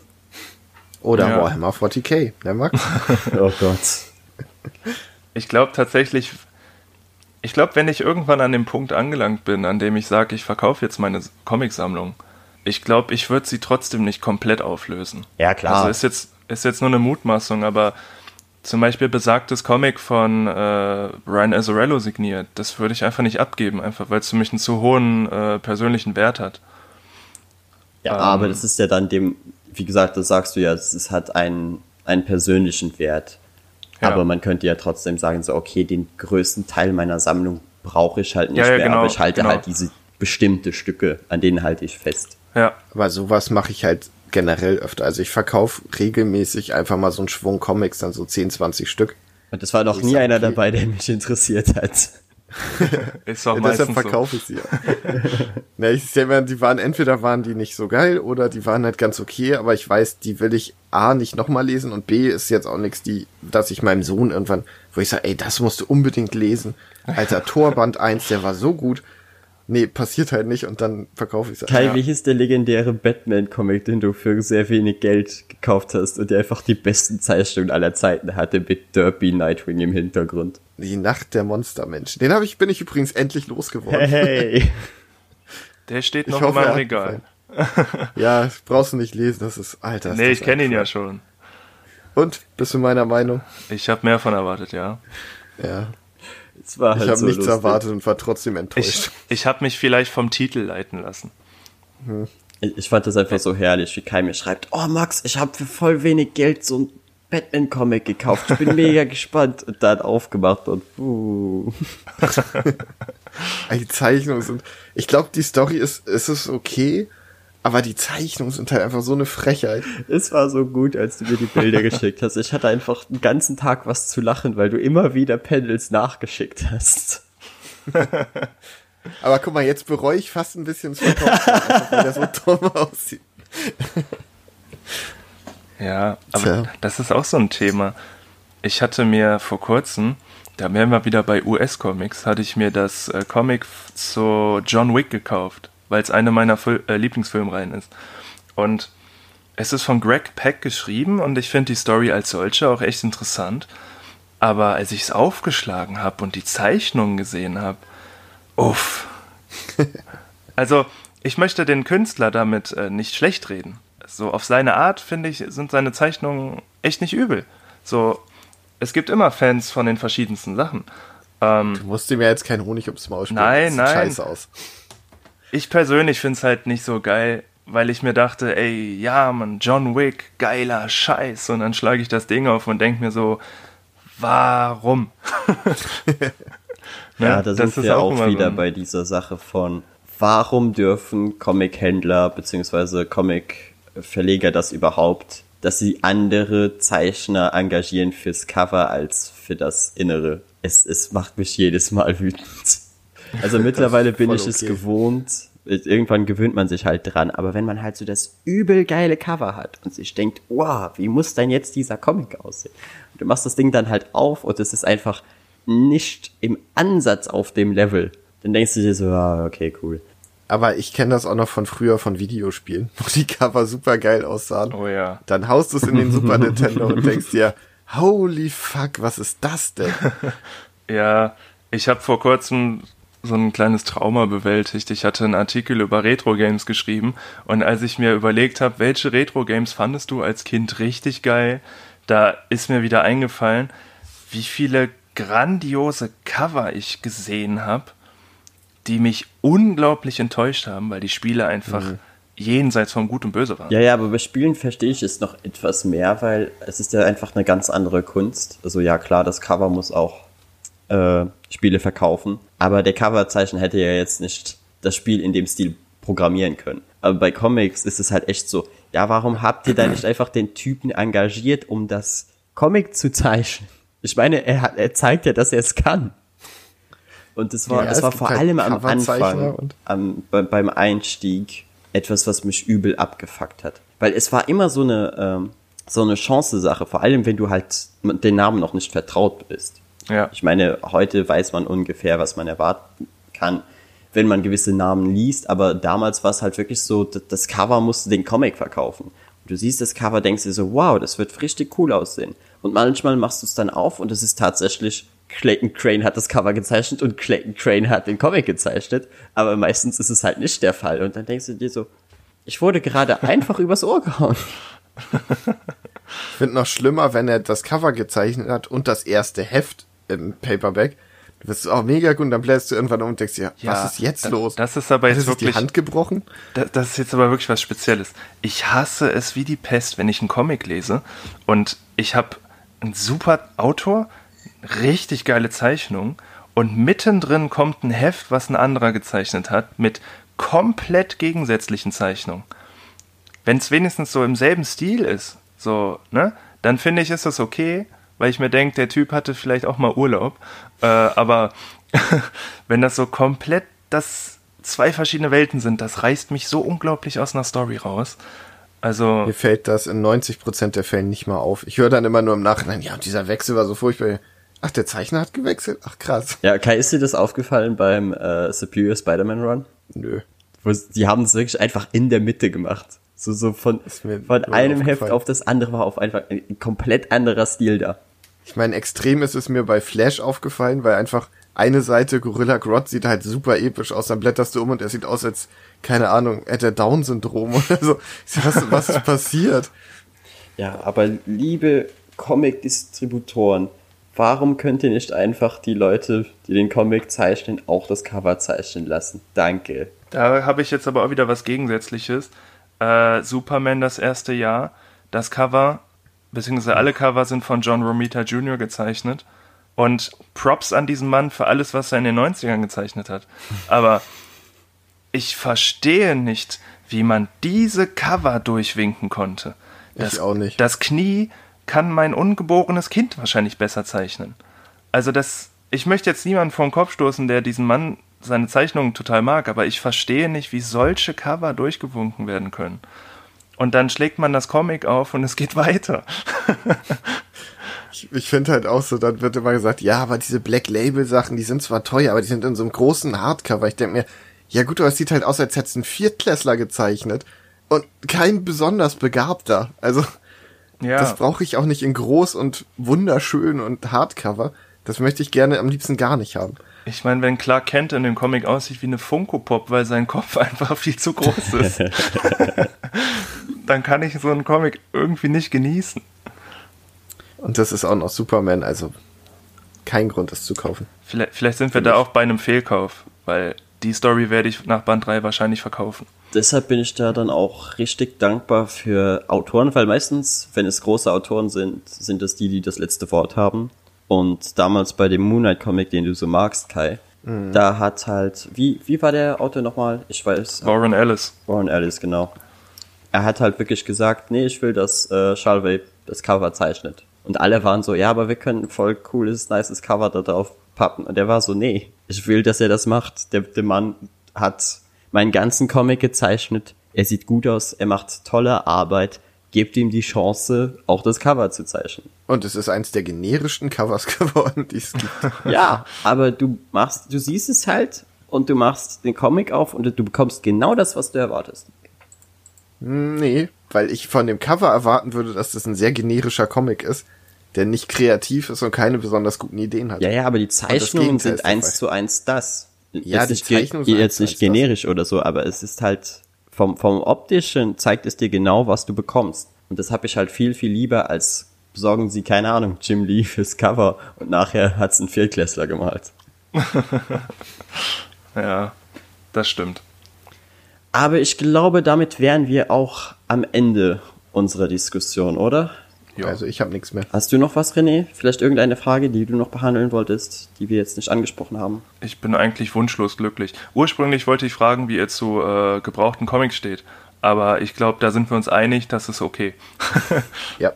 Oder Ja. Warhammer 40k, ne Max? Oh Gott. Ich glaube tatsächlich, ich glaube, wenn ich irgendwann an dem Punkt angelangt bin, an dem ich sage, ich verkaufe jetzt meine Comicsammlung, ich glaube, ich würde sie trotzdem nicht komplett auflösen. Ja, klar. Also ist jetzt, ist jetzt nur eine Mutmaßung, aber zum Beispiel besagtes Comic von äh, Ryan Azzarello signiert, das würde ich einfach nicht abgeben, einfach weil es für mich einen zu hohen äh, persönlichen Wert hat. Ja, Ähm. aber das ist ja dann dem, wie gesagt, das sagst du ja, es hat einen, einen persönlichen Wert. Ja. Aber man könnte ja trotzdem sagen, so, okay, den größten Teil meiner Sammlung brauche ich halt nicht Ja, ja, mehr, genau, aber ich halte genau. halt diese bestimmte Stücke, an denen halte ich fest. Ja, Aber sowas mache ich halt generell öfter. Also ich verkaufe regelmäßig einfach mal so einen Schwung Comics, dann so 10, 20 Stück. Und es war noch Ich nie sag, einer okay. dabei, der mich interessiert hat. ist auch Ja, deshalb meistens so. verkaufe ich sie ja. Na, ich sehe mal, die waren, entweder waren die nicht so geil oder die waren halt ganz okay, aber ich weiß, die will ich A nicht nochmal lesen und B ist jetzt auch nichts, die, dass ich meinem Sohn irgendwann, wo ich sage, ey, das musst du unbedingt lesen. Alter, Torband 1, der war so gut. Nee, passiert halt nicht und dann verkaufe ich es. Kai, Ja. wie hieß der legendäre Batman-Comic, den du für sehr wenig Geld gekauft hast und der einfach die besten Zeichnungen aller Zeiten hatte mit Derby Nightwing im Hintergrund? Die Nacht der Monstermenschen. Den habe ich, bin ich übrigens endlich losgeworden. Hey! Der steht Ich noch hoffe, in meinem Regal. Ja, brauchst du nicht lesen, das ist, alter. ist Nee, ich kenne ihn ja schon. Und, bist du meiner Meinung? Ich habe mehr von erwartet, ja. Ja. Es war Ich halt habe so nichts lustig. erwartet und war trotzdem Ich, enttäuscht. ich habe mich vielleicht vom Titel leiten lassen. Ich ich fand das einfach so herrlich, wie Kai mir schreibt, oh Max, ich habe für voll wenig Geld so ein Batman-Comic gekauft. Ich bin mega gespannt. Und dann aufgemacht und uh. Die Zeichnungen sind. Ich glaube, die Story ist, ist es okay, aber die Zeichnungen sind halt einfach so eine Frechheit. Es war so gut, als du mir die Bilder geschickt hast. Ich hatte einfach den ganzen Tag was zu lachen, weil du immer wieder Panels nachgeschickt hast. Aber guck mal, jetzt bereue ich fast ein bisschen das einfach weil der so dumm aussieht. Ja, aber Tja. das ist auch so ein Thema. Ich hatte mir vor kurzem da wären wir wieder bei US-Comics, hatte ich mir das äh, Comic zu John Wick gekauft, weil es eine meiner Fil äh, Lieblingsfilmreihen ist. Und es ist von Greg Peck geschrieben und ich finde die Story als solche auch echt interessant. Aber als ich es aufgeschlagen habe und die Zeichnungen gesehen habe, uff. Also, ich möchte den Künstler damit äh, nicht schlecht reden. So auf seine Art, finde ich, sind seine Zeichnungen echt nicht übel. So, es gibt immer Fans von den verschiedensten Sachen. Ähm, Du musst ihm ja jetzt keinen Honig ums Maul spielen. Nein, das sieht nein. scheiße aus. ich persönlich finde es halt nicht so geil, weil ich mir dachte, ey, ja, man, John Wick, geiler Scheiß. Und dann schlage ich das Ding auf und denke mir so, warum? Ne? Ja, da sind Das ist wir auch, so wieder ein- bei dieser Sache von, warum dürfen Comic-Händler bzw. Comic-Verleger das überhaupt, dass sie andere Zeichner engagieren fürs Cover als für das Innere. Es, es macht mich jedes Mal wütend. Also mittlerweile bin ich es okay. gewohnt. Irgendwann gewöhnt man sich halt dran. Aber wenn man halt so das übel geile Cover hat und sich denkt, wow, wie muss denn jetzt dieser Comic aussehen? Und du machst das Ding dann halt auf und es ist einfach nicht im Ansatz auf dem Level. Dann denkst du dir so, ah, okay, cool. Aber ich kenne das auch noch von früher von Videospielen, wo die Cover super geil aussahen. Oh ja. Dann haust du es in den Super Nintendo und denkst dir, holy fuck, was ist das denn? Ja, ich habe vor kurzem so ein kleines Trauma bewältigt. Ich hatte einen Artikel über Retro-Games geschrieben und als ich mir überlegt habe, welche Retro-Games fandest du als Kind richtig geil, da ist mir wieder eingefallen, wie viele grandiose Cover ich gesehen habe, die mich unglaublich enttäuscht haben, weil die Spiele einfach jenseits von Gut und Böse waren. Ja, ja, aber bei Spielen verstehe ich es noch etwas mehr, weil es ist ja einfach eine ganz andere Kunst. Also ja, klar, das Cover muss auch äh, Spiele verkaufen, aber der Coverzeichner hätte ja jetzt nicht das Spiel in dem Stil programmieren können. Aber bei Comics ist es halt echt so, ja, warum habt ihr da nicht einfach den Typen engagiert, um das Comic zu zeichnen? Ich meine, er, hat, er zeigt ja, dass er es kann. Und das war, Ja, das es war vor halt allem am Anfang, und- am, be, beim Einstieg, etwas, was mich übel abgefuckt hat. Weil es war immer so eine, ähm, so eine Chance-Sache, vor allem wenn du halt den Namen noch nicht vertraut bist. Ja. Ich meine, heute weiß man ungefähr, was man erwarten kann, wenn man gewisse Namen liest, aber damals war es halt wirklich so, das Cover musste den Comic verkaufen. Und du siehst das Cover, denkst dir so, wow, das wird richtig cool aussehen. Und manchmal machst du es dann auf und es ist tatsächlich, Clayton Crane hat das Cover gezeichnet und Clayton Crane hat den Comic gezeichnet, aber meistens ist es halt nicht der Fall. Und dann denkst du dir so, ich wurde gerade einfach übers Ohr gehauen. Ich finde noch schlimmer, wenn er das Cover gezeichnet hat und das erste Heft im Paperback. Du wirst auch mega gut und dann bläst du irgendwann um und denkst dir, Ja, was ist jetzt das- los? das ist aber er jetzt die wirklich- Hand gebrochen? Das, das ist jetzt aber wirklich was Spezielles. Ich hasse es wie die Pest, wenn ich einen Comic lese und ich habe einen super Autor, richtig geile Zeichnung und mittendrin kommt ein Heft, was ein anderer gezeichnet hat, mit komplett gegensätzlichen Zeichnungen. Wenn es wenigstens so im selben Stil ist, so, ne, dann finde ich, ist das okay, weil ich mir denke, der Typ hatte vielleicht auch mal Urlaub. Äh, aber wenn das so komplett das zwei verschiedene Welten sind, das reißt mich so unglaublich aus einer Story raus. Also, Mir fällt das in 90% der Fällen nicht mal auf. Ich höre dann immer nur im Nachhinein, ja, dieser Wechsel war so furchtbar. Ach, der Zeichner hat gewechselt? Ach, krass. Ja, Kai, ist dir das aufgefallen beim äh, Superior Spider-Man Run? Nö. Wo die haben es wirklich einfach in der Mitte gemacht. So, so von, von einem Heft auf das andere war auf einfach ein komplett anderer Stil da. Ich meine, extrem ist es mir bei Flash aufgefallen, weil einfach eine Seite Gorilla Grodd sieht halt super episch aus, dann blätterst du um und er sieht aus, als, keine Ahnung, hätte er Down-Syndrom oder so, Was, was ist passiert? Ja, aber liebe Comic-Distributoren, warum könnt ihr nicht einfach die Leute, die den Comic zeichnen, auch das Cover zeichnen lassen? Danke. da habe ich jetzt aber auch wieder was Gegensätzliches. Äh, Superman das erste Jahr, das Cover, beziehungsweise alle Cover sind von John Romita Jr. gezeichnet. Und Props an diesen Mann für alles, was er in den 90ern gezeichnet hat. Aber ich verstehe nicht, wie man diese Cover durchwinken konnte. Ich auch nicht. Das Knie kann mein ungeborenes Kind wahrscheinlich besser zeichnen. Also das, ich möchte jetzt niemanden vor den Kopf stoßen, der diesen Mann seine Zeichnungen total mag, aber ich verstehe nicht, wie solche Cover durchgewunken werden können. Und dann schlägt man das Comic auf und es geht weiter. Ich, ich finde halt auch so, dann wird immer gesagt, ja, aber diese Black Label Sachen, die sind zwar teuer, aber die sind in so einem großen Hardcover. Ich denke mir, ja gut, aber es sieht halt aus, als hätte es ein Viertklässler gezeichnet und kein besonders begabter. Also Ja, das brauche ich auch nicht in groß und wunderschön und Hardcover. Das möchte ich gerne am liebsten gar nicht haben. ich meine, wenn Clark Kent in dem Comic aussieht wie eine Funko Pop, weil sein Kopf einfach viel zu groß ist, dann kann ich so einen Comic irgendwie nicht genießen. Und das ist auch noch Superman, also kein Grund, das zu kaufen. Vielleicht, vielleicht sind wir da auch bei einem Fehlkauf, weil die Story werde ich nach Band 3 wahrscheinlich verkaufen. Deshalb bin ich da dann auch richtig dankbar für Autoren, weil meistens, wenn es große Autoren sind, sind es die, die das letzte Wort haben. Und damals bei dem Moonlight Comic, den du so magst, Kai, da hat halt, wie, wie war der Autor nochmal? Ich weiß. Warren Ellis. Warren Ellis, genau. Er hat halt wirklich gesagt, nee, ich will, dass äh, Charlevay das Cover zeichnet. Und alle waren so, ja, aber wir können ein voll cooles, nices Cover da drauf pappen. Und der war so, nee, ich will, dass er das macht. Der, der Mann hat meinen ganzen Comic gezeichnet. Er sieht gut aus, er macht tolle Arbeit. Gebt ihm die Chance, auch das Cover zu zeichnen. Und es ist eins der generischsten Covers geworden, die es gibt. Ja, aber du machst, du siehst es halt und du machst den Comic auf und du bekommst genau das, was du erwartest. Nee, weil ich von dem Cover erwarten würde, dass das ein sehr generischer Comic ist, der nicht kreativ ist und keine besonders guten Ideen hat. Ja, ja, aber die Zeichnungen sind eins zu eins das. Ja, jetzt die nicht, ge- Zeichnungen sind jetzt nicht eins das. generisch oder so, aber es ist halt vom, vom optischen zeigt es dir genau, was du bekommst. Und das habe ich halt viel, viel lieber als besorgen sie, keine Ahnung, Jim Lee fürs Cover und nachher hat's ein Viertklässler gemalt. Ja, das stimmt. Aber ich glaube, damit wären wir auch am Ende unserer Diskussion, oder? Ja. Also ich habe nichts mehr. Hast du noch was, René? Vielleicht irgendeine Frage, die du noch behandeln wolltest, die wir jetzt nicht angesprochen haben? Ich bin eigentlich wunschlos glücklich. Ursprünglich wollte ich fragen, wie ihr zu äh, gebrauchten Comics steht. Aber ich glaube, da sind wir uns einig, das ist okay. Ja,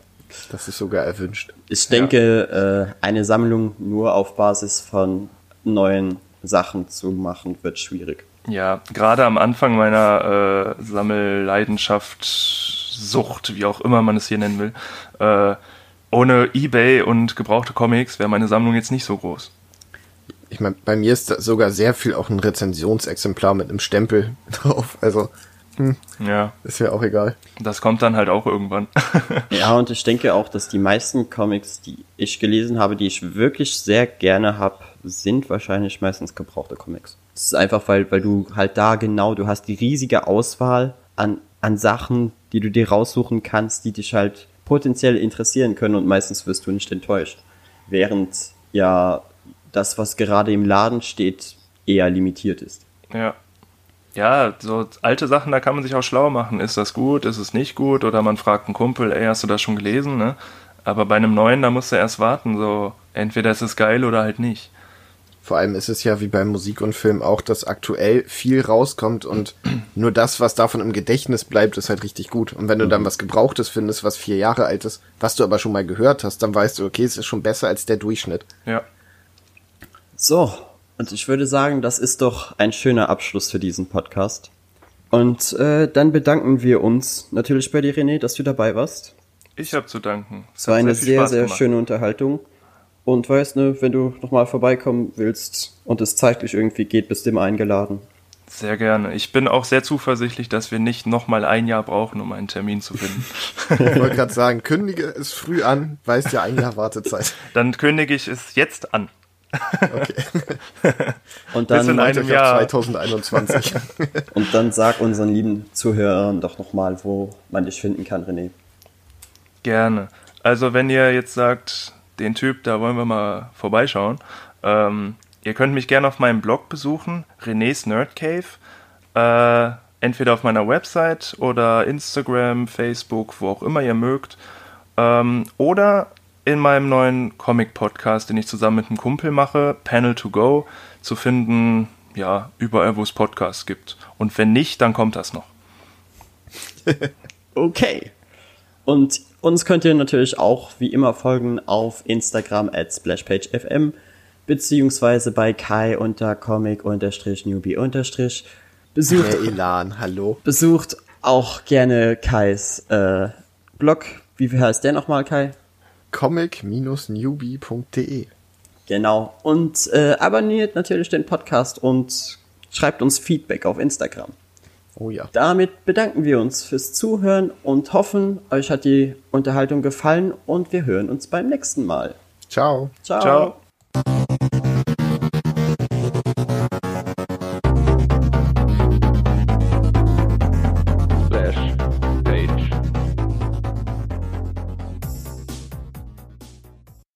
das ist sogar erwünscht. Ich denke, äh, eine Sammlung nur auf Basis von neuen Sachen zu machen, wird schwierig. Ja, gerade am Anfang meiner äh, Sammelleidenschaft, Sucht, wie auch immer man es hier nennen will, äh, ohne Ebay und gebrauchte Comics wäre meine Sammlung jetzt nicht so groß. Ich meine, bei mir ist da sogar sehr viel auch ein Rezensionsexemplar mit einem Stempel drauf. Also Ja, ist mir auch egal. das kommt dann halt auch irgendwann. Ja, und ich denke auch, dass die meisten Comics, die ich gelesen habe, die ich wirklich sehr gerne habe, sind wahrscheinlich meistens gebrauchte Comics. Das ist einfach, weil, weil du halt da genau, du hast die riesige Auswahl an, an Sachen, die du dir raussuchen kannst, die dich halt potenziell interessieren können und meistens wirst du nicht enttäuscht. Während ja das, was gerade im Laden steht, eher limitiert ist. Ja. Ja, so alte Sachen, da kann man sich auch schlau machen. Ist das gut, ist es nicht gut? Oder man fragt einen Kumpel, ey, hast du das schon gelesen? Ne? Aber bei einem neuen, da musst du erst warten. So, entweder ist es geil oder halt nicht. Vor allem ist es ja wie bei Musik und Film auch, dass aktuell viel rauskommt und nur das, was davon im Gedächtnis bleibt, ist halt richtig gut. Und wenn du dann was Gebrauchtes findest, was vier Jahre alt ist, was du aber schon mal gehört hast, dann weißt du, okay, es ist schon besser als der Durchschnitt. Ja. So, und ich würde sagen, das ist doch ein schöner Abschluss für diesen Podcast. Und äh, dann bedanken wir uns natürlich bei dir, René, dass du dabei warst. Ich habe zu danken. Es war eine sehr, sehr gemacht. schöne Unterhaltung. Und weißt ne, wenn du nochmal vorbeikommen willst und es zeitlich irgendwie geht, bist du immer eingeladen. Sehr gerne. Ich bin auch sehr zuversichtlich, dass wir nicht nochmal ein Jahr brauchen, um einen Termin zu finden. Ich wollte gerade sagen, kündige es früh an, weißt ja ein Jahr Wartezeit. Dann kündige ich es jetzt an. Und Bis in dann, einem Jahr. auf 2021. und dann sag unseren lieben Zuhörern doch nochmal, wo man dich finden kann, René. Gerne. Also wenn ihr jetzt sagt, den Typ, da wollen wir mal vorbeischauen, ähm, ihr könnt mich gerne auf meinem Blog besuchen, René's Nerd Cave. Äh, entweder auf meiner Website oder Instagram, Facebook, wo auch immer ihr mögt. Ähm, oder in meinem neuen Comic-Podcast, den ich zusammen mit einem Kumpel mache, Panel to Go, zu finden, ja, überall, wo es Podcasts gibt. Und wenn nicht, dann kommt das noch. Okay. Und uns könnt ihr natürlich auch wie immer folgen auf Instagram at splashpagefm beziehungsweise bei Kai unter comic unterstrich newbie unterstrich. Besucht, Der Elan, hallo. besucht auch gerne Kais äh, Blog. Wie heißt der nochmal, Kai? comic-newbie.de. Genau. Und äh, abonniert natürlich den Podcast und schreibt uns Feedback auf Instagram. Oh ja. Damit bedanken wir uns fürs Zuhören und hoffen, euch hat die Unterhaltung gefallen und wir hören uns beim nächsten Mal. Ciao. Ciao. Ciao.